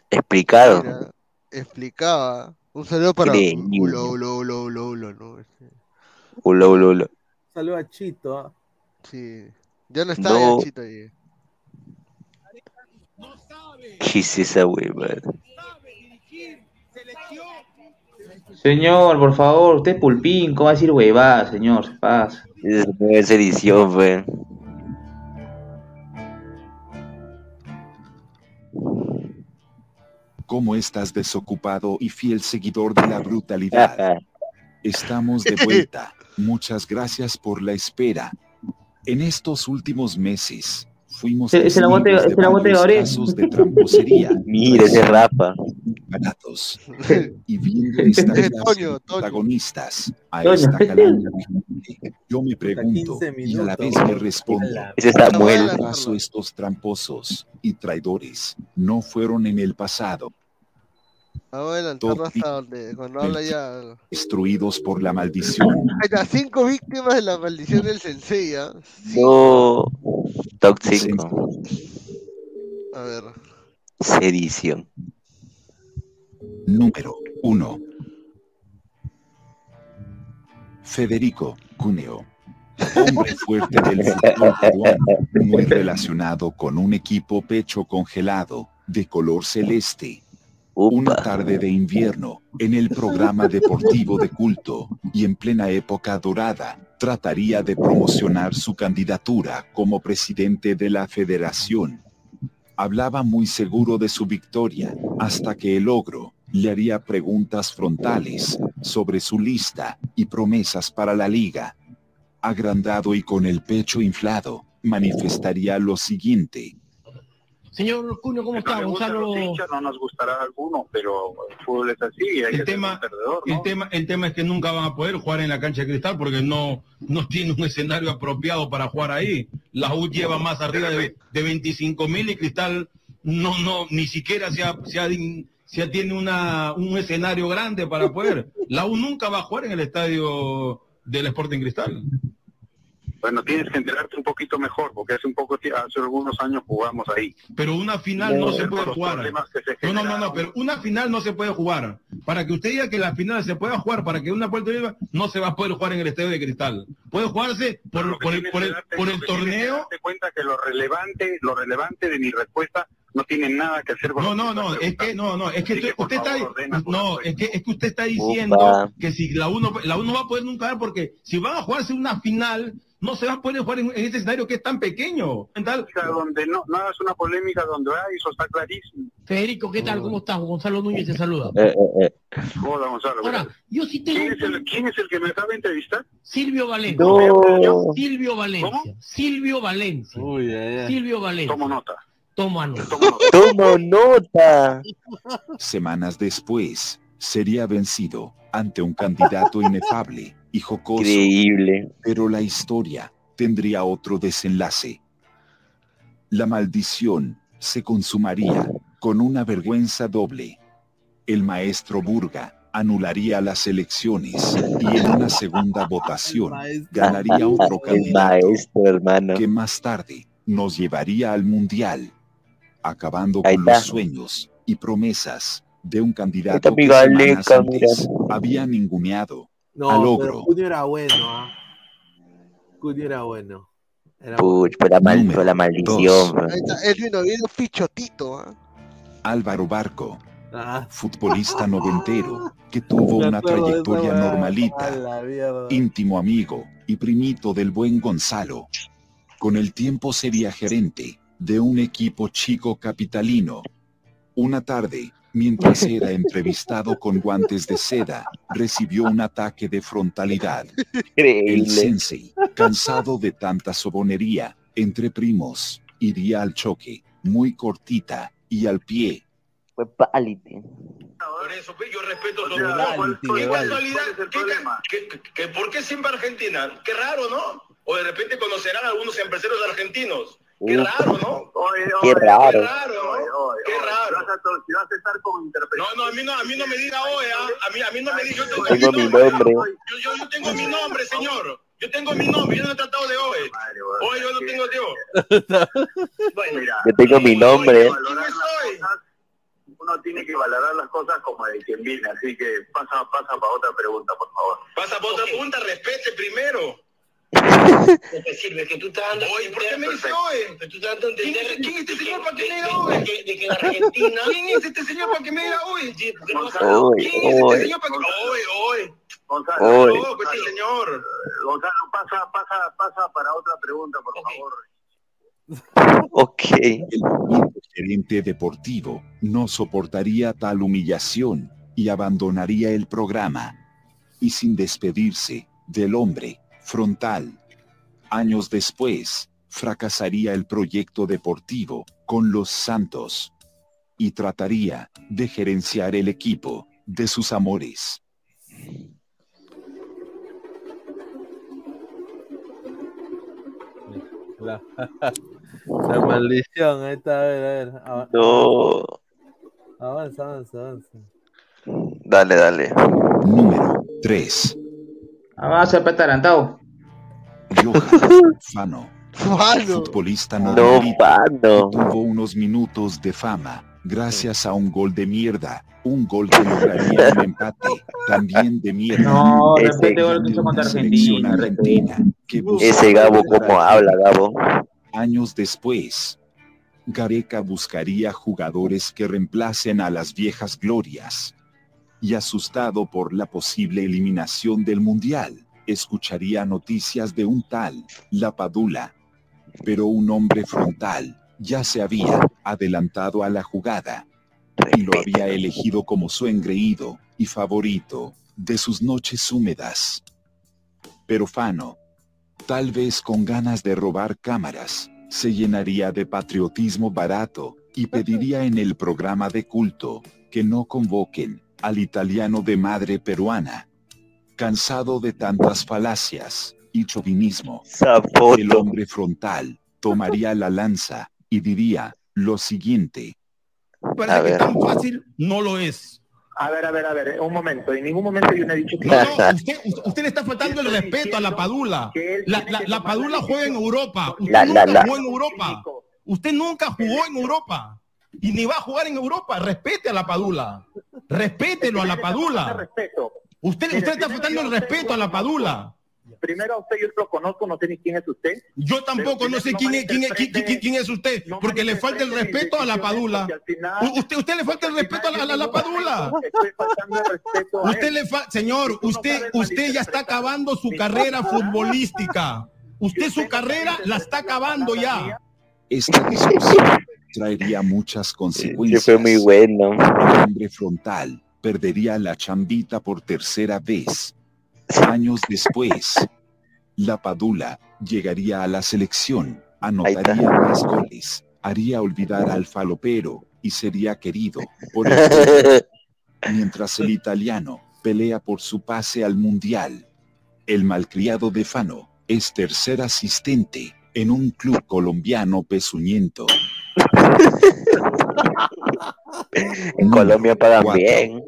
Explicado. Mira, explicaba. Un saludo para. Ulo, ulo, ulo, ulo, ulo, ¿no? Este, Ulo, ulo, ulo. Saludos a Chito. ¿ah? Sí. Ya no está No. ya Chito ahí. ¿Qué es esa huevada? Señor, por favor, usted es pulpín, ¿cómo va a decir huevada, señor? Se pasa. Esa es edición, fue. ¿Cómo estás desocupado y fiel seguidor de la brutalidad? Estamos de vuelta. Muchas gracias por la espera. En estos últimos meses fuimos Es- es el aguante- testigos es el aguante de varios Gabriel. casos de tramposería. Mira ese Rafa. baratos. Y viendo esta Eh, clase Toño, de Toño. protagonistas a Toño. esta calaña vigente, yo me pregunto 15 y a la vez me respondo. Samuel. ¿Acaso estos tramposos y traidores no fueron en el pasado Vamos a adelantarlo Todo hasta donde, cuando habla ya. destruidos por la maldición? Hay las cinco víctimas de la maldición del sensei, ¿ah? No. Top 5. A ver. Sedición. Número 1. Federico Cuneo. Hombre fuerte del fútbol peruano, muy relacionado con un equipo pecho congelado de color celeste. Una tarde de invierno, en el programa deportivo de culto y en plena época dorada, trataría de promocionar su candidatura como presidente de la federación. Hablaba muy seguro de su victoria, hasta que el ogro le haría preguntas frontales sobre su lista y promesas para la liga. Agrandado y con el pecho inflado, manifestaría lo siguiente. Señor Cuno, ¿cómo está? No Gonzalo. hinchas, no nos gustará alguno, pero el fútbol es así y hay El que tema- perdedor, ¿no? El tema, el tema es que nunca van a poder jugar en la cancha de cristal porque no, no tiene un escenario apropiado para jugar ahí. La U lleva más arriba de, de 25 mil y cristal no, no, ni siquiera se, ha- se, ha tiene una, un escenario grande para poder. La U nunca va a jugar en el estadio del Sporting Cristal. Bueno, tienes que enterarte un poquito mejor, porque hace un poco, hace algunos años jugamos ahí. Pero una final no se puede jugar. se No, no, no, pero una final no se puede jugar. Para que usted diga que la final se pueda jugar, para que una vuelta viva, no se va a poder jugar en el estadio de cristal. Puede jugarse por, el, por el- darte- por el torneo. darte cuenta que lo relevante, lo relevante de mi respuesta no tiene nada que hacer con No, no, no, es que no, no, es que usted, está ordena, no, es que es que usted está diciendo Upa. que si la uno la uno va a poder nunca ver porque si van a jugarse una final no se va a poder jugar en, en ese escenario que es tan pequeño. Tal- donde no, no hagas una polémica donde hay, eso está clarísimo. Federico, ¿qué tal? ¿Cómo estás? Gonzalo Núñez te saluda. Eh, eh, eh. Hola, Gonzalo. Ahora, yo sí tengo ¿Quién es, el, quién es el que me acaba de entrevistar? Silvio Valencia. No. Silvio Valencia. Silvio Valencia. Uy, ay, ay. Silvio Valencia. Tomo nota. Toma nota. Tomo nota. Semanas después, sería vencido ante un candidato inefable y jocoso. Increíble. Pero la historia tendría otro desenlace. La maldición se consumaría con una vergüenza doble. El maestro Burga anularía las elecciones y en una segunda votación ganaría otro El candidato maestro, hermano. que más tarde nos llevaría al mundial, acabando con los sueños y promesas de un candidato mi que semanas antes había ninguneado No, al pero. Cunio era bueno, ¿ah? Cunio era bueno. Era Puch, por la, mal- por la maldición. Ahí está Edwin Oviedo Pichotito. ¿ah? Álvaro Barco, Ah. futbolista noventero, que tuvo una trayectoria normalita, íntimo amigo y primito del buen Gonzalo. Con el tiempo sería gerente de un equipo chico capitalino. Una tarde, mientras era entrevistado con guantes de seda, recibió un ataque de frontalidad. El Increíble. sensei, cansado de tanta sobonería, entre primos, iría al choque, muy cortita, y al pie. Fue pálite. Por eso, yo respeto tío, ¿Qué casualidad? ¿Qué, qué- qué- qué- ¿Por qué siempre Argentina? Qué raro, ¿no? O de repente conocerán a algunos empresarios argentinos. Qué raro, ¿no? Qué raro. Qué raro, ¿no? Qué raro. Si vas a estar con No, no, a mí no, a mí no me diga hoy, ¿ah? A mí, a mí no me diga, yo tengo, Tengo mi nombre. nombre. Yo, yo, yo tengo mi nombre, señor. Yo tengo mi nombre, yo no he tratado de hoy. Hoy yo no tengo yo. Bueno, mira. Yo tengo mi nombre. uno tiene que valorar las cosas como de quien viene, así que pasa, pasa para otra pregunta, por favor. Pasa por otra pregunta, respete primero. ¿Qué te sirve? Que tú estás dando. Oye, ¿por qué me dice hoy? Que tú estás dando a ¿Quién, es este señor para que me diga hoy? de que- de que en Argentina. ¿Quién es este señor para que me diga este señor para que hoy, hoy? Gonzalo, Uy. No, pues sí, señor. Gonzalo, pasa, pasa, pasa para otra pregunta, por favor. Ok. El gerente deportivo no soportaría tal humillación y abandonaría el programa. Y sin despedirse del hombre frontal. Años después, fracasaría el proyecto deportivo con los Santos. Y trataría de gerenciar el equipo de sus amores. La, la maldición, ahí está, a ver, a ver. Av- No. Avanza, avanza, avanza. Dale, dale. Número 3. Avanza, petarantado. Johan Fano. Fano. futbolista No, tuvo unos minutos de fama gracias a un gol de mierda, un gol que lograría un empate, también de mierda. No, Ese- respete gol que contra Argentina. argentina que Ese Gabo, ¿cómo habla, Gabo? Años después, Gareca buscaría jugadores que reemplacen a las viejas glorias. Y asustado por la posible eliminación del Mundial, escucharía noticias de un tal Lapadula. Pero un hombre frontal ya se había adelantado a la jugada y lo había elegido como su engreído y favorito de sus noches húmedas. Pero Fano, tal vez con ganas de robar cámaras, se llenaría de patriotismo barato y pediría en el programa de culto que no convoquen al italiano de madre peruana. Cansado de tantas falacias y chauvinismo, el hombre frontal tomaría la lanza y diría lo siguiente. Parece que tan fácil no lo es. A ver, a ver, a ver, un momento. En ningún momento yo no he dicho que... No, no, usted, usted le está faltando el respeto a la Padula. La, la, la Padula juega en Europa. Usted La- la- nunca la- jugó en Europa. Usted nunca jugó en Europa. Y ni va a jugar en Europa. Respete a la Padula. Respételo a la Padula. Respeto. Usted, usted está faltando el respeto a la Padula. Primero a usted yo lo conozco, no sé ni quién es usted. Yo tampoco no sé quién es, quién es, quién, quién- quién es usted, porque le falta el respeto a la Padula. Usted, usted le falta el respeto a la, a la- a la Padula. Estoy faltando el respeto a Usted le fa- señor, usted, usted ya está acabando su carrera futbolística. Usted su carrera la está acabando ya. Esta discusión traería muchas consecuencias. fue muy bueno. El hombre frontal perdería la chambita por tercera vez. Años después, la Padula llegaría a la selección, anotaría más goles, haría olvidar al falopero y sería querido por el. Mientras el italiano pelea por su pase al mundial. El malcriado de Fano es tercer asistente en un club colombiano pezuñento. En Colombia pagan bien.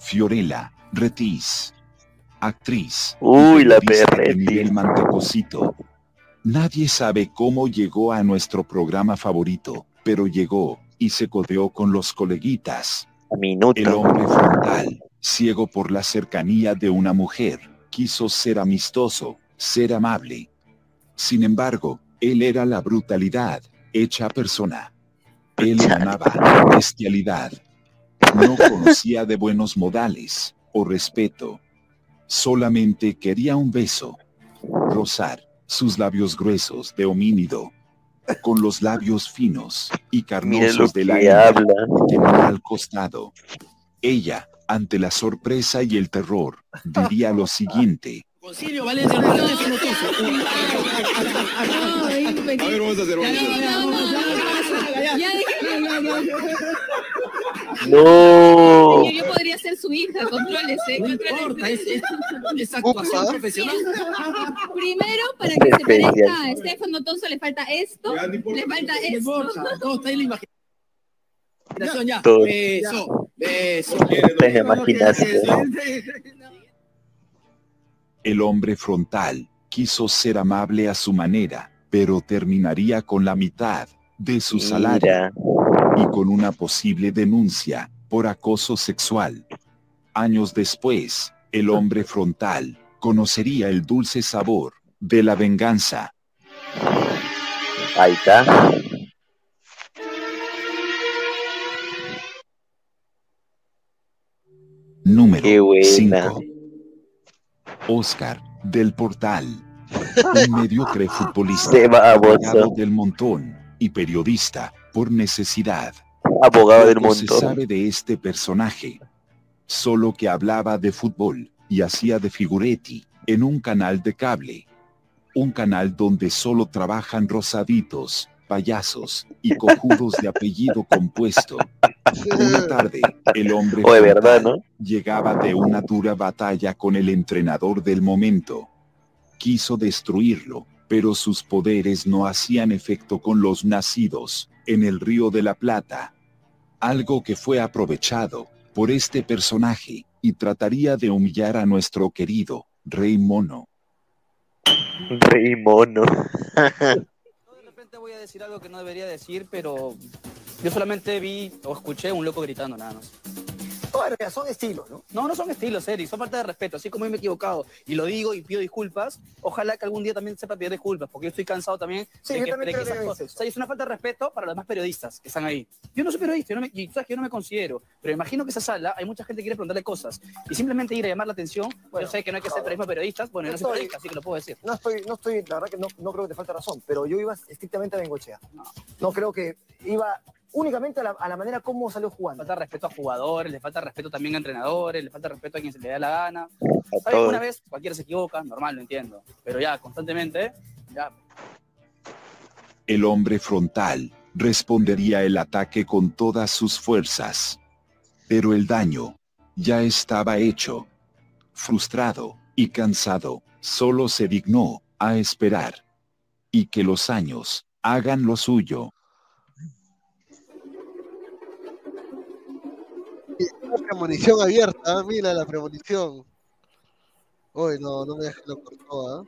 Fiorella Retis. Actriz. Uy, la. Miguel Mantecosito. Nadie sabe cómo llegó a nuestro programa favorito, pero llegó y se codeó con los coleguitas. Minuto. El hombre frontal, ciego por la cercanía de una mujer, quiso ser amistoso, ser amable. Sin embargo, él era la brutalidad, hecha persona. Él amaba bestialidad. No conocía de buenos modales o respeto. Solamente quería un beso. Rozar sus labios gruesos de homínido. Con los labios finos y carnosos de la hembra que al costado. Ella, ante la sorpresa y el terror, diría lo siguiente. Concilio Valencia, el partido. A vamos a hacer No. Yo, podría ser su hija, contrólese. No importa, es, es, es profesional. Primero, para que se parezca a. Estefano Tonso, le falta esto, le falta esto. todo está en la imaginación. Beso, beso. El hombre frontal quiso ser amable a su manera, pero terminaría con la mitad de su salario y con una posible denuncia por acoso sexual. Años después, el hombre frontal conocería el dulce sabor de la venganza. Ahí está. Número buena. 5. Oscar del Portal. Un mediocre futbolista. Del montón y periodista por necesidad. Abogado del Poco se montón. sabe de este personaje. Solo que hablaba de fútbol y hacía de figuretti en un canal de cable. Un canal donde solo trabajan rosaditos, payasos y cojudos de apellido compuesto. Una tarde, el hombre O de verdad, ¿no? llegaba de una dura batalla con el entrenador del momento. Quiso destruirlo, pero sus poderes no hacían efecto con los nacidos en el Río de la Plata. Algo que fue aprovechado por este personaje y trataría de humillar a nuestro querido Rey Mono. Rey mono. voy decir algo que no debería decir, pero yo solamente vi o escuché un loco gritando, nada más. Son estilos, ¿no? No, no son estilos, Eric, son falta de respeto. Así como yo me he equivocado y lo digo y pido disculpas, ojalá que algún día también sepa pedir disculpas, porque yo estoy cansado también Sí, de que, también de que creo esas que cosas. es O sea, es una falta de respeto para los demás periodistas que están ahí. Yo no soy periodista, yo no me, y sabes que yo no me considero, pero imagino que esa sala hay mucha gente que quiere preguntarle cosas y simplemente ir a llamar la atención. yo sé que no hay que ser periodismo periodistas, bueno, yo no soy periodista, así que lo puedo decir. No estoy, no estoy, la verdad que no, no creo que te falte razón, pero yo iba estrictamente a Bengochea. No, creo que iba únicamente a la, a la manera como salió jugando. Le falta respeto a jugadores, le falta respeto también a entrenadores, le falta respeto a quien se le da la gana. ¿Sabes? Una vez cualquiera se equivoca, normal, lo entiendo. Pero ya, constantemente, ya. El hombre frontal respondería el ataque con todas sus fuerzas. Pero el daño ya estaba hecho. Frustrado y cansado, solo se dignó a esperar. Y que los años hagan lo suyo. La premonición abierta, ah, mira la premonición. Uy, no, no me dejes lo cortó, ¿ah?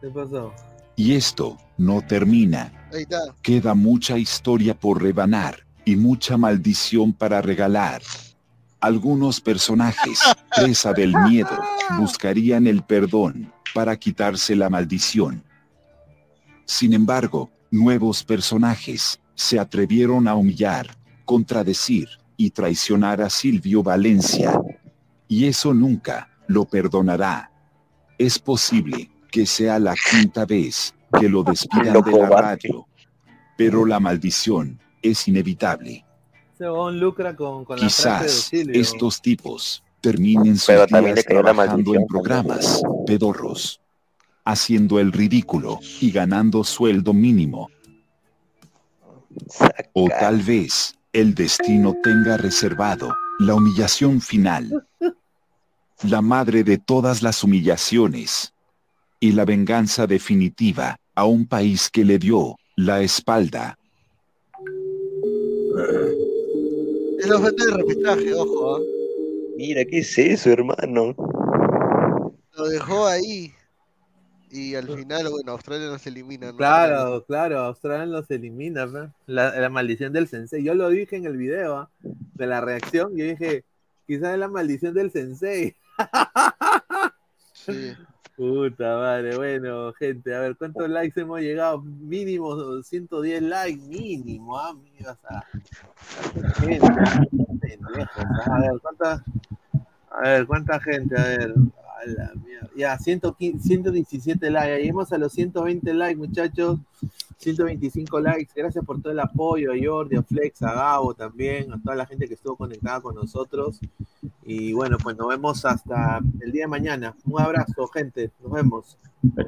¿Qué pasó? Y esto no termina. Ahí está. Queda mucha historia por rebanar y mucha maldición para regalar. Algunos personajes, presa del miedo, buscarían el perdón para quitarse la maldición. Sin embargo, nuevos personajes se atrevieron a humillar, contradecir y traicionar a Silvio Valencia. Y eso nunca lo perdonará. Es posible que sea la quinta vez que lo despidan de la radio. Pero la maldición es inevitable. Lucra con, con Quizás estos tipos terminen también días trabajando en programas pedorros, haciendo el ridículo y ganando sueldo mínimo. O tal vez el destino tenga reservado la humillación final. La madre de todas las humillaciones. y la venganza definitiva a un país que le dio la espalda. Es la oferta de repechaje, ojo. ¿ah? Mira, ¿qué es eso, hermano? Lo dejó ahí. Y al final, bueno, Australia nos elimina. ¿no? Claro, claro, Australia los elimina, pe. la, la maldición del sensei. Yo lo dije en el video ¿ah? de la reacción, yo dije, quizás es la maldición del sensei. Sí. Puta madre, bueno, gente, a ver, ¿cuántos likes hemos llegado? Mínimo 110 likes, mínimo, amigas, ah. Ah. A ver, ¿cuánta, a ver, cuánta gente? A ver, a la mierda. Ya, 115 117 likes, lleguemos a los 120 likes, muchachos. 125 likes, gracias por todo el apoyo a Jordi, a Flex, a Gabo también, a toda la gente que estuvo conectada con nosotros. Y bueno, pues nos vemos hasta el día de mañana. Un abrazo, gente. Nos vemos.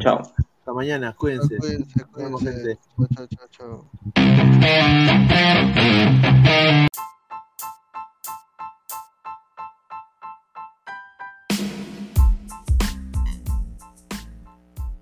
Chao. Hasta mañana, cuídense. Cuídense, Nos vemos, cuídense. gente. Chao, chao, chao.